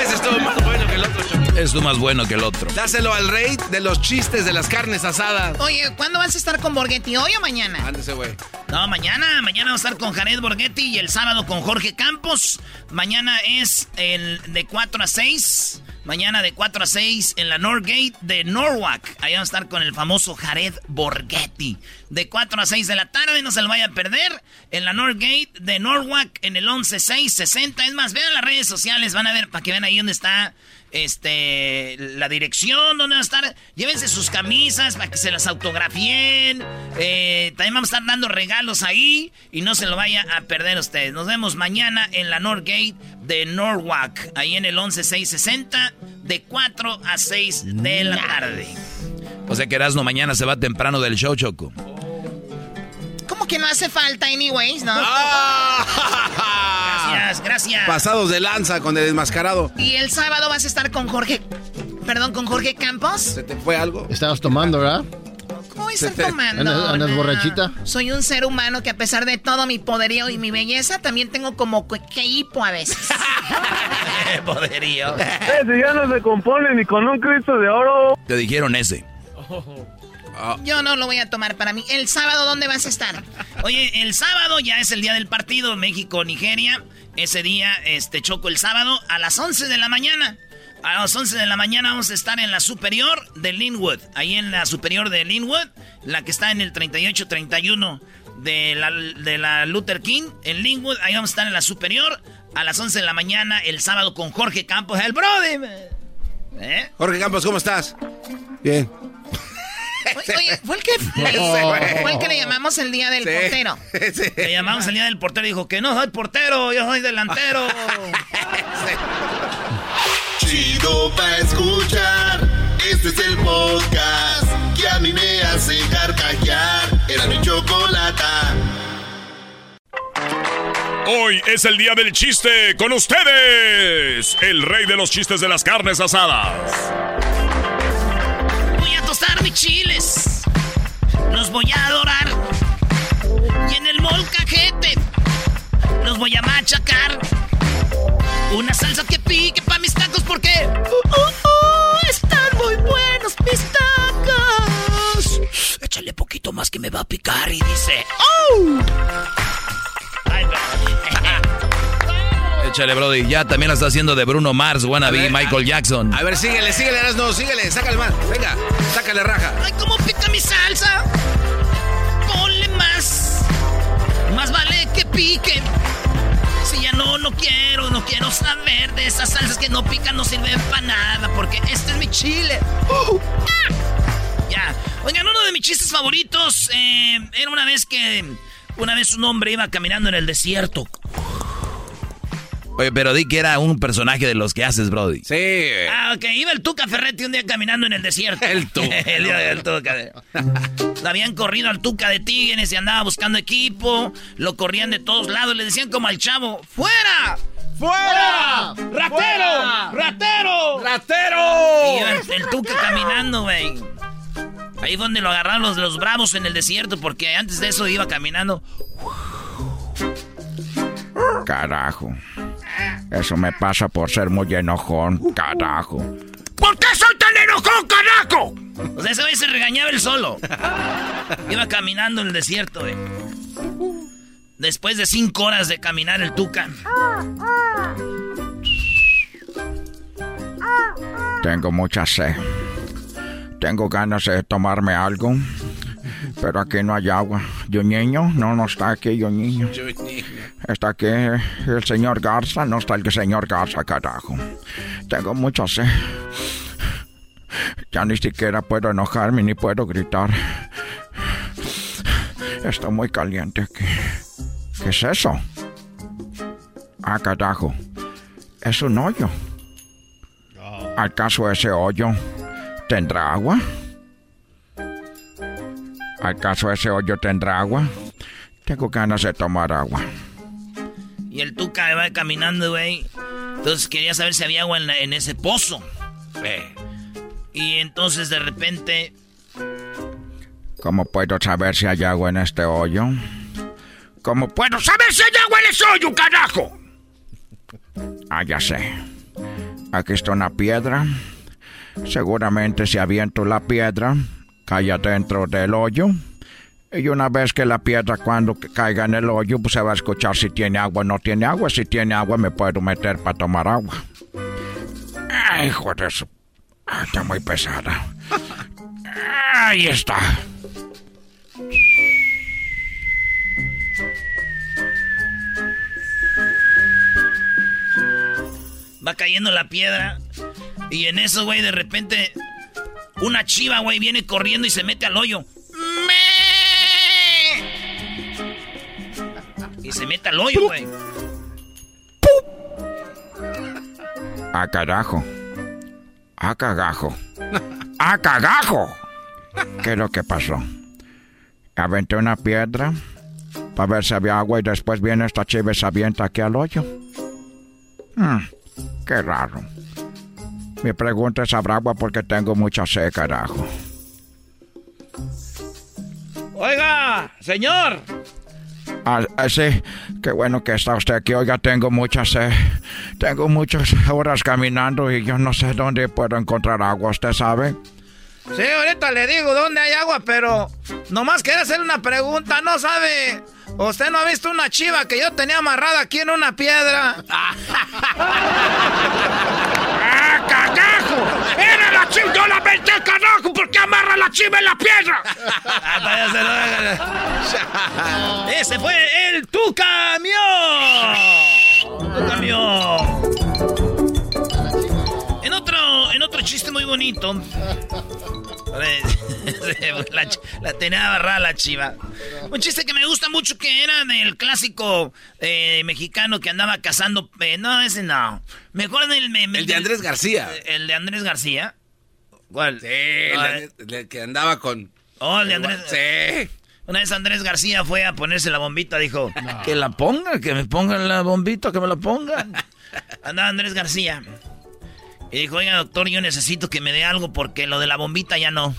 Ese estuvo más bueno que el otro. Es tú más bueno que el otro. Dáselo al rey de los chistes de las carnes asadas. Oye, ¿cuándo vas a estar con Borghetti? ¿Hoy o mañana? Ándese, güey. No, mañana. Mañana vamos a estar con Jared Borghetti y el sábado con Jorge Campos. Mañana es el de 4 a 6. Mañana de 4 a 6 en la Norgate de Norwalk. Ahí vamos a estar con el famoso Jared Borghetti. De 4 a 6 de la tarde, no se lo vaya a perder. En la Norgate de Norwalk en el 11660. Es más, vean las redes sociales, van a ver para que vean ahí dónde está este la dirección donde va a estar. Llévense sus camisas para que se las autografíen. Eh, también vamos a estar dando regalos ahí y no se lo vaya a perder ustedes. Nos vemos mañana en la Norgate de Norwalk, ahí en el 11660, de 4 a 6 de la tarde. O sea que Erasmo mañana se va temprano del show, Choco. ¿Cómo que no hace falta, anyways, no? Gracias, gracias. Pasados de lanza con el desmascarado. ¿Y el sábado vas a estar con Jorge? Perdón, con Jorge Campos. ¿Se te fue algo? Estabas tomando, ¿verdad? ¿Cómo te- tomando? ¿Andas- andas No. borrachita? Soy un ser humano que a pesar de todo mi poderío y mi belleza, también tengo como que, que hipo a veces. Poderío. Ese ya no se compone ni con un Cristo de oro. Te dijeron ese. Yo no lo voy a tomar para mí. ¿El sábado dónde vas a estar? Oye, el sábado ya es el día del partido México-Nigeria. Ese día, este, Choco, el sábado a las 11 de la mañana. A las 11 de la mañana vamos a estar en la superior de Linwood. Ahí en la superior de Linwood, la que está en el 3831 de la, de la Luther King, en Linwood. Ahí vamos a estar en la superior a las 11 de la mañana el sábado con Jorge Campos, el Brody. ¿Eh? Jorge Campos, ¿cómo estás? Bien. Oye, oye, fue el que le, fue el que le llamamos el día del Sí. portero. Le llamamos el día del portero y dijo que no soy portero, yo soy delantero. Chido pa' escuchar. Este es el podcast que a mí me hace carcajear. Era mi chocolata. Hoy es el día del chiste con ustedes, el rey de los chistes de las carnes asadas. Tostar mis chiles. Los voy a adorar. Y en el molcajete los voy a machacar. Una salsa que pique pa' mis tacos porque uh, uh, uh, están muy buenos mis tacos. Échale poquito más que me va a picar y dice, ¡Oh! Ay, Échale, Brody. Ya también la está haciendo de Bruno Mars, wannabe Michael Jackson. A ver, síguele, síguele, no, síguele, sácale más. Venga, sácale raja. ¡Ay, cómo pica mi salsa! Ponle más. Más vale que pique. Si ya no, no quiero, no quiero saber de esas salsas que no pican, no sirven para nada, porque este es mi chile. Uh, ah. Ya. Oigan, uno de mis chistes favoritos eh, era una vez que. Una vez un hombre iba caminando en el desierto. Oye, pero di que era un personaje de los que haces, Brody. Sí. Ah, ok. Iba el Tuca Ferretti un día caminando en el desierto. El Tuca. el día del Tuca. Le habían corrido al Tuca de Tigres y andaba buscando equipo. Lo corrían de todos lados. Le decían como al chavo: ¡Fuera! ¡Fuera! ¡Ratero! ¡Ratero! ¡Ratero! Y iba el, el Tuca caminando, güey. Ahí fue donde lo agarraron los, los bravos en el desierto, porque antes de eso iba caminando. Carajo. Eso me pasa por ser muy enojón, carajo. ¿Por qué soy tan enojón, carajo? O sea, ese güey se regañaba el solo. Iba caminando en el desierto. Después de cinco horas de caminar el Tuca. Tengo mucha sed. Tengo ganas de tomarme algo. Pero aquí no hay agua. ¿Yo niño? No, no está aquí, yo niño. Está aquí el señor Garza. No está el señor Garza, carajo. Tengo mucha sed. Ya ni siquiera puedo enojarme ni puedo gritar. Está muy caliente aquí. ¿Qué es eso? Ah, carajo. Es un hoyo. ¿Acaso ese hoyo tendrá agua? ¿Acaso ese hoyo tendrá agua? Tengo ganas de tomar agua. Y el Tuca iba caminando, güey. Entonces quería saber si había agua en, la- en ese pozo. Y entonces de repente. ¿Cómo puedo saber si hay agua en este hoyo? ¿Cómo puedo ¡Puedo saber si hay agua en ese hoyo, carajo! Ah, ya sé. Aquí está una piedra. Seguramente si aviento la piedra, cae dentro del hoyo. Y una vez que la piedra cuando caiga en el hoyo, pues se va a escuchar si tiene agua o no tiene agua. Si tiene agua, me puedo meter para tomar agua. Ay, hijo de su... Ah, está muy pesada. Ahí está. Va cayendo la piedra. Y en eso, güey, de repente. Una chiva, güey, viene corriendo y se mete al hoyo. Y se mete al hoyo, güey. A carajo. A cagajo. A cagajo. ¿Qué es lo que pasó? Aventé una piedra para ver si había agua y después viene esta chiva y se aquí al hoyo. Hmm, qué raro. Mi pregunta es, ¿habrá agua porque tengo mucha sed, carajo? Oiga, señor. Ah, ah, sí, qué bueno que está usted aquí. Oiga, tengo mucha sed. Tengo muchas horas caminando y yo no sé dónde puedo encontrar agua, ¿usted sabe? Sí, ahorita le digo dónde hay agua, pero nomás quería hacer una pregunta. ¿No sabe? ¿Usted no ha visto una chiva que yo tenía amarrada aquí en una piedra? ¡Era la chiva! ¡Yo la metí, carajo! ¿Por qué amarra la chiva en la piedra? Ese fue el Tu Camión. Tu Camión. En otro, en otro chiste muy bonito. La, la tenía agarrada la chiva. Un chiste que me gusta mucho que era del clásico eh, mexicano que andaba cazando. eh, no, ese no. Mejor del. me- El de Andrés García. El de Andrés García. ¿Cuál? Sí, el, el que andaba con. Oh, el de Andrés. Sí. Una vez Andrés García fue a ponerse la bombita, dijo, que la ponga, que me pongan la bombita, que me la pongan. Andaba Andrés García. Y dijo, oiga, doctor, yo necesito que me dé algo porque lo de la bombita ya no.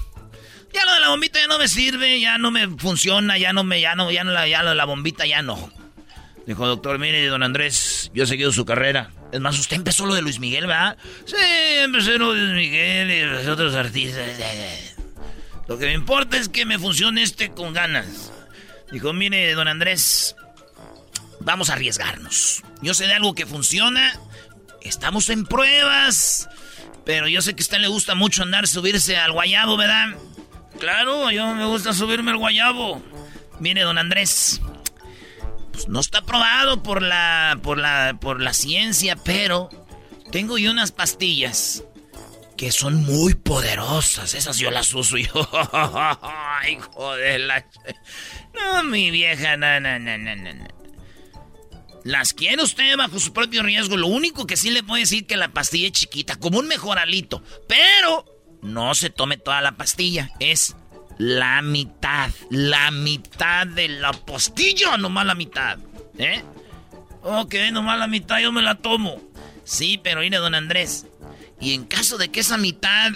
Ya lo de la bombita ya no me sirve, ya no me funciona, ya no me, ya no, ya no ya lo de la bombita ya no. Dijo, doctor, mire, don Andrés, yo he seguido su carrera. Es más, usted empezó lo de Luis Miguel, ¿verdad? Sí, empecé lo de Luis Miguel y los otros artistas. Lo que me importa es que me funcione este con ganas. Dijo, mire, don Andrés, vamos a arriesgarnos. Yo sé de algo que funciona. Estamos en pruebas. Pero yo sé que a usted le gusta mucho andar, subirse al guayabo, ¿verdad? Claro, yo me gusta subirme al guayabo. Mire, don Andrés, pues no está probado por la, por la, por la ciencia, pero tengo unas pastillas que son muy poderosas. Esas yo las uso y. Ay, joder, la... No, mi vieja, no, no, no, no, no. Las quiere usted bajo su propio riesgo. Lo único que sí le puedo decir que la pastilla es chiquita, como un mejoralito. Pero no se tome toda la pastilla. Es la mitad. La mitad de la pastilla, nomás la mitad. ¿Eh? Ok, nomás la mitad yo me la tomo. Sí, pero mire, don Andrés. Y en caso de que esa mitad,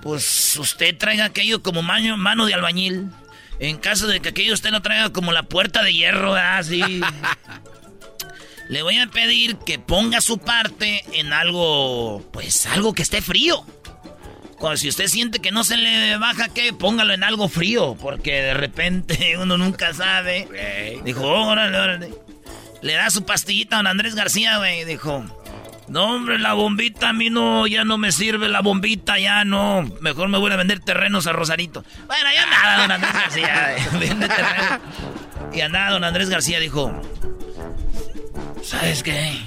pues usted traiga aquello como mano, mano de albañil. En caso de que aquello usted lo traiga como la puerta de hierro, así. Le voy a pedir que ponga su parte en algo, pues algo que esté frío. Cuando si usted siente que no se le baja, que póngalo en algo frío, porque de repente uno nunca sabe. Dijo, órale, órale. Le da su pastillita a don Andrés García, güey. Dijo, no, hombre, la bombita a mí no, ya no me sirve la bombita, ya no. Mejor me voy a vender terrenos a Rosarito. Bueno, ya nada, don Andrés García. eh, Vende terrenos. Y andaba don Andrés García, dijo, ¿sabes qué?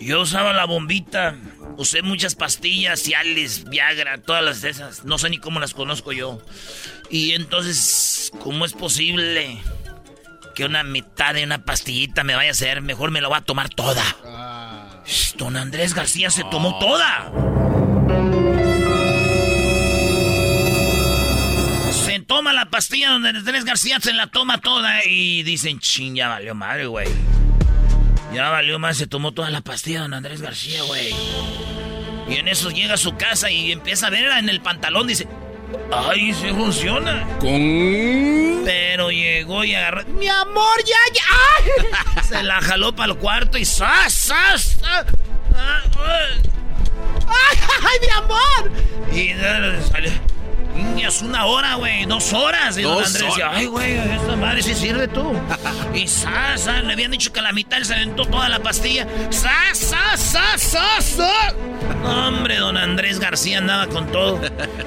Yo usaba la bombita, usé muchas pastillas, Cialis, Viagra, todas las de esas. No sé ni cómo las conozco yo. Y entonces, ¿cómo es posible que una mitad de una pastillita me vaya a hacer? Mejor me la voy a tomar toda. Shh, Don Andrés García se tomó toda. Se toma la pastilla, don Andrés García se la toma toda y dicen, ching, ya valió madre, güey. Ya valió más, se tomó toda la pastilla don Andrés García, güey. Y en eso llega a su casa y empieza a ver en el pantalón, dice, ay, se funciona. Con... Pero llegó y agarró, mi amor, ya, ya. se la jaló para el cuarto y ¡zas, zas! zas! ¡Ay, mi amor! Y salió. Es una hora, güey, dos horas. Y don Dos Andrés decía, ay, güey, esta madre sí sirve tú. y sa, sa, le habían dicho que a la mitad él se aventó toda la pastilla. Sa, sa, sa, sa, sa. No, hombre, don Andrés García andaba con todo.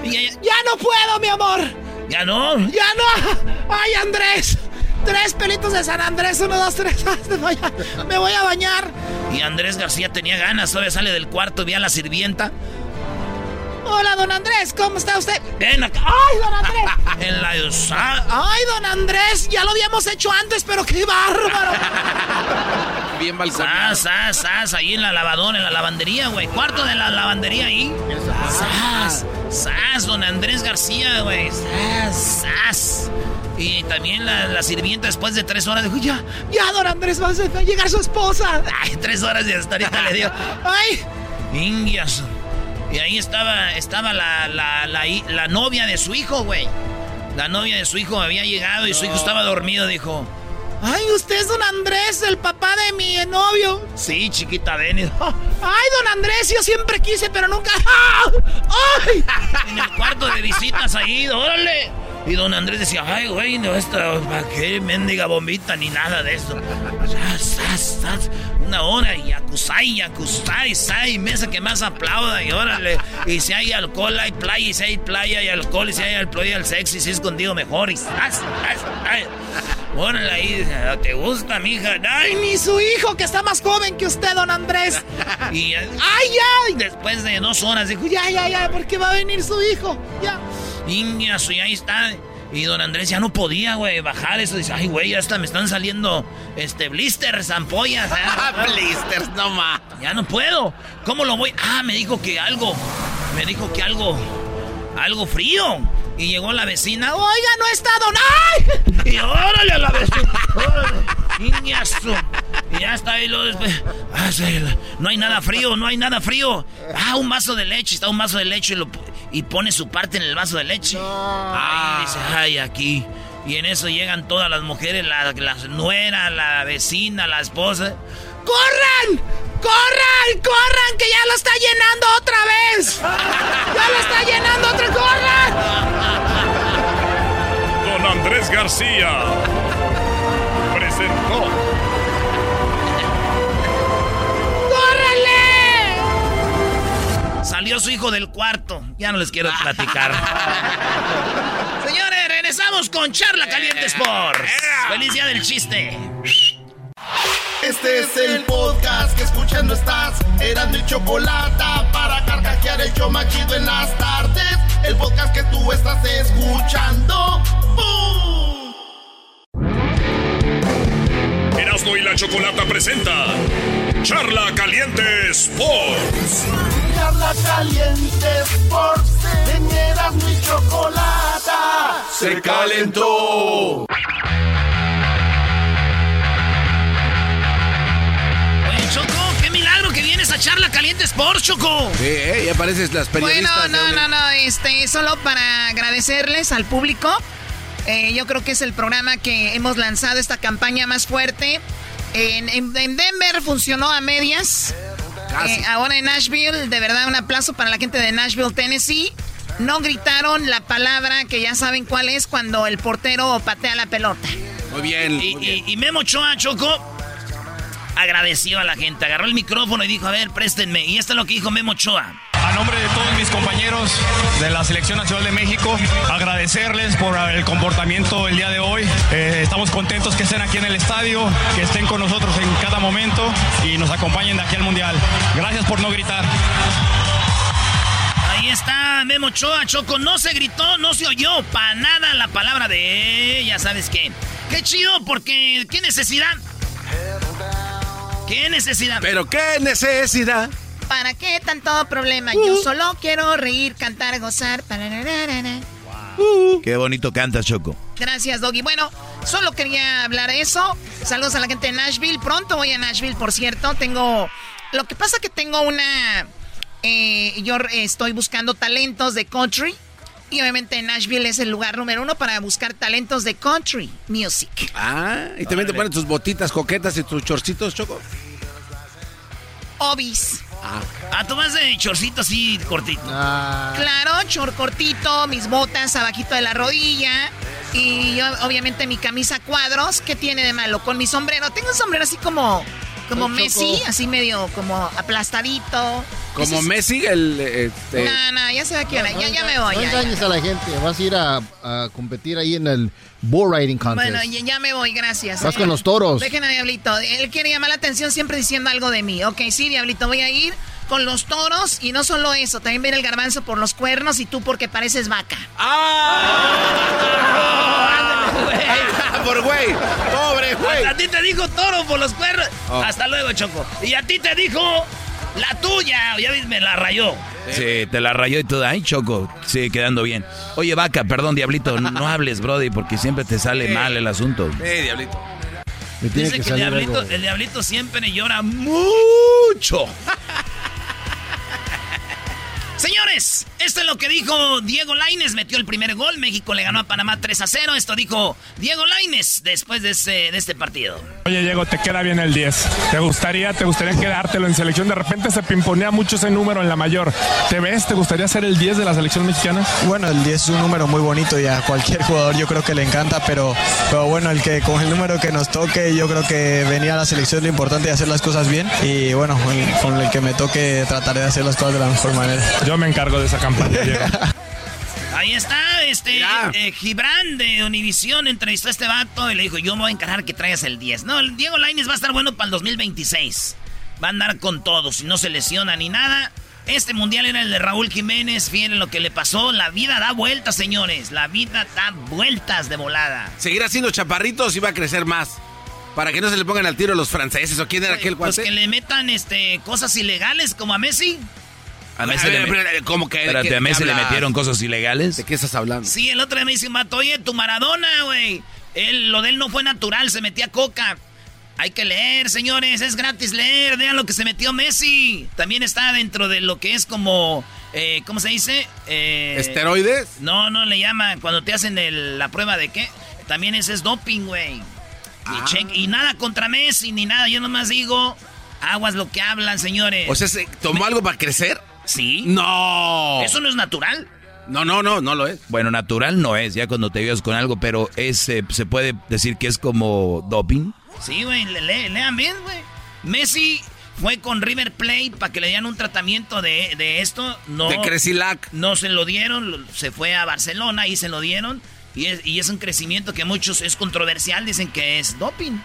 Y ella, ¡Ya no puedo, mi amor! ya no. ¡Ya no! ¡Ay, Andrés! Tres pelitos de San Andrés, uno, dos, tres. Me voy a, bañar. Y Andrés García tenía ganas, todavía sale del cuarto, vi a la sirvienta. Hola, don Andrés, ¿cómo está usted? Ven acá. ¡Ay, don Andrés! En la sa- ¡Ay, don Andrés! Ya lo habíamos hecho antes, pero qué bárbaro. Bien balconeado. Sas, sas, sas, ahí en la lavadora, en la lavandería, güey. Cuarto de la lavandería ahí. Sas, sas, don Andrés García, güey. Sas, sas. Y también la, la sirvienta después de tres horas dijo, ya, Ya, don Andrés, va a llegar su esposa. ay, tres horas y hasta ahorita le dio. ¡Ay! Indias. Y ahí estaba, estaba la, la, la, la novia de su hijo, güey. La novia de su hijo había llegado y su hijo estaba dormido, dijo. ¡Ay, usted es don Andrés, el papá de mi novio! Sí, chiquita, y- ¡Ay, don Andrés, yo siempre quise, pero nunca... ¡Ah! ¡Ay! en el cuarto de visitas ahí, órale. Y don Andrés decía, ay, güey, no, esta, ¿para qué mendiga bombita ni nada de sas, Una hora y acusai, acusai, sai, mesa que más aplauda y órale. Y si hay alcohol, hay playa, y si hay playa, hay alcohol, y si hay alcohol, hay el sexo, y si es escondido mejor. Y sas. Órale ahí, ¿te gusta, mija? Ay, Ni su hijo, que está más joven que usted, don Andrés. y, ¡Ay, ya! y después de dos horas dijo, Ya, ya, ya, porque va a venir su hijo. Ya. Niñas, y ahí está. Y don Andrés ya no podía, güey, bajar eso. Dice, ay, güey, ya hasta me están saliendo, este, blisters, ampollas. ya". Blisters, no más. Ya no puedo. ¿Cómo lo voy? Ah, me dijo que algo, me dijo que algo, algo frío. Y llegó la vecina, Oiga, no está don... ¡Ay! y órale a la vecina. órale. Su- y ya está ahí lo después. Ah, no hay nada frío, no hay nada frío. Ah, un vaso de leche, está un vaso de leche y, lo, y pone su parte en el vaso de leche. Ahí dice, ay, aquí. Y en eso llegan todas las mujeres, la, las nueras, la vecina, la esposa. ¡Corran! ¡Corran! ¡Corran! ¡Que ya lo está llenando otra vez! ¡Ya lo está llenando otra! ¡Corran! Don Andrés García presentó Salió su hijo del cuarto. Ya no les quiero platicar. Señores, regresamos con Charla Caliente Sports. Feliz día del chiste. Este es el podcast que escuchando estás. Eran mi chocolate para carcajear el show más chido en las tardes. El podcast que tú estás escuchando. ¡Bum! Erasmo y la Chocolata presenta Charla Caliente Sports. Charla caliente Sports. En Erasmo y chocolate. Se calentó. Oye, Choco, qué milagro que vienes a Charla Caliente Sports, Choco. Sí, eh, ya pareces las Bueno, periodistas. no, de- no, no, este, solo para agradecerles al público. Eh, yo creo que es el programa que hemos lanzado esta campaña más fuerte. En, en- en Denver funcionó a medias. Eh, ahora en Nashville, de verdad un aplauso para la gente de Nashville, Tennessee. No gritaron la palabra que ya saben cuál es cuando el portero patea la pelota. Muy bien. Y, muy bien. y- y Memo Ochoa, Choco, agradeció a la gente. Agarró el micrófono y dijo, a ver, préstenme. Y esto es lo que dijo Memo Ochoa. A nombre de todos mis compañeros de la Selección Nacional de México, agradecerles por el comportamiento el día de hoy. Eh, estamos contentos que estén aquí en el estadio, que estén con nosotros en cada momento y nos acompañen de aquí al Mundial. Gracias por no gritar. Ahí está Memo Ochoa, Choco. No se gritó, no se oyó para nada la palabra de... Ya sabes qué. Qué chido, porque... ¿Qué necesidad? ¿Qué necesidad? Pero qué necesidad. ¿Para qué tanto problema? Yo solo quiero reír, cantar, gozar. Parararara. Qué bonito cantas, Choco. Gracias, Doggy. Bueno, solo quería hablar de eso. Saludos a la gente de Nashville. Pronto voy a Nashville, por cierto. Tengo. Lo que pasa que tengo una. eh, yo estoy buscando talentos de country. Y obviamente Nashville es el lugar número uno para buscar talentos de country music. Ah, y también te ponen tus botitas coquetas y tus chorcitos, Choco. Obis. Ah, tú vas de chorcito así cortito. Ah. Claro, chor cortito, mis botas abajito de la rodilla. Y yo, obviamente, mi camisa cuadros. ¿Qué tiene de malo? Con mi sombrero. Tengo un sombrero así como, como Messi, así medio como aplastadito. Como Messi, el... Este... No, no, ya se va a quedar. Ya, ya me No voy. ya. engañes a la gente. Vas a ir a, a competir ahí en el bull riding contest. Bueno, ya, ya me voy, gracias. Vas eh. con los toros. Dejen a Diablito. Él quiere llamar la atención siempre diciendo algo de mí. Ok, sí, Diablito, voy a ir con los toros y no solo eso, también viene el garbanzo por los cuernos y tú porque pareces vaca. por güey, pobre güey. A ti te dijo toro por los cuernos. Oh. Hasta luego, Choco. Y a ti te dijo la tuya. Ya ves, me la rayó. Sí, te la rayó y todo. Ay, Choco, sigue quedando bien. Oye, Vaca, perdón, Diablito, no, hables, Brody, porque siempre te sale Sí. mal el asunto. Eh, diablito. Me tiene Dice que que, el, diablito, algo. el diablito siempre llora mucho. Señores, esto es lo que dijo Diego Laines. Metió el primer gol. México le ganó a Panamá 3 a 0. Esto dijo Diego Laines después de, ese- de este partido. Oye, Diego, te queda bien el 10. ¿Te gustaría, te gustaría quedártelo en selección? De repente se pimponea mucho ese número en la mayor. ¿Te ves? ¿Te gustaría ser el 10 de la selección mexicana? Bueno, el 10 es un número muy bonito y a cualquier jugador yo creo que le encanta, pero, pero bueno, el que con el número que nos toque, yo creo que venir a la selección lo importante es hacer las cosas bien y bueno, el- con el que me toque trataré de hacer las cosas de la mejor manera. Yo me encargo de esa campaña, Ahí está, este, eh, Gibran de Univisión entrevistó a este vato y le dijo, yo me voy a encargar que traigas el 10. No, el Diego Lainez va a estar bueno para el 2026. Va a andar con todo, si no se lesiona ni nada. Este mundial era el de Raúl Jiménez, fíjense lo que le pasó. La vida da vueltas, señores. La vida da vueltas de volada. Seguir haciendo chaparritos y va a crecer más. Para que no se le pongan al tiro los franceses o quién era aquel Pues cuate. que le metan este, cosas ilegales como a Messi. A Messi le, ¿cómo que- Espérate, a Messi le metieron cosas ilegales. ¿De qué estás hablando? Sí, el otro día me dice un vato, oye, tu Maradona, güey. Lo de él no fue natural, se metía coca. Hay que leer, señores, es gratis leer. Vean lo que se metió Messi. También está dentro de lo que es como, eh, ¿cómo se dice? Eh, ¿Esteroides? No, no le llaman cuando te hacen el- la prueba de qué. También ese es doping, güey. Y, che- y nada contra Messi ni nada. Yo nomás digo, aguas lo que hablan, señores. O sea, ¿se ¿tomó algo para crecer? Sí. No. Eso no es natural. No, no, no, no lo es. Bueno, natural no es, ya cuando te vivas con algo, pero es, eh, se puede decir que es como doping. Sí, güey, le- le- lean bien, güey. Messi fue con River Plate para que le dieran un tratamiento de, de esto. No, De Cresilac. No se lo dieron, se fue a Barcelona y se lo dieron. Y es, y es un crecimiento que muchos es controversial, dicen que es doping.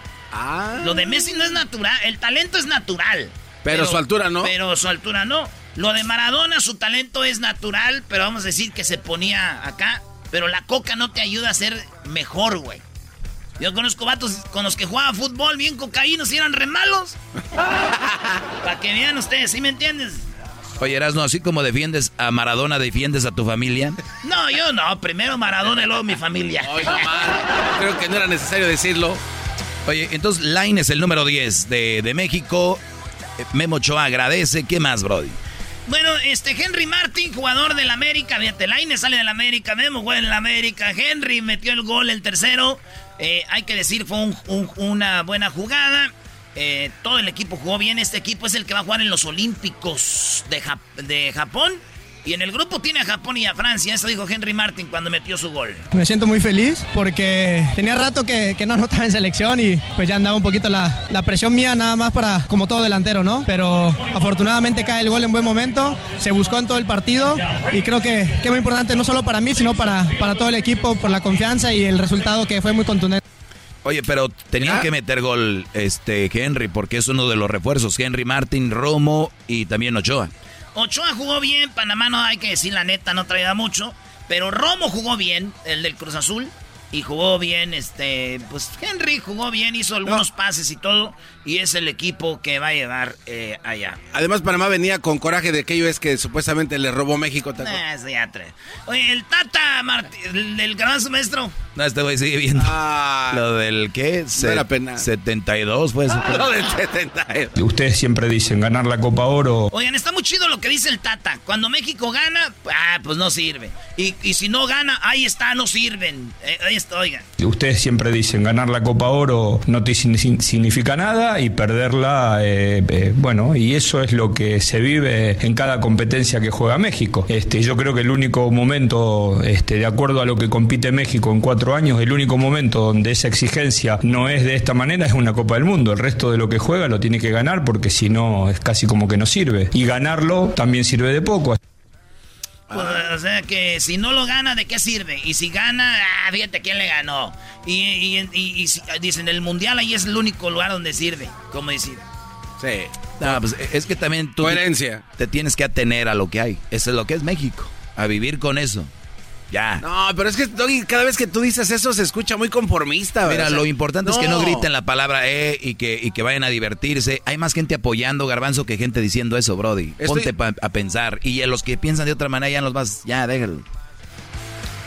Lo de Messi no es natural, el talento es natural. Pero su altura no. Pero su altura no. Lo de Maradona, su talento es natural, pero vamos a decir que se ponía acá. Pero la coca no te ayuda a ser mejor, güey. Yo conozco vatos con los que jugaba fútbol bien cocaínos y eran re malos. Para que vean ustedes, ¿sí me entiendes? Oye, Erasno, así como defiendes a Maradona, defiendes a tu familia. No, yo no. Primero Maradona y luego mi familia. Creo que no era necesario decirlo. Oye, entonces Line es el número 10 de, de México. Eh, Memo Ochoa agradece. ¿Qué más, Brody? Bueno, este Henry Martin, jugador del América, fíjate, Laine sale del América, Memo juega en el América, Henry metió el gol, el tercero, Eh, hay que decir, fue un- un- una buena jugada, Eh, todo el equipo jugó bien, este equipo es el que va a jugar en los Olímpicos de Japón, y en el grupo tiene a Japón y a Francia, eso dijo Henry Martin cuando metió su gol. Me siento muy feliz porque tenía rato que, que no anotaba en selección y pues ya andaba un poquito la, la presión mía nada más para como todo delantero, ¿no? Pero afortunadamente cae el gol en buen momento, se buscó en todo el partido y creo que, que es muy importante no solo para mí, sino para, para todo el equipo por la confianza y el resultado que fue muy contundente. Oye, pero tenían que meter gol este Henry porque es uno de los refuerzos. Henry Martin, Romo y también Ochoa. Ochoa jugó bien, Panamá no hay que decir la neta, no traía mucho. Pero Romo jugó bien, el del Cruz Azul. Y jugó bien, este, pues Henry jugó bien, hizo algunos pases y todo. Y es el equipo que va a llevar eh, allá. Además, Panamá venía con coraje de aquello es que supuestamente le robó México. Ah, ya trae. Oye, el Tata Martí, el, gran maestro. No, este güey sigue viendo. Lo del qué? No era pena. 72 fue eso. Lo del 72. Ustedes siempre dicen ganar la Copa Oro. Oigan, está muy chido lo que dice el Tata. Cuando México gana, ah, pues no sirve. Y, y si no gana, ahí está, no sirven. Eh, ahí está, oigan. Ustedes siempre dicen ganar la Copa Oro no te sin- sin- significa nada y perderla, eh, eh, bueno, y eso es lo que se vive en cada competencia que juega México. Este, yo creo que el único momento, este, de acuerdo a lo que compite México en cuatro años, el único momento donde esa exigencia no es de esta manera es una Copa del Mundo. El resto de lo que juega lo tiene que ganar porque si no es casi como que no sirve. Y ganarlo también sirve de poco. Pues, o sea que si no lo gana, ¿de qué sirve? Y si gana, ah, fíjate quién le ganó. Y, y, y- y si- dicen, el mundial ahí es el único lugar donde sirve. Como decir. Sí. No, pues es que también tú Coherencia. te tienes que atener a lo que hay. Eso es lo que es México. A vivir con eso. Ya. No, pero es que Doggy, cada vez que tú dices eso se escucha muy conformista. Mira, o sea, lo importante es que no griten la palabra eh y que, y que vayan a divertirse. Hay más gente apoyando Garbanzo que gente diciendo eso, Brody. Estoy- Ponte pa- a pensar. Y a los que piensan de otra manera ya los vas. Ya, déjalo.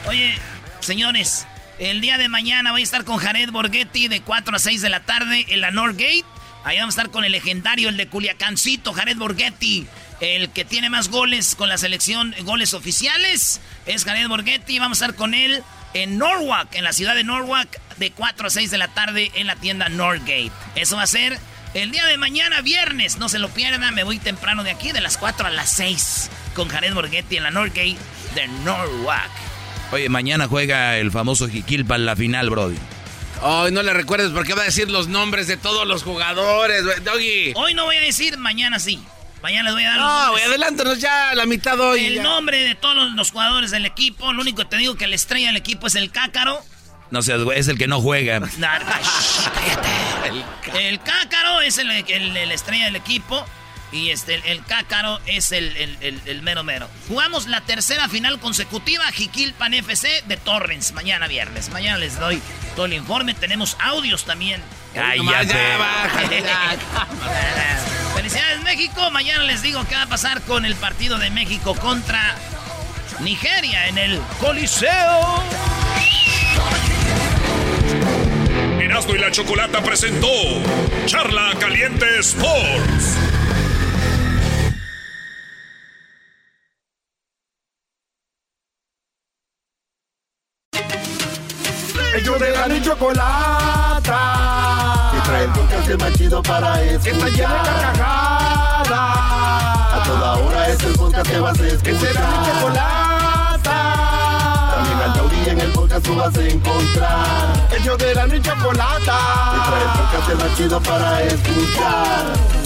Oye, señores, el día de mañana voy a estar con Jared Borghetti de 4 a 6 de la tarde en la Northgate. Ahí vamos a estar con el legendario, el de Culiacancito, Jared Borghetti. El que tiene más goles con la selección, goles oficiales, es Jared Borghetti. Vamos a estar con él en Norwalk, en la ciudad de Norwalk, de 4 a 6 de la tarde en la tienda Northgate. Eso va a ser el día de mañana, viernes. No se lo pierdan, me voy temprano de aquí, de las 4 a las 6, con Jared Borghetti en la Northgate de Norwalk. Oye, mañana juega el famoso Jiquilpa en la final, Brody. Ay, no le recuerdes porque va a decir los nombres de todos los jugadores. Doggy. Hoy no voy a decir, mañana sí. Mañana les voy a dar los No, güey, adelántanos ya la mitad hoy. El ya. nombre de todos los, los jugadores del equipo. Lo único que te digo que la estrella del equipo es el Cácaro. No seas, güey, es el que no juega. No, shh, cállate. El Cácaro es el, el- el estrella del equipo. Y este, el, el Cácaro es el, el- el- el mero mero. Jugamos la tercera final consecutiva, Jiquilpan FC de Torrens, mañana viernes. Mañana les doy todo el informe. Tenemos audios también. Cállate. Ya, bájate, ya. Felicidades México. Mañana les digo qué va a pasar con el partido de México contra Nigeria en el Coliseo. Erasmo y la Chocolata presentó Charla Caliente Sports. De la ni chocolata. Que trae el podcast más chido para escuchar. Que está llena de carcajadas. A toda hora es el podcast que vas a escuchar. Que será mi chocolata. También al taurí en el podcast tú vas a encontrar. Ellos de la ni chocolata. Que trae el podcast más chido para escuchar.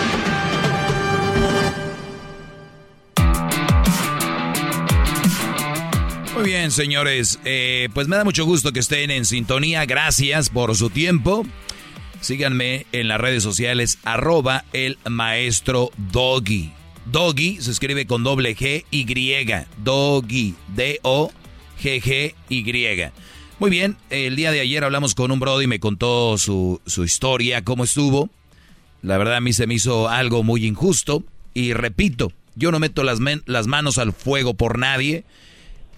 Muy bien, señores. Eh, pues me da mucho gusto que estén en sintonía. Gracias por su tiempo. Síganme en las redes sociales, arroba el maestro Doggy. Doggy se escribe con doble G Y. Doggy. D-O-G-G-Y. Muy bien, el día de ayer hablamos con un brody y me contó su, su historia, cómo estuvo. La verdad a mí se me hizo algo muy injusto. Y repito, yo no meto las, las manos al fuego por nadie.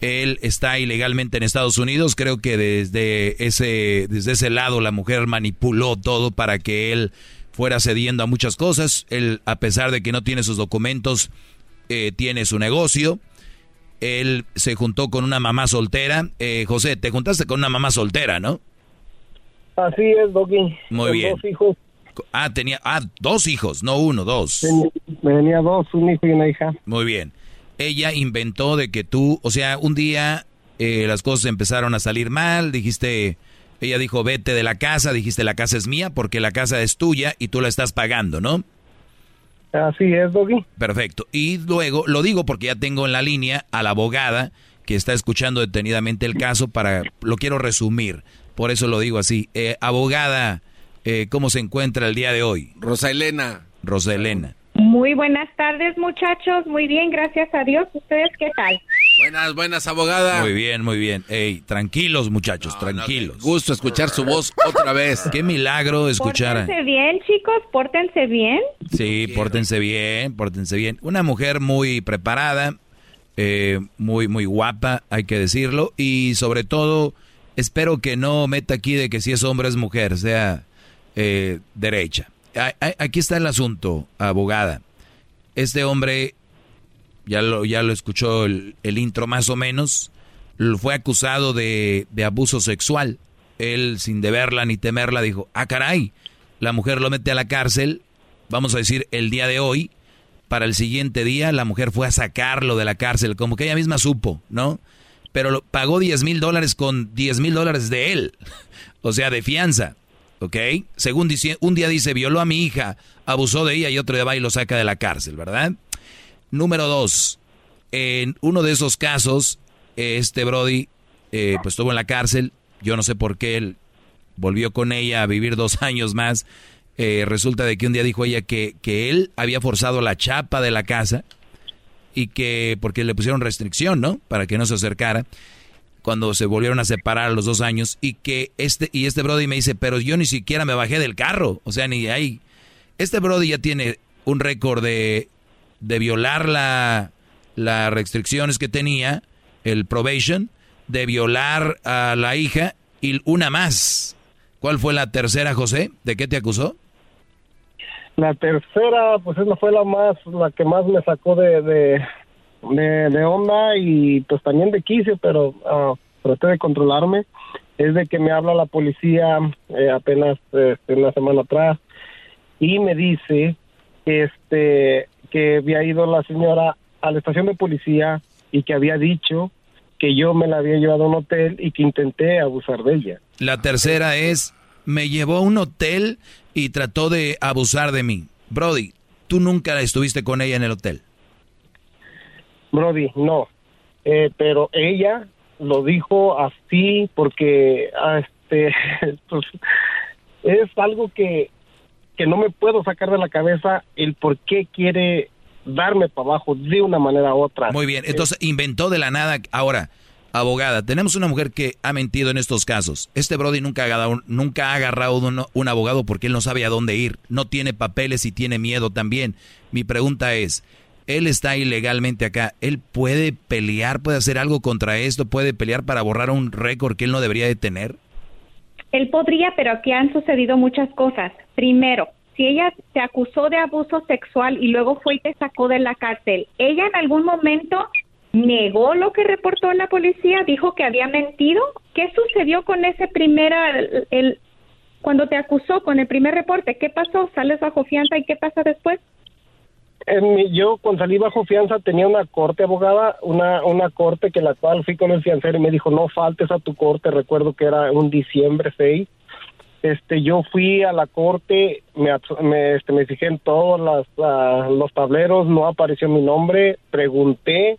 Él está ilegalmente en Estados Unidos. Creo que desde ese, desde ese lado la mujer manipuló todo para que él fuera cediendo a muchas cosas. Él, a pesar de que no tiene sus documentos, eh, tiene su negocio. Él se juntó con una mamá soltera. Eh, José, te juntaste con una mamá soltera, ¿no? Así es, Doggy. Muy Con bien. Dos hijos. Ah, tenía ah, dos hijos, no uno, dos. Tenía, tenía dos, un hijo y una hija. Muy bien. Ella inventó de que tú, o sea, un día eh, las cosas empezaron a salir mal, dijiste, ella dijo, vete de la casa, dijiste, la casa es mía porque la casa es tuya y tú la estás pagando, ¿no? Así es, Doggy. Perfecto. Y luego, lo digo porque ya tengo en la línea a la abogada que está escuchando detenidamente el caso para, lo quiero resumir. Por eso lo digo así. Eh, abogada, eh, ¿cómo se encuentra el día de hoy? Rosa Elena. Rosa Elena. Muy buenas tardes, muchachos. Muy bien, gracias a Dios. ¿Ustedes qué tal? Buenas, buenas, abogada. Muy bien, muy bien. Ey, tranquilos, muchachos, tranquilos. gusto escuchar su voz otra vez. Qué milagro escuchar. Pórtense bien, chicos, pórtense bien. Sí, pórtense bien, pórtense bien. Una mujer muy preparada, eh, muy, muy guapa, hay que decirlo. Y sobre todo, espero que no meta aquí de que si es hombre es mujer, sea eh, derecha. Aquí está el asunto, abogada. Este hombre, ya lo, ya lo escuchó el, intro más o menos, fue acusado de, de abuso sexual. Él, sin deberla ni temerla, dijo, ah, caray, la mujer lo mete a la cárcel, vamos a decir, el día de hoy, para el siguiente día la mujer fue a sacarlo de la cárcel, como que ella misma supo, ¿no? Pero lo, pagó 10 mil dólares con 10 mil dólares de él, o sea, de fianza, ¿ok? Según dice, un día dice, violó a mi hija, abusó de ella y otro día va y lo saca de la cárcel, ¿verdad? Número dos, en uno de esos casos, este Brody, eh, pues estuvo en la cárcel, yo no sé por qué él volvió con ella a vivir dos años más. Eh, resulta de que un día dijo ella que, que él había forzado la chapa de la casa y que porque le pusieron restricción, ¿no? Para que no se acercara cuando se volvieron a separar a los dos años y que este y este Brody me dice, pero yo ni siquiera me bajé del carro, o sea, ni ahí. Este Brody ya tiene un récord de, de violar la, las restricciones que tenía, el probation, de violar a la hija y una más. ¿Cuál fue la tercera, José? ¿De qué te acusó? La tercera, pues esa fue la más, la que más me sacó de, de, de, de onda y pues también de quicio, pero ah, traté de controlarme. Es de que me habla la policía eh, apenas este, una semana atrás y me dice este que había ido la señora a la estación de policía y que había dicho que yo me la había llevado a un hotel y que intenté abusar de ella. La tercera es, me llevó a un hotel y trató de abusar de mí. Brody, tú nunca estuviste con ella en el hotel. Brody, no. Eh, pero ella lo dijo así porque ah, este pues, es algo que, que no me puedo sacar de la cabeza el por qué quiere darme para abajo de una manera u otra. Muy bien, entonces inventó de la nada. Ahora, abogada, tenemos una mujer que ha mentido en estos casos. Este Brody nunca ha agarrado, nunca ha agarrado un, un abogado porque él no sabe a dónde ir. No tiene papeles y tiene miedo también. Mi pregunta es, él está ilegalmente acá. ¿Él puede pelear, puede hacer algo contra esto? ¿Puede pelear para borrar un récord que él no debería de tener? Él podría, pero aquí han sucedido muchas cosas. Primero, si ella te acusó de abuso sexual y luego fue y te sacó de la cárcel, ella en algún momento negó lo que reportó la policía, dijo que había mentido. ¿Qué sucedió con ese primera, el, el- cuando te acusó con el primer reporte? ¿Qué pasó? ¿Sales bajo fianza y qué pasa después? Yo cuando salí bajo fianza tenía una corte abogada, una, una corte que la cual fui con el fiancero y me dijo no faltes a tu corte, recuerdo que era un diciembre 6. Este, yo fui a la corte, me, me, este, me fijé en todos las, ah, los tableros, no apareció mi nombre, pregunté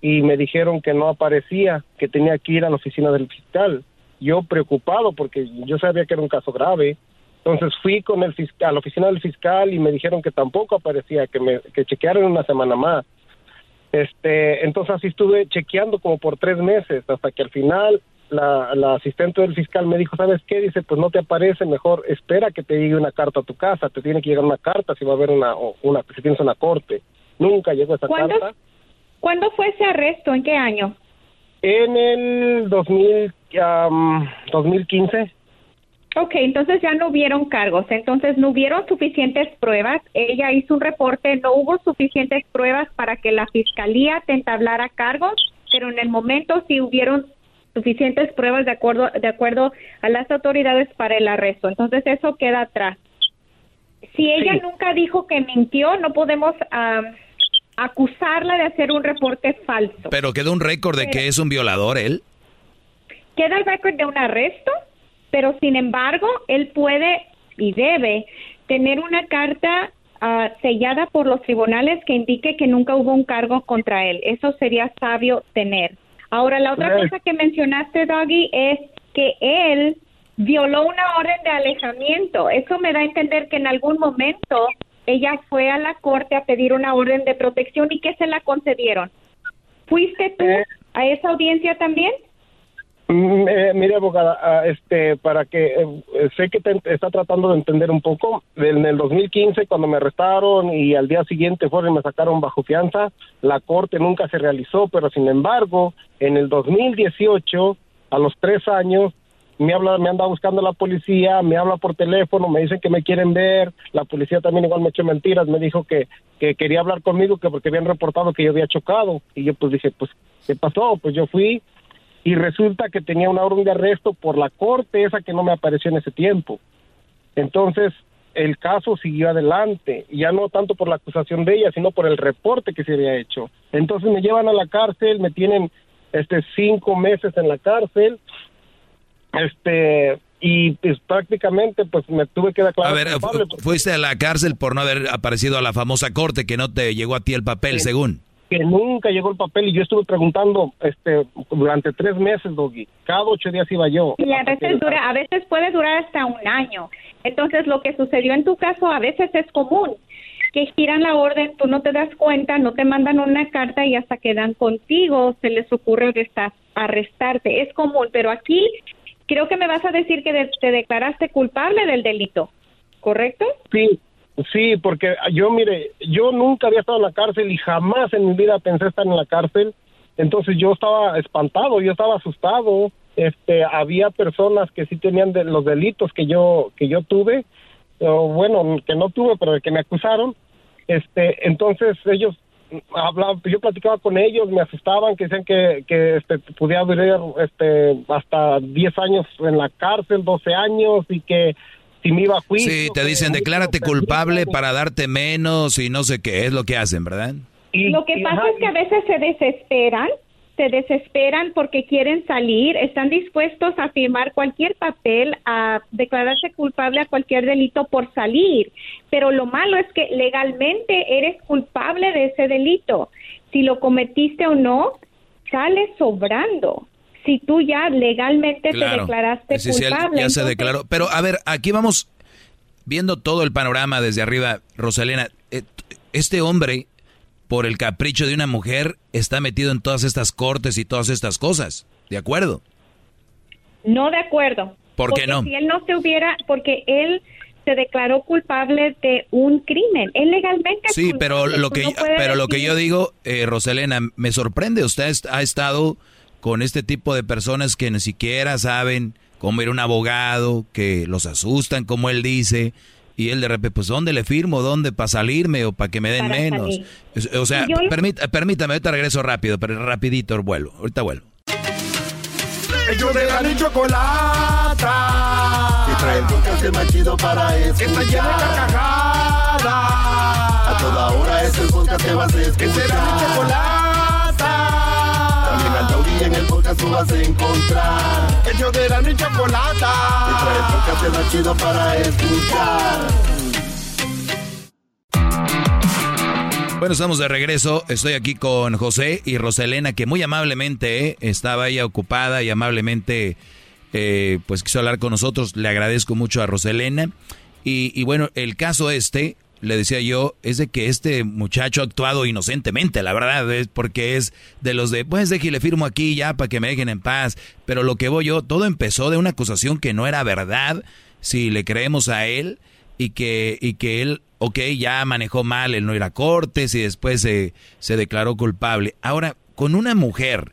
y me dijeron que no aparecía, que tenía que ir a la oficina del fiscal. Yo preocupado porque yo sabía que era un caso grave. Entonces fui con el fiscal, a la oficina del fiscal y me dijeron que tampoco aparecía, que me que chequearan una semana más. Este, entonces así estuve chequeando como por tres meses hasta que al final la, la asistente del fiscal me dijo, ¿sabes qué? Dice, pues no te aparece, mejor espera que te llegue una carta a tu casa, te tiene que llegar una carta si va a haber una, una si tienes una corte. Nunca llegó esa ¿Cuándo, carta. ¿Cuándo fue ese arresto? ¿En qué año? En el 2000, am, 2015. Ok, entonces ya no hubieron cargos, entonces no hubieron suficientes pruebas, ella hizo un reporte, no hubo suficientes pruebas para que la fiscalía te entablara cargos, pero en el momento sí hubieron suficientes pruebas de acuerdo de acuerdo a las autoridades para el arresto, entonces eso queda atrás. Si ella nunca dijo que mintió, no podemos am, acusarla de hacer un reporte falso. Pero quedó un récord de que es un violador él. queda el récord de un arresto, pero sin embargo, él puede y debe tener una carta ah, sellada por los tribunales que indique que nunca hubo un cargo contra él. Eso sería sabio tener. Ahora, la otra cosa que mencionaste, Doggy, es que él violó una orden de alejamiento. Eso me da a entender que en algún momento ella fue a la corte a pedir una orden de protección y que se la concedieron. ¿Fuiste tú a esa audiencia también? Mm, eh, mire, abogada, ah, este, para que eh, sé que te está tratando de entender un poco. En el 2015, cuando me arrestaron y al día siguiente fueron y me sacaron bajo fianza, la corte nunca se realizó, pero sin embargo, en el 2018, a los tres años, me habla, me anda buscando la policía, me habla por teléfono, me dicen que me quieren ver, la policía también igual me echó mentiras, me dijo que, que quería hablar conmigo, que porque habían reportado que yo había chocado, y yo pues dije, pues, ¿qué pasó? Pues yo fui, y resulta que tenía una orden de arresto por la corte esa que no me apareció en ese tiempo. Entonces, el caso siguió adelante, ya no tanto por la acusación de ella, sino por el reporte que se había hecho. Entonces me llevan a la cárcel, me tienen este cinco meses en la cárcel, este y pues prácticamente pues me tuve que declarar A ver, fu- fuiste a la cárcel por no haber aparecido a la famosa corte que no te llegó a ti el papel, según. Que nunca llegó el papel y yo estuve preguntando este durante tres meses, Doggy. Cada ocho días iba yo. Y a veces dura, a veces puede durar hasta un año. Entonces, lo que sucedió en tu caso a veces es común, que giran la orden, tú no te das cuenta, no te mandan una carta y hasta que dan contigo se les ocurre arrestar- arrestarte. Es común, pero aquí creo que me vas a decir que de- te declaraste culpable del delito, ¿correcto? Sí, sí, porque yo, mire, yo nunca había estado en la cárcel y jamás en mi vida pensé estar en la cárcel. Entonces yo estaba espantado, yo estaba asustado. Este, había personas que sí tenían de los delitos que yo que yo tuve, o bueno, que no tuve, pero que me acusaron. Este, entonces ellos hablaba, yo platicaba con ellos, me asustaban, que decían que, que este, podía durar este, hasta 10 años en la cárcel, 12 años, y que si me iba a juicio... Sí, te dicen, declárate culpable para darte menos y no sé qué, es lo que hacen, ¿verdad? Lo que pasa es que a veces se desesperan, se desesperan porque quieren salir, están dispuestos a firmar cualquier papel, a declararse culpable a cualquier delito por salir. Pero lo malo es que legalmente eres culpable de ese delito. Si lo cometiste o no, sales sobrando. Si tú ya legalmente te declaraste Sí, sí, culpable. ya se entonces- declaró. Pero a ver, aquí vamos viendo todo el panorama desde arriba, Rosalena. eh, Este hombre, por el capricho de una mujer, está metido en todas estas cortes y todas estas cosas. ¿De acuerdo? No de acuerdo. ¿Por qué Porque no? Si él no se hubiera, porque él se declaró culpable de un crimen. Él legalmente. Sí, pero lo que, no pero lo que yo digo, eh, Rosalena, me sorprende. Usted ha estado con este tipo de personas que ni siquiera saben cómo ir a un abogado, que los asustan, como él dice. Y él de repente, pues, ¿dónde le firmo? ¿Dónde? ¿Para salirme o para que me den Para menos? salir. O sea, yo permita- permítame, ahorita regreso rápido, pero rapidito vuelvo. Ahorita vuelvo. Ellos de la y chocolata. Y trae el podcast más chido para escuchar. Que está llena de carcajadas. A toda hora es el podcast que vas a escuchar. Que será mi chocolata. También al taurí en el podcast tú vas a encontrar. Ellos de la y chocolata. Y trae el podcast más chido para escuchar. Bueno, estamos de regreso. Estoy aquí con José y Roselena, que muy amablemente eh, estaba ella ocupada y amablemente eh, pues quiso hablar con nosotros. Le agradezco mucho a Roselena. Y, y bueno, el caso este, le decía yo, es de que este muchacho ha actuado inocentemente, la verdad, es porque es de los de, pues de que le firmo aquí ya para que me dejen en paz. Pero lo que voy yo, todo empezó de una acusación que no era verdad, si le creemos a él y que, y que él, ok, ya manejó mal el no ir a cortes y después se, se declaró culpable. Ahora, con una mujer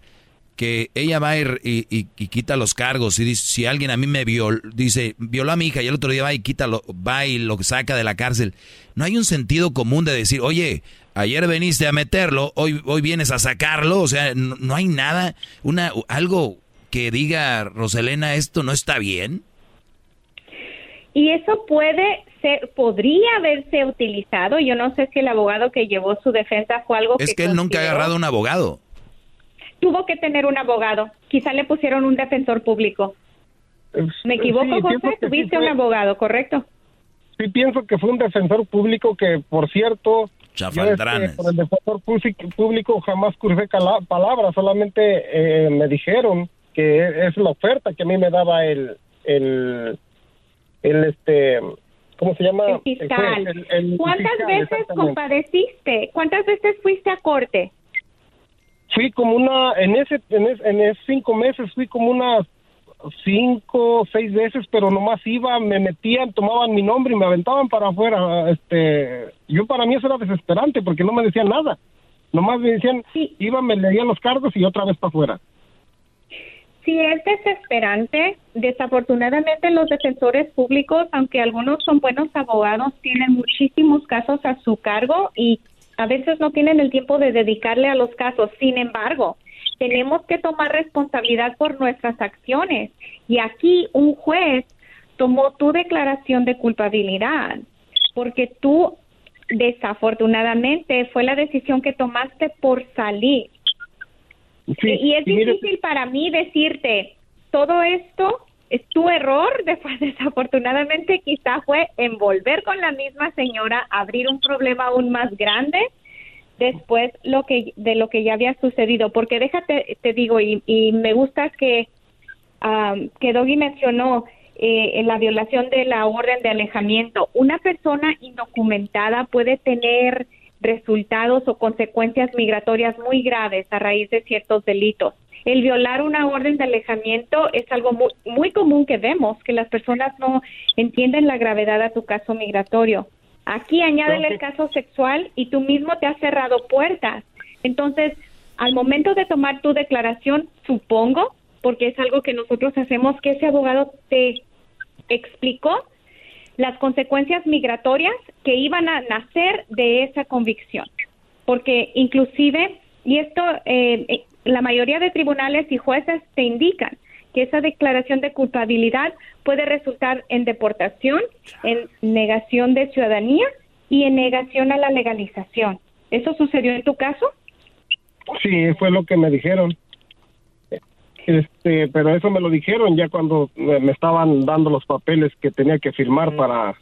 que ella va a ir y, y- y quita los cargos y dice, si alguien a mí me violó, dice, violó a mi hija y el otro día va y quita lo, va y lo saca de la cárcel, no hay un sentido común de decir, oye, ayer veniste a meterlo, hoy, hoy vienes a sacarlo, o sea, no, no hay nada, una, algo que diga, Roselena, esto no está bien. Y eso puede ser, podría haberse utilizado. Yo no sé si el abogado que llevó su defensa fue algo Es que él nunca ha agarrado un abogado. Tuvo que tener un abogado. Quizá le pusieron un defensor público. ¿Me equivoco, sí, José? sí Tuviste fue. un abogado, ¿correcto? Sí, pienso que fue un defensor público que, por cierto, yo, este, Chafaldranes. por el defensor público- jamás crucé palabras, solamente eh, me dijeron que es la oferta que a mí me daba el, el, el este, ¿cómo se llama? El fiscal. juez, el- el ¿Cuántas fiscal, veces compadeciste? ¿Cuántas veces fuiste a corte? Fui como una, en ese, en, es- en esos cinco meses fui como unas cinco, seis veces, pero nomás iba, me metían, tomaban mi nombre y me aventaban para afuera. Este, yo para mí eso era desesperante porque no me decían nada. Nomás me decían, iba, me leían los cargos y otra vez para afuera. Sí, es desesperante. Desafortunadamente los defensores públicos, aunque algunos son buenos abogados, tienen muchísimos casos a su cargo y a veces no tienen el tiempo de dedicarle a los casos. Sin embargo, tenemos que tomar responsabilidad por nuestras acciones. Y aquí un juez tomó tu declaración de culpabilidad porque tú, desafortunadamente, fue la decisión que tomaste por salir. Sí, y, es difícil para mí decirte, todo esto es tu error, después, desafortunadamente quizá fue envolver con la misma señora, abrir un problema aún más grande después lo que de lo que ya había sucedido, porque déjate, te digo, y, y me gusta que, que Doggy mencionó eh, la violación de la orden de alejamiento. Una persona indocumentada puede tener resultados o consecuencias migratorias muy graves a raíz de ciertos delitos. El violar una orden de alejamiento es algo muy, muy común que vemos, que las personas no entienden la gravedad a tu caso migratorio. Aquí añádele el caso sexual y tú mismo te has cerrado puertas. Entonces, al momento de tomar tu declaración, supongo, porque es algo que nosotros hacemos, que ese abogado te explicó las consecuencias migratorias que iban a nacer de esa convicción. Porque inclusive, y esto, eh, eh, la mayoría de tribunales y jueces te indican que esa declaración de culpabilidad puede resultar en deportación, en negación de ciudadanía y en negación a la legalización. ¿Eso sucedió en tu caso? Sí, fue lo que me dijeron. Este, pero eso me lo dijeron ya cuando me, estaban dando los papeles que tenía que firmar para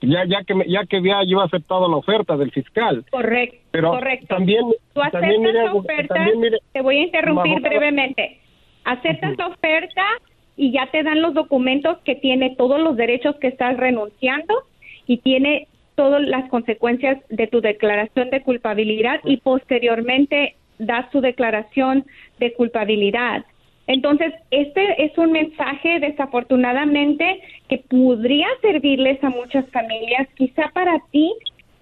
ya ya que ya que había yo aceptado la oferta del fiscal. Correcto, Pero correcto. también Tú aceptas también mire, la oferta, también mire, te voy a interrumpir brevemente. Aceptas la oferta y ya te dan los documentos que tiene todos los derechos que estás renunciando y tiene todas las consecuencias de tu declaración de culpabilidad y posteriormente das tu declaración de culpabilidad. Entonces, este es un mensaje desafortunadamente que podría servirles a muchas familias. Quizá para ti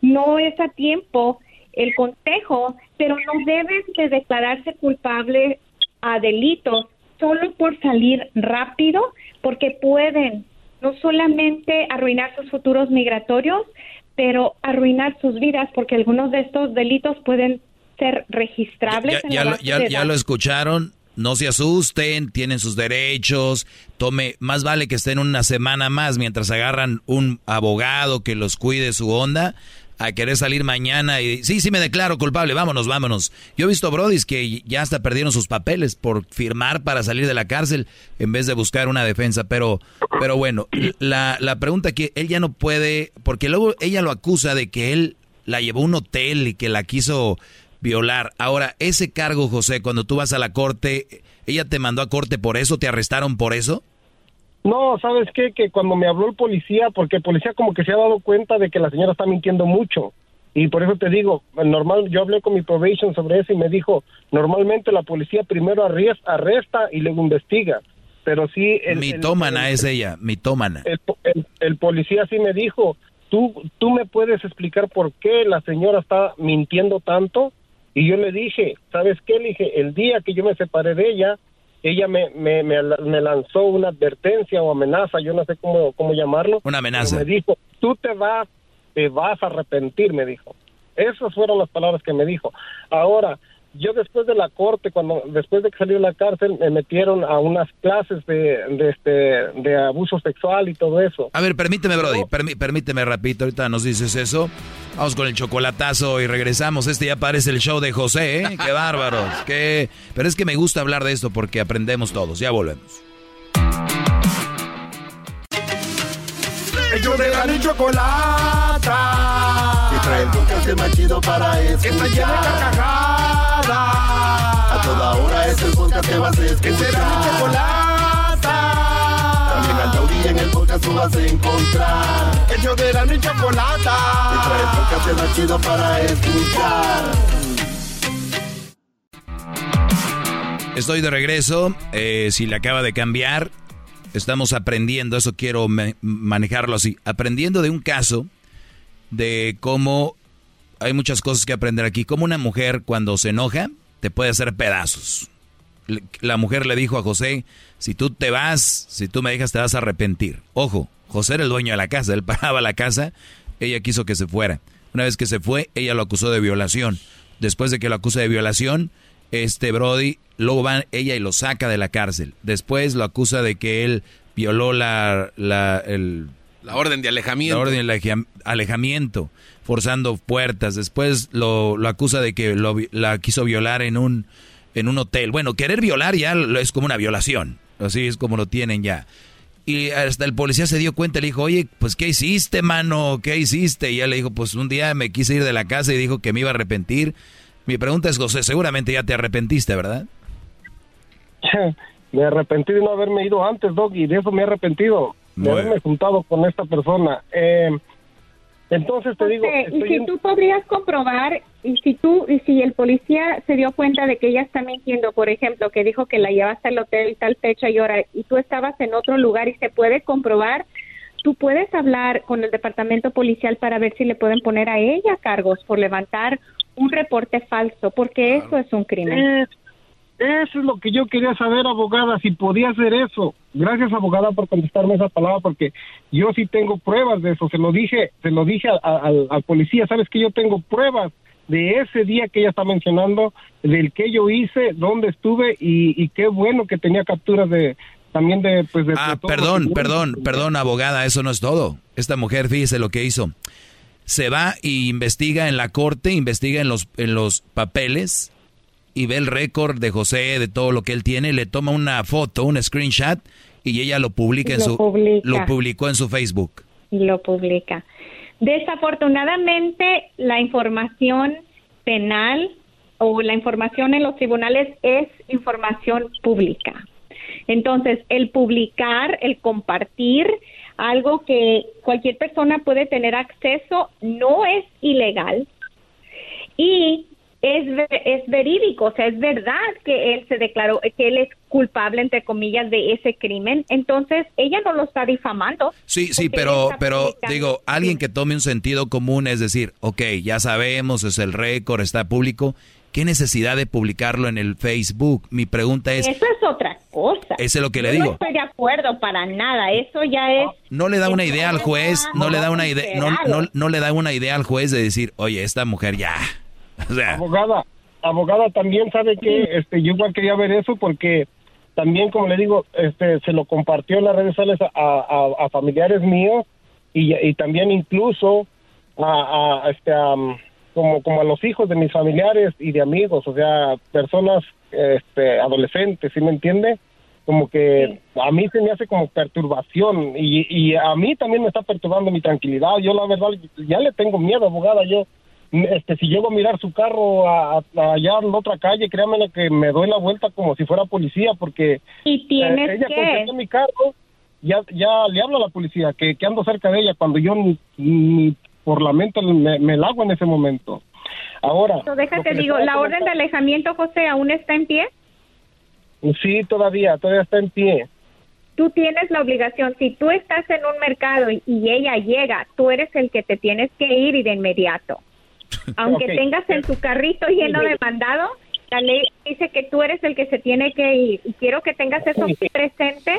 no es a tiempo el consejo, pero no debes de declararse culpable a delitos solo por salir rápido, porque pueden no solamente arruinar sus futuros migratorios, pero arruinar sus vidas, porque algunos de estos delitos pueden ser registrables. Ya, en ya la lo, base ya- de ya datos. lo escucharon. No se asusten, tienen sus derechos. Tome, más vale que estén una semana más mientras agarran un abogado que los cuide su onda a querer salir mañana y sí, sí me declaro culpable, vámonos, vámonos. Yo he visto brodis que ya hasta perdieron sus papeles por firmar para salir de la cárcel en vez de buscar una defensa, pero pero bueno, la, la pregunta que él ya no puede, porque luego ella lo acusa de que él la llevó a un hotel y que la quiso violar. Ahora, ese cargo, José, cuando tú vas a la corte, ¿ella te mandó a corte por eso? ¿Te arrestaron por eso? No, ¿sabes qué? Que cuando me habló el policía, porque el policía como que se ha dado cuenta de que la señora está mintiendo mucho. Y por eso te digo, normal, yo hablé con mi probation sobre eso y me dijo, normalmente la policía primero arresta y luego investiga. Pero sí... El, mitómana el- es ella, mitómana. el, el- el policía sí me dijo, ¿tú, tú me puedes explicar por qué la señora está mintiendo tanto? Y yo le dije, ¿sabes qué? Le dije, el día que yo me separé de ella, ella me, me, me, me lanzó una advertencia o amenaza, yo no sé cómo, cómo llamarlo. Una amenaza. Me dijo, tú te vas, te vas a arrepentir, me dijo. Esas fueron las palabras que me dijo. Ahora, yo después de la corte, cuando después de que salí de la cárcel, me metieron a unas clases de, de, este, de abuso sexual y todo eso. A ver, permíteme, Brody, permí- permíteme rapidito, ahorita nos dices eso. Vamos con el chocolatazo y regresamos. Este ya parece el show de José, ¿eh? Qué bárbaros. Qué... Pero es que me gusta hablar de esto porque aprendemos todos. Ya volvemos. Ellos de la ni chocolata. Y trae el podcast más chido para escuchar. Que está llena de carcajadas. A toda hora es el podcast que vas a escuchar. Que será mi chocolata. En el Tauri y en el podcast tú vas a encontrar. El show de Erasmo y Chocolata. Y trae el podcast de más chido para escuchar. Estoy de regreso. Eh, si le acaba de cambiar, estamos aprendiendo, eso quiero manejarlo así, aprendiendo de un caso de cómo hay muchas cosas que aprender aquí. Como una mujer cuando se enoja te puede hacer pedazos. La mujer le dijo a José, si tú te vas, si tú me dejas te vas a arrepentir. Ojo, José era el dueño de la casa, él pagaba la casa, ella quiso que se fuera. Una vez que se fue, ella lo acusó de violación. Después de que lo acusa de violación, este Brody, luego va ella y lo saca de la cárcel. Después lo acusa de que él violó la, la, el, La orden de alejamiento. la orden de aleja- alejamiento, forzando puertas. Después lo, lo acusa de que lo la quiso violar en un, en un hotel. Bueno, querer violar ya lo- es como una violación. Así es como lo tienen ya. Y hasta el policía se dio cuenta, le dijo, oye, pues ¿qué hiciste, mano? ¿Qué hiciste? Y ella le dijo, pues un día me quise ir de la casa y dijo que me iba a arrepentir. Mi pregunta es, José, seguramente ya te arrepentiste, ¿verdad? me arrepentí de no haberme ido antes, Dog, y de eso me he arrepentido, de haberme juntado con esta persona. Eh, entonces te digo, José, y si en- tú podrías comprobar, y si tú, y si el policía se dio cuenta de que ella está mintiendo, por ejemplo, que dijo que la llevaste al hotel tal fecha y hora, y tú estabas en otro lugar y se puede comprobar, tú puedes hablar con el departamento policial para ver si le pueden poner a ella cargos por levantar un reporte falso, porque eso es un crimen. Es- eso es lo que yo quería saber, abogada, si podía hacer eso. Gracias, abogada, por contestarme esa palabra, porque yo sí tengo pruebas de eso. Se lo dije, se lo dije al, al policía, sabes que yo tengo pruebas de ese día que ella está mencionando, del que yo hice, dónde estuve y, y qué bueno que tenía capturas de también de pues de, Ah, de perdón, perdón, perdón, abogada, eso no es todo. Esta mujer, fíjese lo que hizo. Se va y investiga en la corte, investiga en los, en los papeles y ve el récord de José, de todo lo que él tiene, le toma una foto, un screenshot y ella lo publica en Lo su publica. lo publicó en su Facebook. lo publica. Desafortunadamente, la información penal o la información en los tribunales es información pública. Entonces, el publicar, el compartir algo que cualquier persona puede tener acceso no es ilegal y es, es verídico, o sea, es verdad que él se declaró, que él es culpable, entre comillas, de ese crimen. Entonces, ella no lo está difamando. Sí, sí, pero, pero digo, alguien que tome un sentido común, es decir, ok, ya sabemos, es el récord, está público, ¿qué necesidad de publicarlo en el Facebook? Mi pregunta es, Eso es otra cosa. Eso es lo que le Yo digo. No estoy de acuerdo para nada. Eso ya es. no le da una idea al juez, no le da una idea, no, no, no le da una idea al juez de decir, oye, esta mujer ya, o sea, abogada, abogada también sabe que este yo igual quería ver eso porque también como le digo, este se lo compartió en las redes sociales a, a- a familiares míos y, y también incluso a, a, este am, como como a los hijos de mis familiares y de amigos, o sea, personas este adolescentes, ¿sí me entiende? Como que a mí se me hace como perturbación y, y a mí también me está perturbando mi tranquilidad. Yo la verdad ya le tengo miedo, abogada, yo este si llego a mirar su carro a, a- allá en la otra calle, créanme que me doy la vuelta como si fuera policía porque Y tienes eh, ella que- mi carro, ya ya le hablo a la policía que, que ando cerca de ella cuando yo ni, ni por la mente me, me la hago en ese momento. Ahora, que déjate, digo, ¿la orden de alejamiento, José, aún está en pie? Sí, todavía, todavía está en pie. Tú tienes la obligación, si tú estás en un mercado y, y ella llega, tú eres el que te tienes que ir y de inmediato. Aunque tengas en tu carrito lleno de mandado, la ley dice que tú eres el que se tiene que ir. Y quiero que tengas eso presente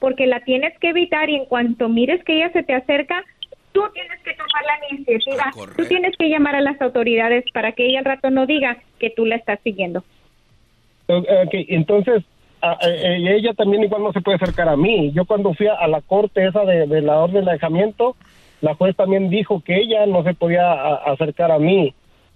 porque la tienes que evitar y en cuanto mires que ella se te acerca, tú tienes que tomar la iniciativa. Tú tienes que llamar a las autoridades para que ella al rato no diga que tú la estás siguiendo. Ok, entonces a- a- a- ella también igual no se puede acercar a mí. Yo cuando fui a, a la corte esa de, de la orden de alejamiento, la juez también dijo que ella no se podía a- acercar a mí.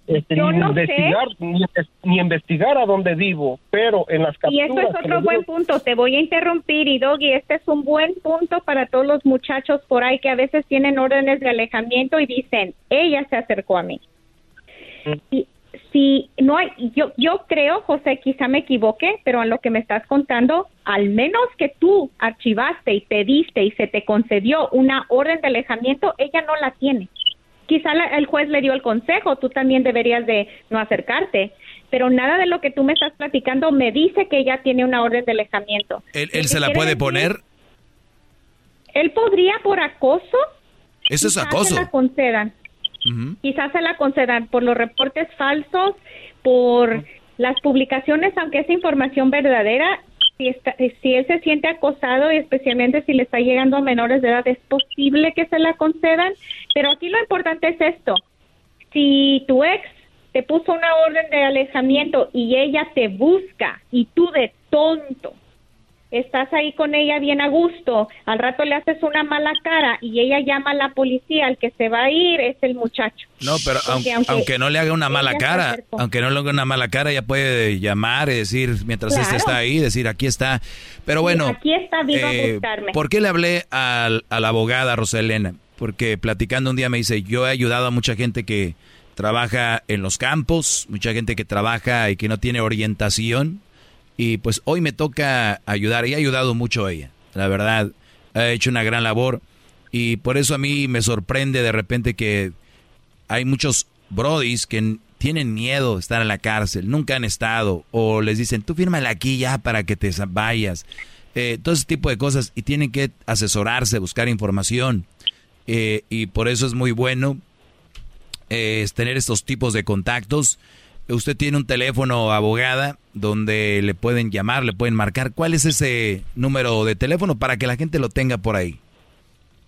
Este, Yo ni no investigar ni, ni investigar a dónde vivo, pero en las Y capturas eso es otro buen digo- punto. Te voy a interrumpir y Doggy, este es un buen punto para todos los muchachos por ahí que a veces tienen órdenes de alejamiento y dicen, ella se acercó a mí. Y si no hay, yo, yo creo, José, quizá me equivoque, pero en lo que me estás contando, al menos que tú archivaste y pediste y se te concedió una orden de alejamiento, ella no la tiene. Quizá la- el juez le dio el consejo, tú también deberías de no acercarte, pero nada de lo que tú me estás platicando me dice que ella tiene una orden de alejamiento. ¿Él, él se la puede decir- poner? Él podría por acoso. Eso es acoso. Se la concedan. Quizás se la concedan por los reportes falsos, por las publicaciones, aunque es información verdadera. Si, está- si él se siente acosado y especialmente si le está llegando a menores de edad, es posible que se la concedan. Pero aquí lo importante es esto. Si tu ex te puso una orden de alejamiento y ella te busca y tú de tonto estás ahí con ella bien a gusto, al rato le haces una mala cara y ella llama a la policía, el que se va a ir es el muchacho. No, pero aunque, aunque aunque no le haga una mala cara, aunque no le haga una mala cara, ella puede llamar y decir, mientras este está ahí, decir, aquí está. Pero bueno, Aquí está, vino a eh, buscarme. ¿por qué le hablé al- a la abogada Roselena? Porque platicando un día me dice, yo he ayudado a mucha gente que trabaja en los campos, mucha gente que trabaja y que no tiene orientación. Y pues hoy me toca ayudar y ha ayudado mucho ella. La verdad, ha hecho una gran labor. Y por eso a mí me sorprende de repente que hay muchos brodis que tienen miedo de estar en la cárcel, nunca han estado, o les dicen, tú fírmale aquí ya para que te vayas. Eh, todo ese tipo de cosas y tienen que asesorarse, buscar información. Eh, y por eso es muy bueno eh, tener estos tipos de contactos. Usted tiene un teléfono abogada donde le pueden llamar, le pueden marcar. ¿Cuál es ese número de teléfono para que la gente lo tenga por ahí?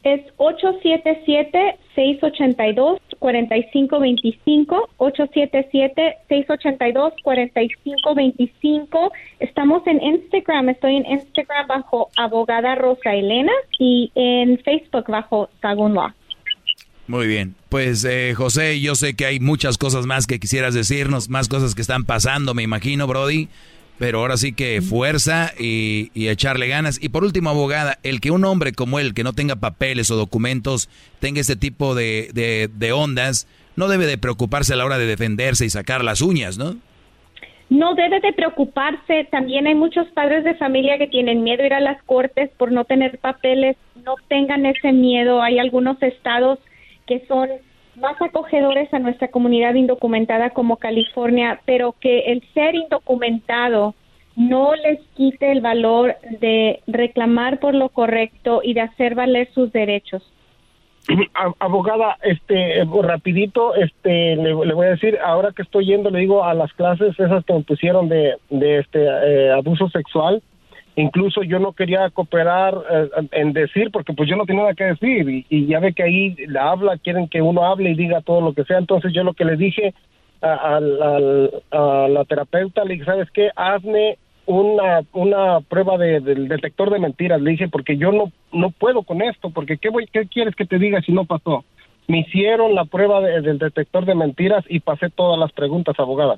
Es 877-682-4525, 877-682-4525. Estamos en Instagram, estoy en Instagram bajo abogada Rosa Elena y en Facebook bajo Sagun Law. Muy bien. Pues eh, José, yo sé que hay muchas cosas más que quisieras decirnos, más cosas que están pasando, me imagino, Brody. Pero ahora sí que fuerza y, y echarle ganas. Y por último, abogada, el que un hombre como él, que no tenga papeles o documentos, tenga este tipo de, de, de ondas, no debe de preocuparse a la hora de defenderse y sacar las uñas, ¿no? No debe de preocuparse. También hay muchos padres de familia que tienen miedo a ir a las cortes por no tener papeles. No tengan ese miedo. Hay algunos estados que son más acogedores a nuestra comunidad indocumentada como California, pero que el ser indocumentado no les quite el valor de reclamar por lo correcto y de hacer valer sus derechos. Abogada, este, rapidito, este, le, le voy a decir, ahora que estoy yendo, le digo a las clases esas que me pusieron de, de este eh, abuso sexual, incluso yo no quería cooperar eh, en decir, porque pues yo no tenía nada que decir, y, y ya ve que ahí la habla, quieren que uno hable y diga todo lo que sea, entonces yo lo que le dije a, al- a la terapeuta, le dije, ¿sabes qué? Hazme una, una prueba de- del detector de mentiras, le dije, porque yo no, no puedo con esto, porque ¿qué, voy, ¿qué quieres que te diga si no pasó? Me hicieron la prueba de- del detector de mentiras y pasé todas las preguntas, abogada.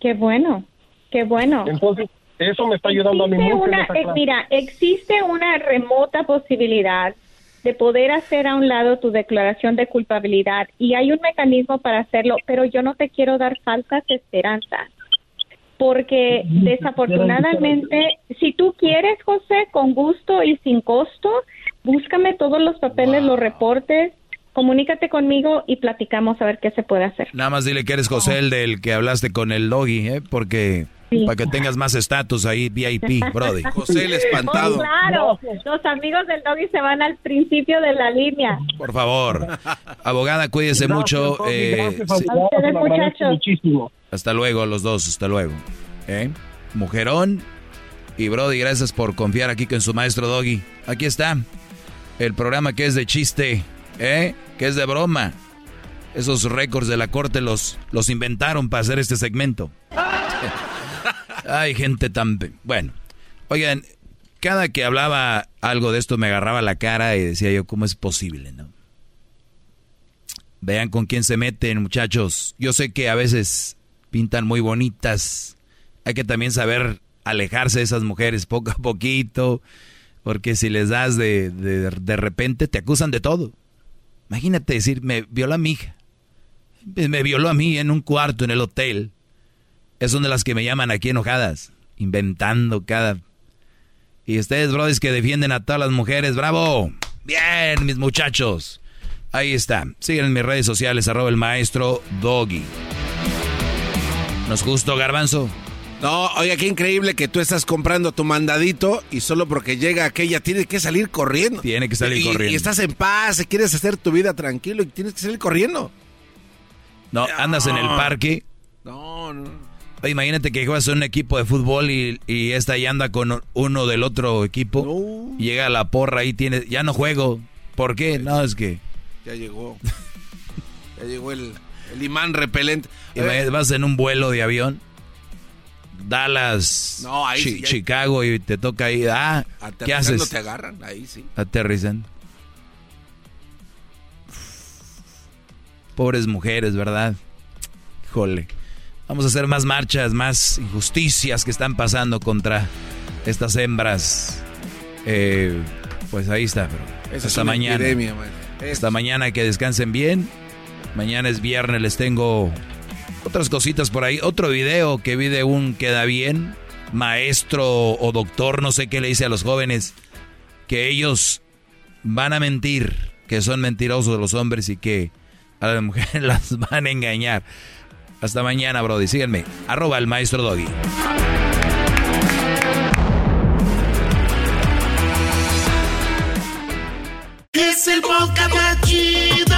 Qué bueno, qué bueno. Entonces, eso me está ayudando a mí mucho. en una- esa eh, mira, existe una remota posibilidad de poder hacer a un lado tu declaración de culpabilidad y hay un mecanismo para hacerlo, pero yo no te quiero dar falsas esperanzas. Porque desafortunadamente, si tú quieres, José, con gusto y sin costo, búscame todos los papeles, los reportes, comunícate conmigo y platicamos a ver qué se puede hacer. Nada más dile que eres José, el del que hablaste con el doggy, ¿eh? Porque para que tengas más estatus ahí, VIP, Brody. José el espantado. Oh, claro, los amigos del doggy se van al principio de la línea. Por favor. Abogada, cuídese mucho. eh, Gracias, sí. abogada, ustedes, se lo agradezco muchachos. muchísimo. Hasta luego, los dos, hasta luego. ¿Eh? Mujerón y Brody, gracias por confiar aquí con su maestro Doggy. Aquí está el programa que es de chiste, ¿eh? Que es de broma. Esos récords de la corte los, los inventaron para hacer este segmento. Hay gente tan... Bueno, oigan, cada que hablaba algo de esto me agarraba la cara y decía yo, ¿cómo es posible, no? Vean con quién se meten, muchachos. Yo sé que a veces pintan muy bonitas. Hay que también saber alejarse de esas mujeres poco a poquito, porque si les das de, de, de repente te acusan de todo. Imagínate decir, me viola mi hija. Me violó a mí en un cuarto en el hotel. Es una de las que me llaman aquí enojadas, inventando cada... Y ustedes, brothers, que defienden a todas las mujeres, bravo. Bien, mis muchachos. Ahí está. Siguen en mis redes sociales, arroba el maestro Doggy. ¿Nos gustó, garbanzo? No, oiga, qué increíble que tú estás comprando tu mandadito y solo porque llega aquella tienes que salir corriendo. Tiene que salir Y- corriendo. Y estás en paz, quieres hacer tu vida tranquilo y tienes que salir corriendo. No, andas en el parque. No, no. Oye, imagínate que juegas en un equipo de fútbol y, y esta ahí anda con uno del otro equipo. Y llega la porra y tiene, ya no juego. ¿Por qué? No, es que Ya llegó. ya llegó el, el imán repelente. vas en un vuelo de avión. Dallas, No, ahí Chi- sí, ya- Chicago y te toca ahí. Ah, ¿qué haces? te agarran, ahí sí. Aterrizando. Pobres mujeres, ¿verdad? Híjole. Vamos a hacer más marchas, más injusticias que están pasando contra estas hembras. Eh, pues ahí está, bro. Esa es Hasta mañana. epidemia. Hasta mañana que descansen bien. Mañana es viernes, les tengo otras cositas por ahí. Otro video que vi de un queda bien, maestro o doctor, no sé qué le dice a los jóvenes, que ellos van a mentir, que son mentirosos los hombres y que a las mujeres las van a engañar. Hasta mañana, Brody. Síganme. Arroba el maestro Doggy. Es el chido.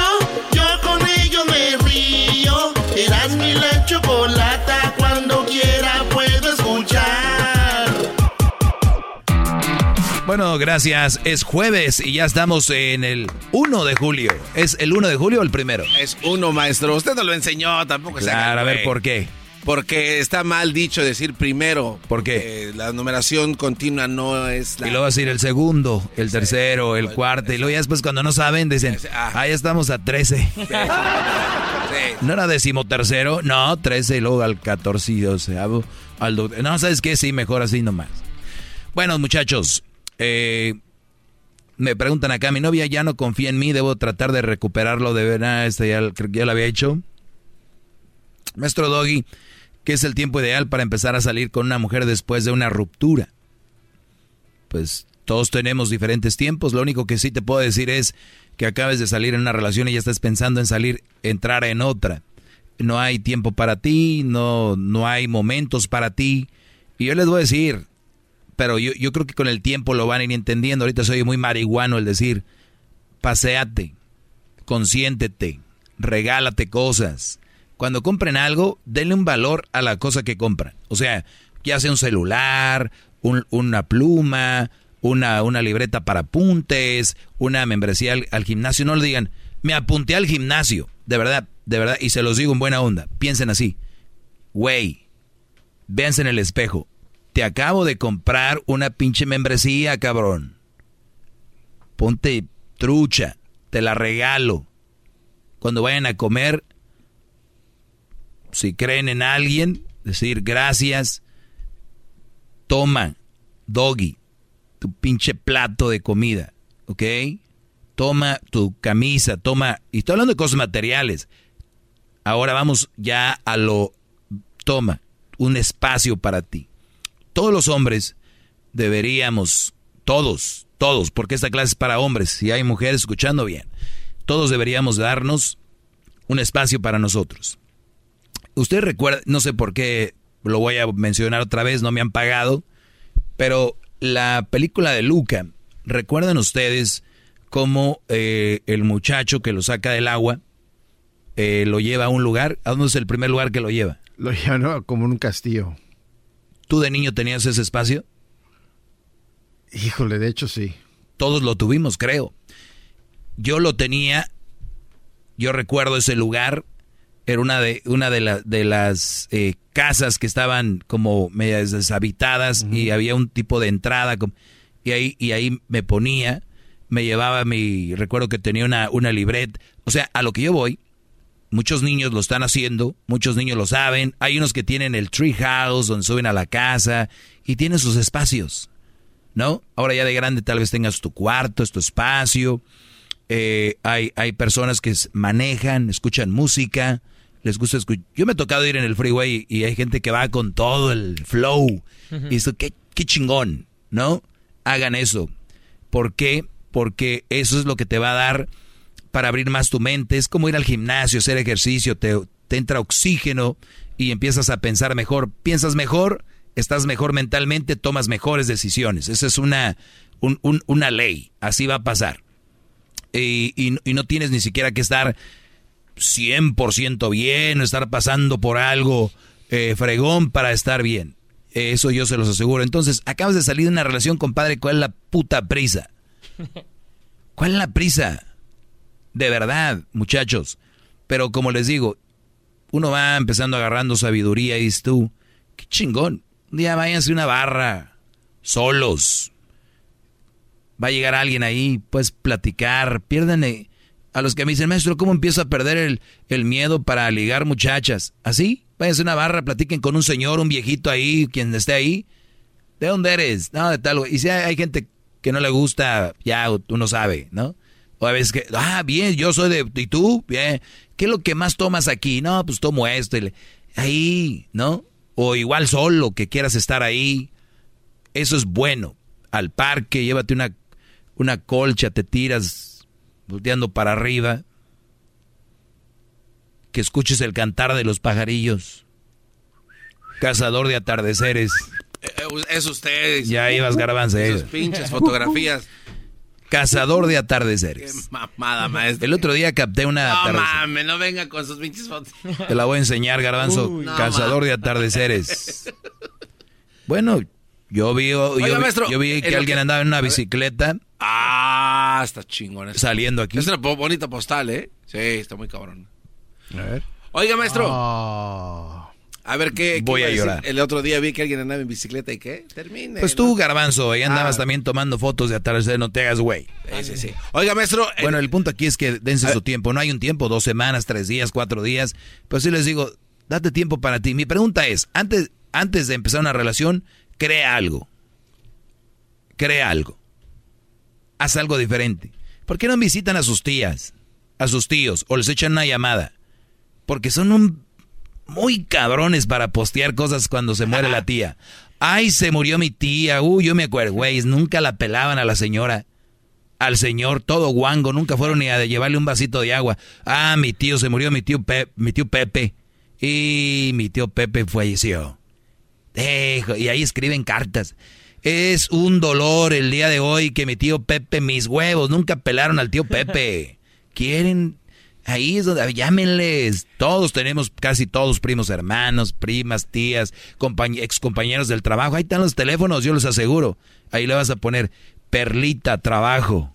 Bueno, gracias. Es jueves y ya estamos en el 1 de julio. ¿Es el 1 de julio o el primero? Es uno, maestro. Usted no lo enseñó, tampoco se haga Claro, a ver por qué. Porque está mal dicho decir primero. ¿Por qué? Eh, la numeración continua no es la... Y luego a decir el segundo, el tercero, el cuarto. Y luego ya después cuando no saben dicen, ah, ya estamos a 13. ¿No era decimotercero? No, 13 y luego al 14 y 12. Al no, ¿sabes qué? Sí, mejor así nomás. Bueno, muchachos, eh, me preguntan acá, mi novia ya no confía en mí, debo tratar de recuperarlo de verdad, este ya, que ya lo había hecho. Maestro Doggy, ¿qué es el tiempo ideal para empezar a salir con una mujer después de una ruptura? Pues todos tenemos diferentes tiempos, lo único que sí te puedo decir es que acabes de salir en una relación y ya estás pensando en salir, entrar en otra. No hay tiempo para ti, no, no hay momentos para ti. Y yo les voy a decir, pero yo, yo creo que con el tiempo lo van a ir entendiendo. Ahorita soy muy marihuano el decir, paseate, consiéntete, regálate cosas. Cuando compren algo, denle un valor a la cosa que compran. O sea, ya sea un celular, un- una pluma, una, una libreta para apuntes, una membresía al, al gimnasio. No le digan, me apunté al gimnasio. De verdad, de verdad. Y se los digo en buena onda. Piensen así. Güey, véanse en el espejo. Te acabo de comprar una pinche membresía, cabrón. Ponte trucha. Te la regalo. Cuando vayan a comer, si creen en alguien, decir gracias. Toma, doggy, tu pinche plato de comida, ¿ok? Toma tu camisa, toma, y estoy hablando de cosas materiales. Ahora vamos ya a lo, toma, un espacio para ti. Todos los hombres deberíamos, todos, todos, porque esta clase es para hombres, si hay mujeres escuchando bien, todos deberíamos darnos un espacio para nosotros. Usted recuerda, no sé por qué lo voy a mencionar otra vez, no me han pagado, pero la película de Luca, ¿recuerdan ustedes cómo eh, el muchacho que lo saca del agua eh, lo lleva a un lugar? ¿A dónde es el primer lugar que lo lleva? Lo llevan ¿no? como en un castillo. ¿Tú de niño tenías ese espacio? Híjole, de hecho sí. Todos lo tuvimos, creo. Yo lo tenía, yo recuerdo ese lugar, era una de, una de, la- de las eh, casas que estaban como medias deshabitadas y había un tipo de entrada y ahí, y ahí me ponía, me llevaba mi, recuerdo que tenía una, una libreta, o sea, a lo que yo voy, muchos niños lo están haciendo, muchos niños lo saben, hay unos que tienen el tree house donde suben a la casa y tienen sus espacios. ¿no? Ahora ya de grande tal vez tengas tu cuarto, es tu espacio. eh, hay, hay personas que manejan, escuchan música, les gusta escuchar. Yo me he tocado ir en el freeway y hay gente que va con todo el flow. Y esto, qué, qué chingón, ¿no? Hagan eso. ¿Por qué? Porque eso es lo que te va a dar para abrir más tu mente. Es como ir al gimnasio, hacer ejercicio, te, te entra oxígeno y empiezas a pensar mejor. Piensas mejor, estás mejor mentalmente, tomas mejores decisiones. Esa es una, un- un- una ley. Así va a pasar. Y, y- y no tienes ni siquiera que estar 100% bien, estar pasando por algo eh, fregón para estar bien. Eso yo se los aseguro. Entonces, acabas de salir de una relación, compadre, ¿cuál es la puta prisa? ¿Cuál es la prisa? De verdad, muchachos. Pero como les digo, uno va empezando agarrando sabiduría y dices tú, qué chingón. Un día váyanse una barra, solos. Va a llegar alguien ahí, puedes platicar, pierden eh, a los que me dicen, maestro, ¿cómo empiezo a perder el, miedo para ligar muchachas? ¿Así? Váyanse a una barra, platiquen con un señor, un viejito ahí, quien esté ahí. ¿De dónde eres? No, de tal. Y si hay, hay gente que no le gusta, ya uno sabe, ¿no? O a veces que, ah, bien, yo soy de, ¿y tú? Bien. ¿Qué es lo que más tomas aquí? No, pues tomo esto. y le- ahí, ¿no? O igual solo, que quieras estar ahí. Eso es bueno. Al parque, llévate una, una colcha, te tiras volteando para arriba. Que escuches el cantar de los pajarillos. Cazador de atardeceres. Eh, Es usted. Ya ibas, garbanzo. Sus pinches fotografías. Cazador de Qué atardeceres. mamada, maestro. El otro día capté una No atardecer. mames, no venga con sus pinches fotos. Te la voy a enseñar, garbanzo. Uy. No, Cazador de atardeceres. Bueno, yo vi, yo, Oiga, vi- maestro, yo vi en que alguien que- andaba en una bicicleta Ah, está chingón. eso. saliendo aquí. Es una bonita postal, ¿eh? Sí, está muy cabrón. A ver. Oiga, maestro. Ah. A ver, ¿qué, Voy a llorar. El otro día vi que alguien andaba en bicicleta y ¿qué? Termine. Pues tú, garbanzo, ahí andabas Ah. también tomando fotos de atardecer, no te hagas güey. Sí, sí, sí. Oiga, maestro. eh, Bueno, el punto aquí es que dense su tiempo. No hay un tiempo, dos semanas, tres días, cuatro días. Pero sí les digo, date tiempo para ti. Mi pregunta es, antes, antes de empezar una relación, crea algo. Crea algo. Haz algo diferente. ¿Por qué no visitan a sus tías, a sus tíos, o les echan una llamada? Porque son un muy cabrones para postear cosas cuando se muere la tía. Ay, se murió mi tía. Uy, yo me acuerdo, güey, nunca la pelaban a la señora. Al señor, todo guango, nunca fueron ni a llevarle un vasito de agua. Ah, mi tío se murió, mi tío, Pe- mi tío Pepe. Y mi tío Pepe falleció. Dejo, y ahí escriben cartas. Es un dolor el día de hoy que mi tío Pepe, mis huevos, nunca pelaron al tío Pepe. Quieren, ahí es donde, llámenles. Todos tenemos, casi todos primos hermanos, primas, tías, ex compañeros del trabajo. Ahí están los teléfonos, yo les aseguro. Ahí le vas a poner Perlita, trabajo.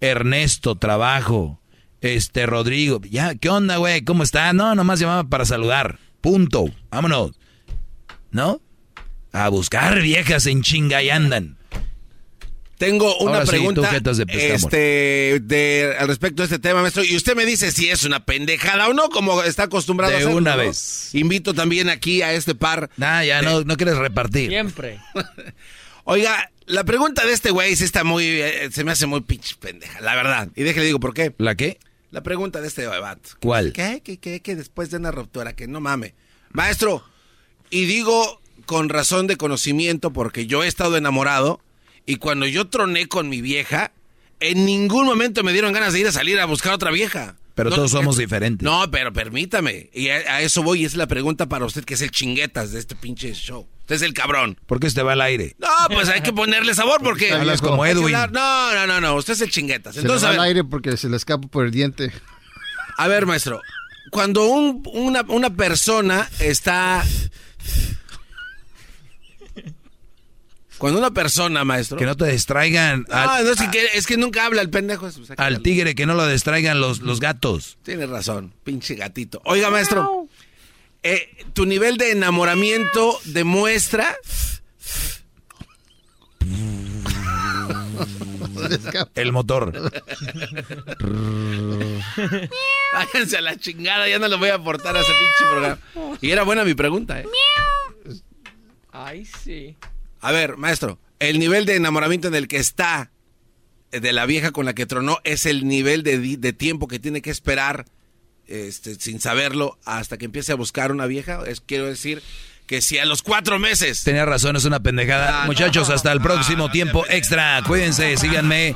Ernesto, trabajo. Este, Rodrigo. Ya, ¿qué onda, güey? ¿Cómo está? No, nomás llamaba para saludar. Punto. Vámonos. ¿No? A buscar viejas en chinga y andan. Tengo una Ahora sí, pregunta tú, de este, de, al respecto de este tema, maestro. Y usted me dice si es una pendejada o no, como está acostumbrado De a hacerlo, una ¿no? vez. Invito también aquí a este par. Nah, ya no, no quieres repartir. Siempre. Oiga, la pregunta de este güey sí está muy, eh, se me hace muy pinche pendeja, la verdad. Y déjale digo por qué. ¿La qué? La pregunta de este vato. ¿Cuál? ¿Qué? ¿Qué? ¿Qué? Que después de una ruptura, que no mame. Maestro, y digo con razón de conocimiento porque yo he estado enamorado y cuando yo troné con mi vieja, en ningún momento me dieron ganas de ir a salir a buscar otra vieja. Pero No, todos somos eh, diferentes. No, pero permítame. Y a, a eso voy y es la pregunta para usted que es el chinguetas de este pinche show. Usted es el cabrón. ¿Por qué se va al aire? No, pues hay que ponerle sabor porque... Hablas como Edwin. No, no, no, no. Usted es el chinguetas. Se Entonces, le va a al aire porque se le escapa por el diente. a ver, maestro. Cuando un- una, una persona está... Cuando una persona, maestro... Que no te distraigan No, al, no, es, que, es que nunca habla el pendejo. Pues, al tigre, que no lo distraigan los, los gatos. Tienes razón, pinche gatito. Oiga, maestro, eh, tu nivel de enamoramiento demuestra... El motor. Váyanse a la chingada, ya no le voy a aportar a ese pinche programa. Y era buena mi pregunta, ¿eh? Ay, sí. A ver, maestro, el nivel de enamoramiento en el que está de la vieja con la que tronó es el nivel de, de tiempo que tiene que esperar este, sin saberlo hasta que empiece a buscar una vieja. Es, quiero decir que si a los cuatro meses... Tenía razón, es una pendejada. Ah, Muchachos, no. hasta el próximo tiempo extra. Cuídense, síganme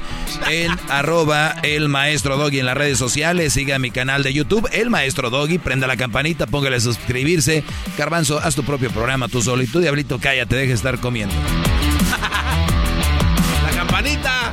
en arroba el maestro Doggy en las redes sociales. Siga mi canal de YouTube, el maestro Doggy. Prenda la campanita, póngale a suscribirse. Garbanzo, haz tu propio programa tú solo. Y tú, diablito, cállate, deja de estar comiendo. La campanita.